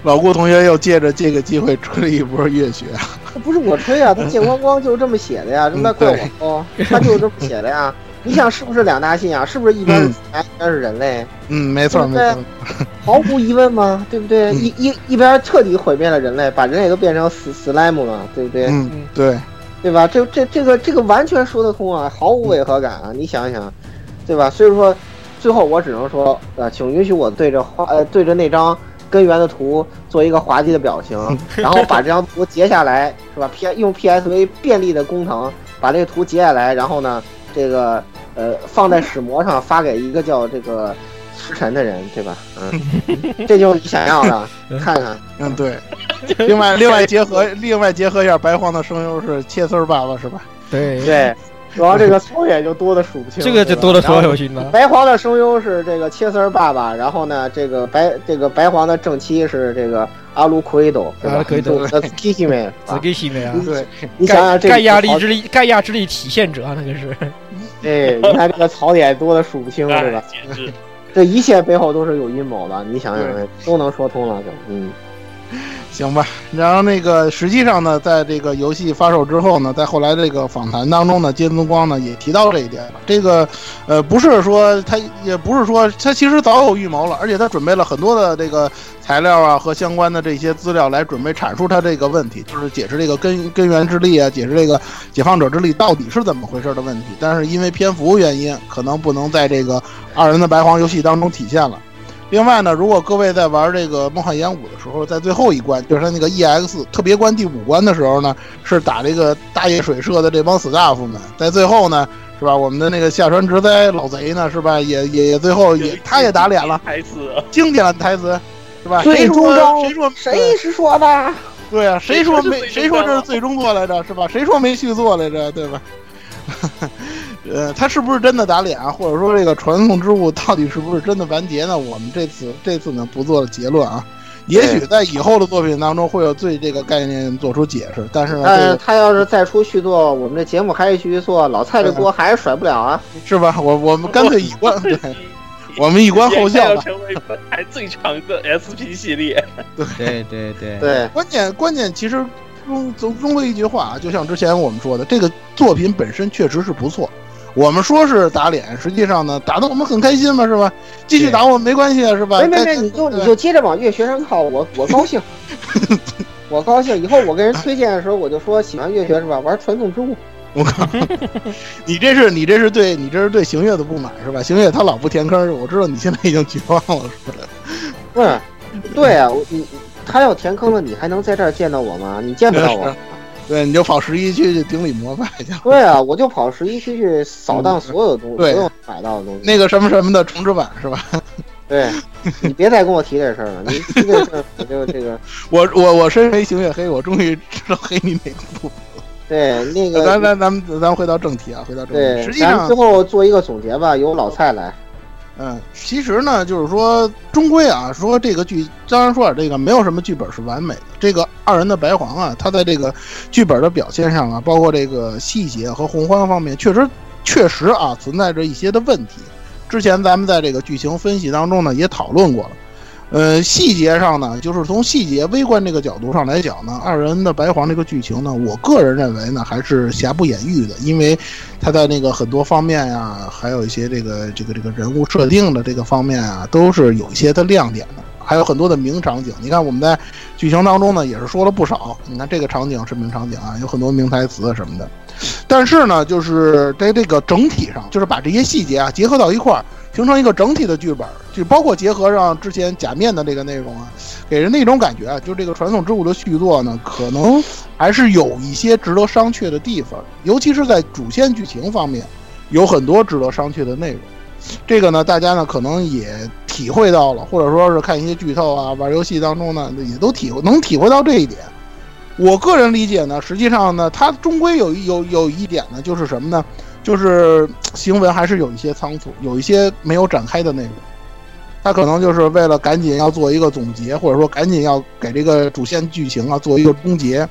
老顾同学又借着这个机会吹了一波月学啊！不是我吹啊，他见光光就是这么写的呀，这那怪我哦，他就是这么写的呀。你想是不是两大信仰？是不是一边是自然，一边是人类？嗯，没错没错，毫无疑问吗？对不对？一一一边彻底毁灭了人类，把人类都变成死死莱姆了，对不对？嗯，对，对吧？这这这个这个完全说得通啊，毫无违和感啊！你想一想，对吧？所以说，最后我只能说，呃，请允许我对着画呃对着那张根源的图做一个滑稽的表情，然后把这张图截下来，是吧？P 用 PSV 便利的功能把这个图截下来，然后呢，这个。呃，放在史模上发给一个叫这个石晨的人，对吧？嗯，这就是你想要的，看看。嗯，对。另外，另外结合，另外结合一下白黄的声优是切丝爸爸，是吧？对对。然后这个槽点就多的数不清。这个就多的说不清了。白黄的声优是这个切丝爸爸，然后呢，这个白这个白黄的正妻是这个阿鲁奎斗，对。你想想这盖亚力之力，盖亚之力体现者，那个是。哎，你看这个槽点多的数不清，是吧？这一切背后都是有阴谋的，你想想，都能说通了，就嗯。行吧，然后那个实际上呢，在这个游戏发售之后呢，在后来这个访谈当中呢，金宗光呢也提到这一点了。这个，呃，不是说他，也不是说他其实早有预谋了，而且他准备了很多的这个材料啊和相关的这些资料来准备阐述他这个问题，就是解释这个根根源之力啊，解释这个解放者之力到底是怎么回事的问题。但是因为篇幅原因，可能不能在这个二人的白黄游戏当中体现了。另外呢，如果各位在玩这个梦幻演武的时候，在最后一关，就是他那个 EX 特别关第五关的时候呢，是打这个大叶水社的这帮死大夫们。在最后呢，是吧？我们的那个下船直哉老贼呢，是吧？也也也最后也他也打脸了，台词经典的台词，是吧？谁说谁说谁是说的？对啊，谁说没谁说这是最终作来着？是吧？谁说没续作来着？对吧？呃，他是不是真的打脸啊？或者说这个传送之物到底是不是真的完结呢？我们这次这次呢不做结论啊，也许在以后的作品当中会有对这个概念做出解释。但是呢，但他要是再出续作，我们这节目还是继续做，老蔡这锅还是甩不了啊，是吧？我我们干脆以观，对，我们以观后效吧。成为本台最长的 SP 系列，对对对对对。关键关键其实中总中归一句话啊，就像之前我们说的，这个作品本身确实是不错。我们说是打脸，实际上呢，打的我们很开心嘛，是吧？继续打我们没关系啊，是吧？没没没，你就你就接着往月学上靠，我我高兴。我高兴。以后我跟人推荐的时候，我就说喜欢月学是吧？玩传送之物。我靠，你这是你这是对你这是对行月的不满是吧？行月他老不填坑，我知道你现在已经绝望了，是吧？不是，对啊，你他要填坑了，你还能在这儿见到我吗？你见不到我。对，你就跑十一区去顶礼膜拜去。对啊，我就跑十一区去扫荡所有的东西，所有买到的东西。那个什么什么的重置版是吧？对，你别再跟我提这事儿了。你提这事儿，我就这个。我我我身为行月黑，我终于知道黑你哪个部分了。对，那个咱咱咱们咱回到正题啊，回到正题。对，实际上最后做一个总结吧，由老蔡来。嗯，其实呢，就是说，终归啊，说这个剧，当然说啊，这个没有什么剧本是完美的。这个二人的白黄啊，他在这个剧本的表现上啊，包括这个细节和宏观方面，确实确实啊，存在着一些的问题。之前咱们在这个剧情分析当中呢，也讨论过了。呃，细节上呢，就是从细节微观这个角度上来讲呢，二人的白黄这个剧情呢，我个人认为呢，还是瑕不掩瑜的，因为他在那个很多方面呀，还有一些这个这个这个人物设定的这个方面啊，都是有一些的亮点的，还有很多的名场景。你看我们在剧情当中呢，也是说了不少。你看这个场景是名场景啊，有很多名台词什么的。但是呢，就是在这个整体上，就是把这些细节啊结合到一块儿。形成一个整体的剧本，就包括结合上之前假面的这个内容啊，给人的一种感觉啊，就这个传送之物的续作呢，可能还是有一些值得商榷的地方，尤其是在主线剧情方面，有很多值得商榷的内容。这个呢，大家呢可能也体会到了，或者说是看一些剧透啊，玩游戏当中呢，也都体会能体会到这一点。我个人理解呢，实际上呢，它终归有有有一点呢，就是什么呢？就是行文还是有一些仓促，有一些没有展开的内容，他可能就是为了赶紧要做一个总结，或者说赶紧要给这个主线剧情啊做一个终结，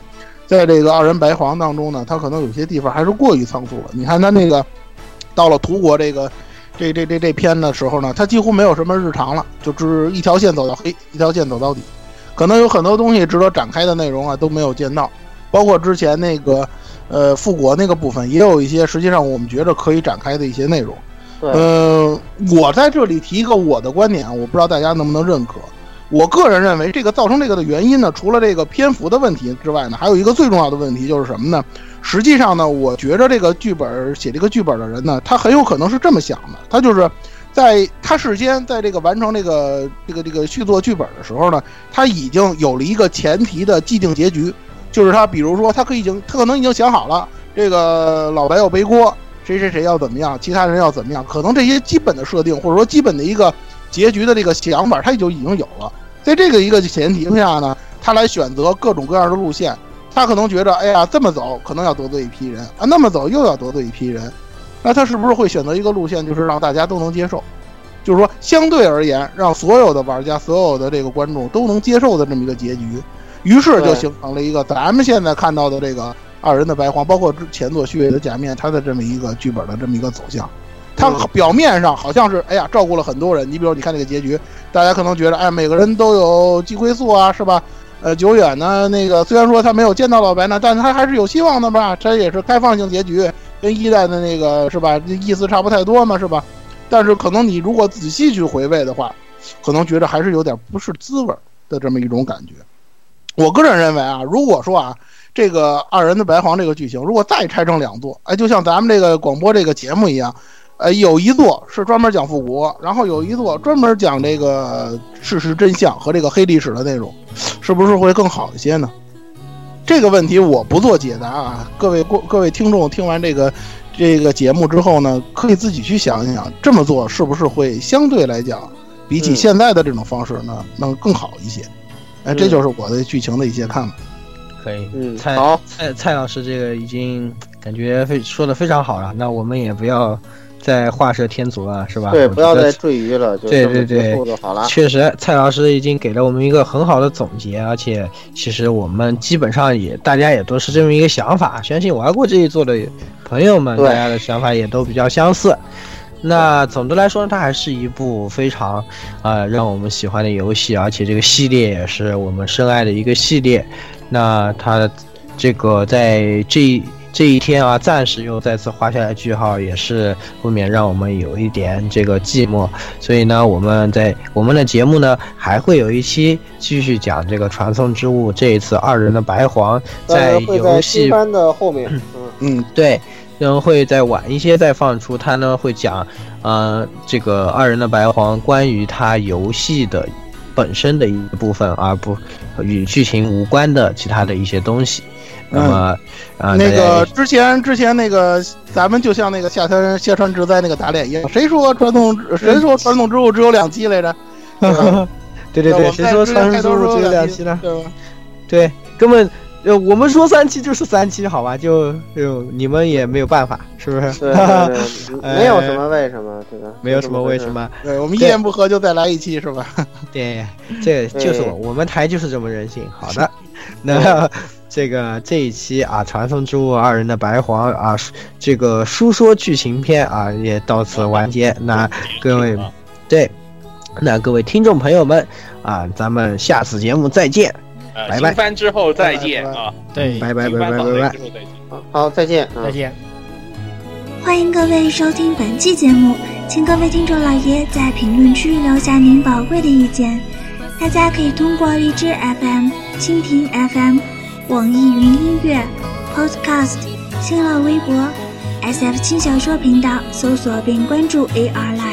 在这个二人白黄当中呢，他可能有些地方还是过于仓促了。你看他那个到了图国这个这这这这篇的时候呢，他几乎没有什么日常了，就只一条线走到黑，一条线走到底，可能有很多东西值得展开的内容啊都没有见到，包括之前那个。呃，复国那个部分也有一些，实际上我们觉着可以展开的一些内容。呃，我在这里提一个我的观点，我不知道大家能不能认可。我个人认为，这个造成这个的原因呢，除了这个篇幅的问题之外呢，还有一个最重要的问题就是什么呢？实际上呢，我觉着这个剧本写这个剧本的人呢，他很有可能是这么想的，他就是在他事先在这个完成这个这个这个续作剧本的时候呢，他已经有了一个前提的既定结局。就是他，比如说，他可以已经，他可能已经想好了，这个老白要背锅，谁谁谁要怎么样，其他人要怎么样，可能这些基本的设定，或者说基本的一个结局的这个想法，他就已经有了。在这个一个前提下呢，他来选择各种各样的路线，他可能觉得，哎呀，这么走可能要得罪一批人啊，那么走又要得罪一批人，那他是不是会选择一个路线，就是让大家都能接受，就是说相对而言，让所有的玩家、所有的这个观众都能接受的这么一个结局。于是就形成了一个咱们现在看到的这个二人的白黄，包括之前做虚伪的假面，它的这么一个剧本的这么一个走向。它表面上好像是哎呀照顾了很多人，你比如你看这个结局，大家可能觉得哎每个人都有寄归宿啊，是吧？呃，久远呢那个虽然说他没有见到老白呢，但他还是有希望的吧？这也是开放性结局，跟一代的那个是吧？意思差不太多嘛，是吧？但是可能你如果仔细去回味的话，可能觉得还是有点不是滋味的这么一种感觉。我个人认为啊，如果说啊，这个二人的白黄这个剧情，如果再拆成两座，哎，就像咱们这个广播这个节目一样，呃，有一座是专门讲复古，然后有一座专门讲这个事实真相和这个黑历史的内容，是不是会更好一些呢？这个问题我不做解答啊，各位各各位听众听完这个这个节目之后呢，可以自己去想一想，这么做是不是会相对来讲，比起现在的这种方式呢，能更好一些？哎，这就是我的剧情的一些看法。可以，嗯，蔡好，蔡蔡老师这个已经感觉非说的非常好了。那我们也不要再画蛇添足了，是吧？对，不要再赘鱼了。对对对，好了。确实，蔡老师已经给了我们一个很好的总结，而且其实我们基本上也大家也都是这么一个想法。相信玩过这一座的朋友们，大家的想法也都比较相似。那总的来说，它还是一部非常，呃，让我们喜欢的游戏，而且这个系列也是我们深爱的一个系列。那它这个在这这一天啊，暂时又再次画下来句号，也是不免让我们有一点这个寂寞。所以呢，我们在我们的节目呢，还会有一期继续讲这个传送之物。这一次二人的白黄在游戏番的后面，嗯嗯，对，然后会再晚一些再放出。他呢会讲，呃，这个二人的白黄关于他游戏的。本身的一部分，而不与剧情无关的其他的一些东西。那么，啊，那个之前之前那个，咱们就像那个夏川夏川直哉那个打脸一样，谁说传统谁说传统之物只有两期来着？对对对，谁说传统之物只有两期 呢？对对，根本。呃，我们说三期就是三期，好吧？就就你们也没有办法，是不是？对，没有什么为什么，对吧？没有什么为什么。对，我们一言不合就再来一期，是吧？对，这就是我我们台就是这么任性。好的，那这个这一期啊，传送之物二人的白黄啊，这个书说剧情篇啊，也到此完结。那各位，对，那各位听众朋友们啊，咱们下次节目再见。拜拜。番之后再见啊！对，拜拜拜拜拜拜。好，再见，再见。欢迎各位收听本期节目，请各位听众老爷在评论区留下您宝贵的意见。大家可以通过荔枝 FM、蜻蜓 FM、网易云音乐、Podcast、新浪微博、SF 轻小说频道搜索并关注 AR Live。